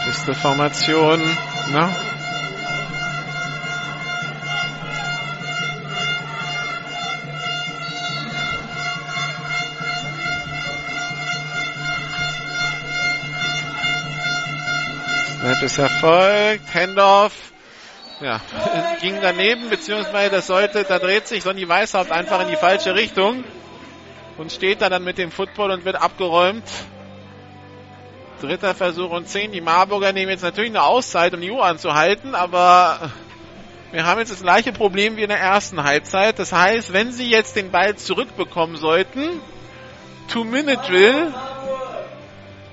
Pisteformation. Na? Snap ist erfolgt. Handoff. Ja, ging daneben, beziehungsweise das sollte, da dreht sich Sonny Weißhaupt einfach in die falsche Richtung und steht da dann mit dem Football und wird abgeräumt. Dritter Versuch und 10. Die Marburger nehmen jetzt natürlich eine Auszeit, um die Uhr anzuhalten, aber wir haben jetzt das gleiche Problem wie in der ersten Halbzeit. Das heißt, wenn sie jetzt den Ball zurückbekommen sollten, Two-Minute-Drill,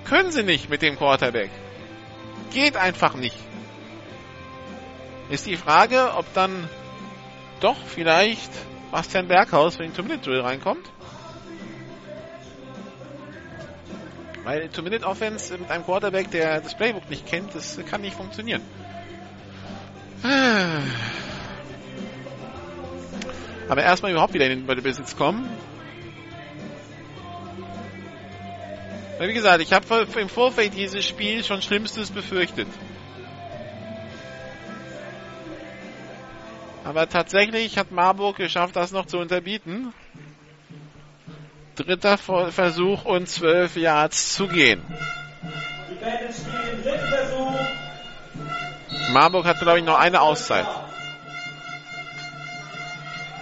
können sie nicht mit dem Quarterback. Geht einfach nicht. Ist die Frage, ob dann doch vielleicht Bastian Berghaus für den Two-Minute-Drill reinkommt? Weil Two-Minute-Offense mit einem Quarterback, der das Playbook nicht kennt, das kann nicht funktionieren. Aber erstmal überhaupt wieder in den Besitz kommen. Wie gesagt, ich habe im Vorfeld dieses Spiel schon Schlimmstes befürchtet. Aber tatsächlich hat Marburg geschafft, das noch zu unterbieten. Dritter Versuch und zwölf Yards zu gehen. Marburg hat, glaube ich, noch eine Auszeit.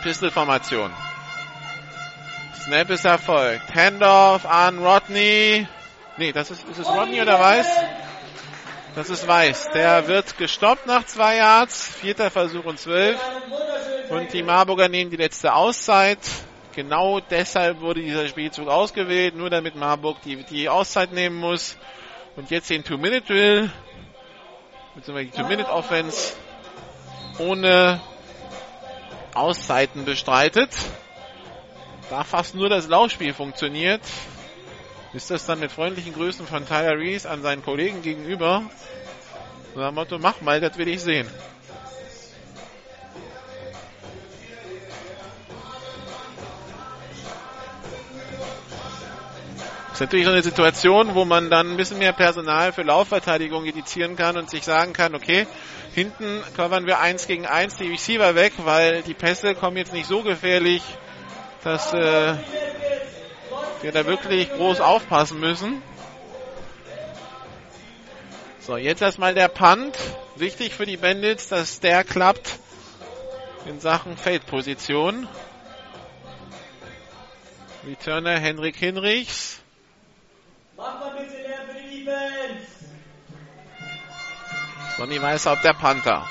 Pistolformation. Snap ist erfolgt. Handoff an Rodney. Nee, das ist, ist es Rodney oder Weiß? Das ist Weiß. Der wird gestoppt nach zwei Yards. Vierter Versuch und zwölf. Und die Marburger nehmen die letzte Auszeit. Genau deshalb wurde dieser Spielzug ausgewählt, nur damit Marburg die, die Auszeit nehmen muss. Und jetzt den Two-Minute-Drill, beziehungsweise die Two-Minute-Offense ohne Auszeiten bestreitet. Da fast nur das Laufspiel funktioniert, ist das dann mit freundlichen Grüßen von Tyler Reese an seinen Kollegen gegenüber. So nach Motto, mach mal, das will ich sehen. Das ist natürlich so eine Situation, wo man dann ein bisschen mehr Personal für Laufverteidigung dedizieren kann und sich sagen kann, okay, hinten covern wir eins gegen eins die Receiver weg, weil die Pässe kommen jetzt nicht so gefährlich, dass äh, Wir da wirklich groß aufpassen müssen. So, jetzt erstmal der Punt. Wichtig für die Bandits, dass der klappt in Sachen Feldposition. Returner Henrik Hinrichs. Mach mal bitte leer für die Defense. Sonny Weißhaupt, der Panther.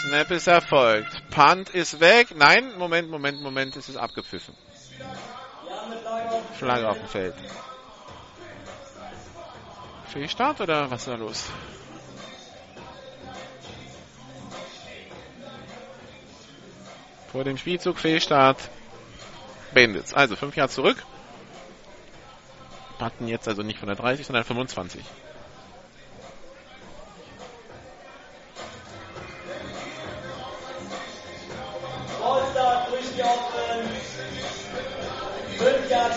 Snap ist erfolgt. Punt ist weg. Nein, Moment, Moment, Moment, es ist abgepfiffen. Flagge auf dem Feld. Fehlstart oder was ist da los? Vor dem Spielzug Fehlstart. Bandits. Also fünf Jahre zurück. Button jetzt also nicht von der 30, sondern 25. Da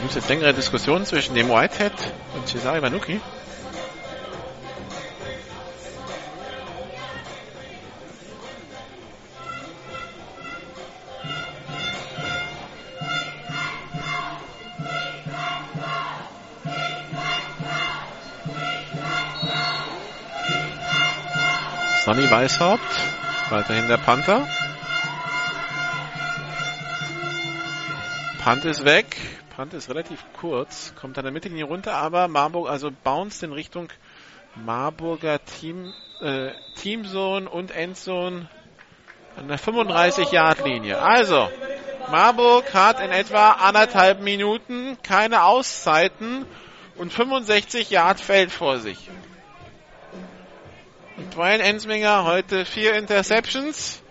gibt es jetzt längere Diskussionen zwischen dem Whitehead und Cesare Vanucci. Sonny Weißhaupt, weiterhin der Panther. Punt ist weg. Punt ist relativ kurz, kommt an der Mittellinie runter, aber Marburg, also bounced in Richtung Marburger Team, äh, Teamzone und Endzone an der 35-Yard-Linie. Also, Marburg hat in etwa anderthalb Minuten keine Auszeiten und 65 Yard Feld vor sich. Und Brian Ensminger heute vier Interceptions.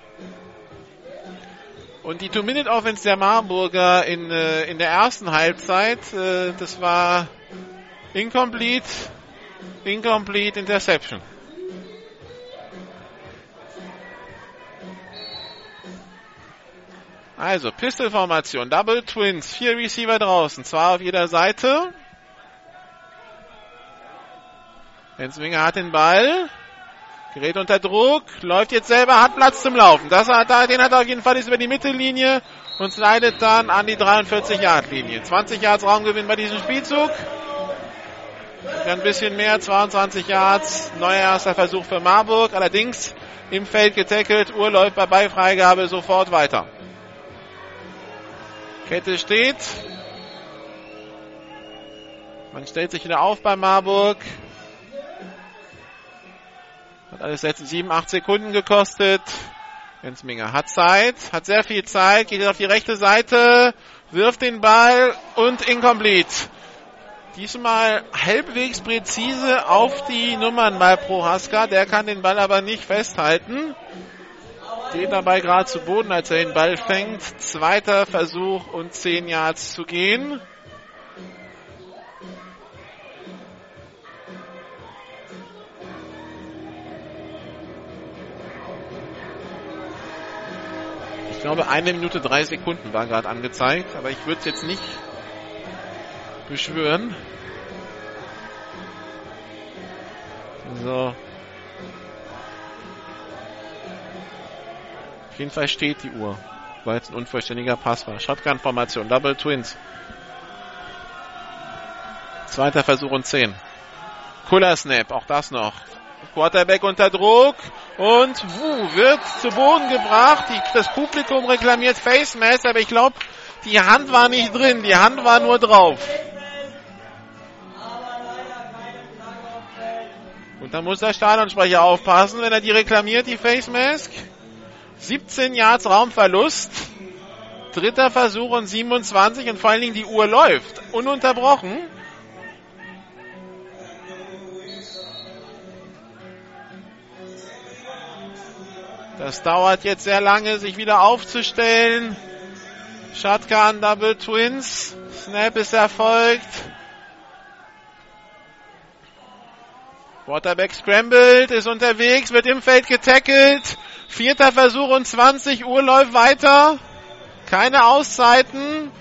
Und die Two-Minute-Offense der Marburger in, äh, in der ersten Halbzeit, äh, das war incomplete, incomplete Interception. Also, Pistol-Formation, Double Twins, vier Receiver draußen, zwei auf jeder Seite. Ensminger hat den Ball, gerät unter Druck, läuft jetzt selber, hat Platz zum Laufen. Das hat, den hat er auf jeden Fall ist über die Mittellinie und slidet dann an die 43-Yard-Linie. 20 Yards Raumgewinn bei diesem Spielzug. Ein bisschen mehr, 22 Yards. Neuer erster Versuch für Marburg. Allerdings im Feld getackelt. Uhr läuft bei Beifreigabe sofort weiter. Kette steht. Man stellt sich wieder auf bei Marburg. Alles jetzt 7, 8 Sekunden gekostet. Jensminger hat Zeit, hat sehr viel Zeit, geht auf die rechte Seite, wirft den Ball und incomplete. Diesmal halbwegs präzise auf die Nummern bei Prohaska. Der kann den Ball aber nicht festhalten. Geht dabei gerade zu Boden, als er den Ball fängt. Zweiter Versuch und 10 Yards zu gehen. Ich glaube, eine Minute drei Sekunden war gerade angezeigt, aber ich würde es jetzt nicht beschwören. So. Auf jeden Fall steht die Uhr, weil es ein unvollständiger Pass war. Shotgun-Formation, Double Twins. Zweiter Versuch und 10. Cooler Snap, auch das noch. Quarterback unter Druck und wuh, wird zu Boden gebracht. Die, das Publikum reklamiert Face Mask, aber ich glaube, die Hand war nicht drin, die Hand war nur drauf. Und da muss der Stadionsprecher aufpassen, wenn er die reklamiert, die Face Mask. 17 Yards Raumverlust. Dritter Versuch und 27 und vor allen Dingen die Uhr läuft. Ununterbrochen. Das dauert jetzt sehr lange, sich wieder aufzustellen. Shotgun Double Twins. Snap ist erfolgt. Quarterback scrambled, ist unterwegs, wird im Feld getackelt. Vierter Versuch und 20 Uhr läuft weiter. Keine Auszeiten.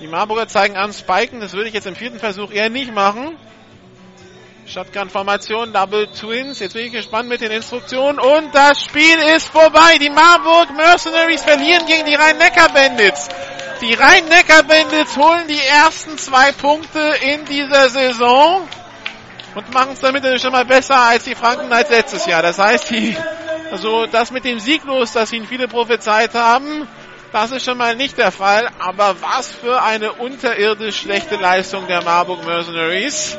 Die Marburger zeigen an Spiken, das würde ich jetzt im vierten Versuch eher nicht machen. Shotgun-Formation, Double Twins. Jetzt bin ich gespannt mit den Instruktionen. Und das Spiel ist vorbei. Die Marburg Mercenaries verlieren gegen die Rhein-Neckar-Bandits. Die Rhein-Neckar-Bandits holen die ersten zwei Punkte in dieser Saison und machen es damit schon mal besser als die Franken Knights letztes Jahr. Das heißt, die, also das mit dem Sieglos, das ihnen viele prophezeit haben, das ist schon mal nicht der Fall. Aber was für eine unterirdisch schlechte Leistung der Marburg Mercenaries.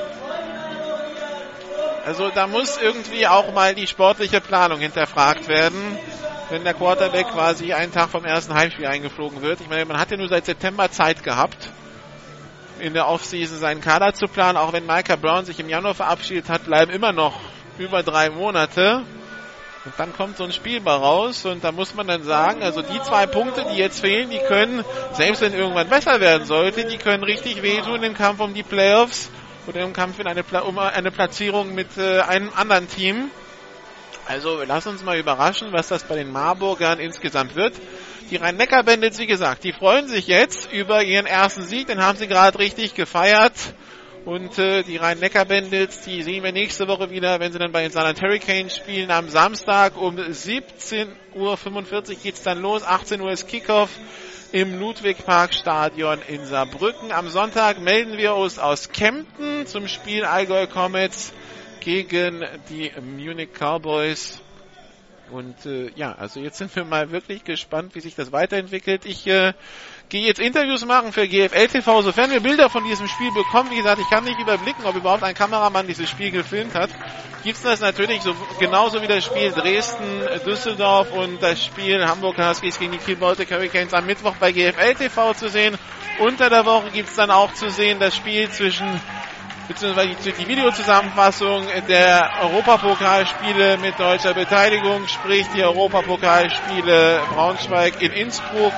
Also da muss irgendwie auch mal die sportliche Planung hinterfragt werden, wenn der Quarterback quasi einen Tag vom ersten Heimspiel eingeflogen wird. Ich meine, man hat ja nur seit September Zeit gehabt, in der Offseason seinen Kader zu planen. Auch wenn Micah Brown sich im Januar verabschiedet hat, bleiben immer noch über drei Monate. Und dann kommt so ein Spielbar raus und da muss man dann sagen, also die zwei Punkte, die jetzt fehlen, die können, selbst wenn irgendwann besser werden sollte, die können richtig wehtun im Kampf um die Playoffs oder im Kampf in eine, um eine Platzierung mit äh, einem anderen Team. Also lass uns mal überraschen, was das bei den Marburgern insgesamt wird. Die Rhein-Neckar-Bandits, wie gesagt, die freuen sich jetzt über ihren ersten Sieg, den haben sie gerade richtig gefeiert. Und äh, die Rhein-Neckar-Bandits, die sehen wir nächste Woche wieder, wenn sie dann bei den Saarland Hurricanes spielen. Am Samstag um 17.45 Uhr geht's dann los. 18 Uhr ist Kickoff im Ludwig-Park-Stadion in Saarbrücken. Am Sonntag melden wir uns aus Kempten zum Spiel Allgäu Comets gegen die Munich Cowboys. Und äh, ja, also jetzt sind wir mal wirklich gespannt, wie sich das weiterentwickelt. Ich äh, gehe jetzt Interviews machen für GFL TV, sofern wir Bilder von diesem Spiel bekommen. Wie gesagt, ich kann nicht überblicken, ob überhaupt ein Kameramann dieses Spiel gefilmt hat. Gibt's das natürlich so genauso wie das Spiel Dresden, Düsseldorf und das Spiel Hamburg Huskies gegen die Kiel Baltic Hurricanes am Mittwoch bei GFL TV zu sehen. Unter der Woche gibt's dann auch zu sehen das Spiel zwischen beziehungsweise die Videozusammenfassung der Europapokalspiele mit deutscher Beteiligung, sprich die Europapokalspiele Braunschweig in Innsbruck,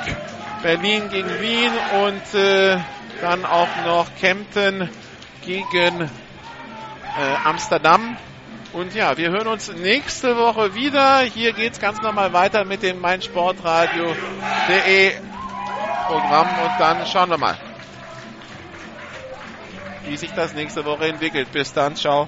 Berlin gegen Wien und äh, dann auch noch Kempten gegen äh, Amsterdam. Und ja, wir hören uns nächste Woche wieder. Hier geht's ganz normal weiter mit dem meinsportradio.de Programm und dann schauen wir mal wie sich das nächste Woche entwickelt. Bis dann, ciao.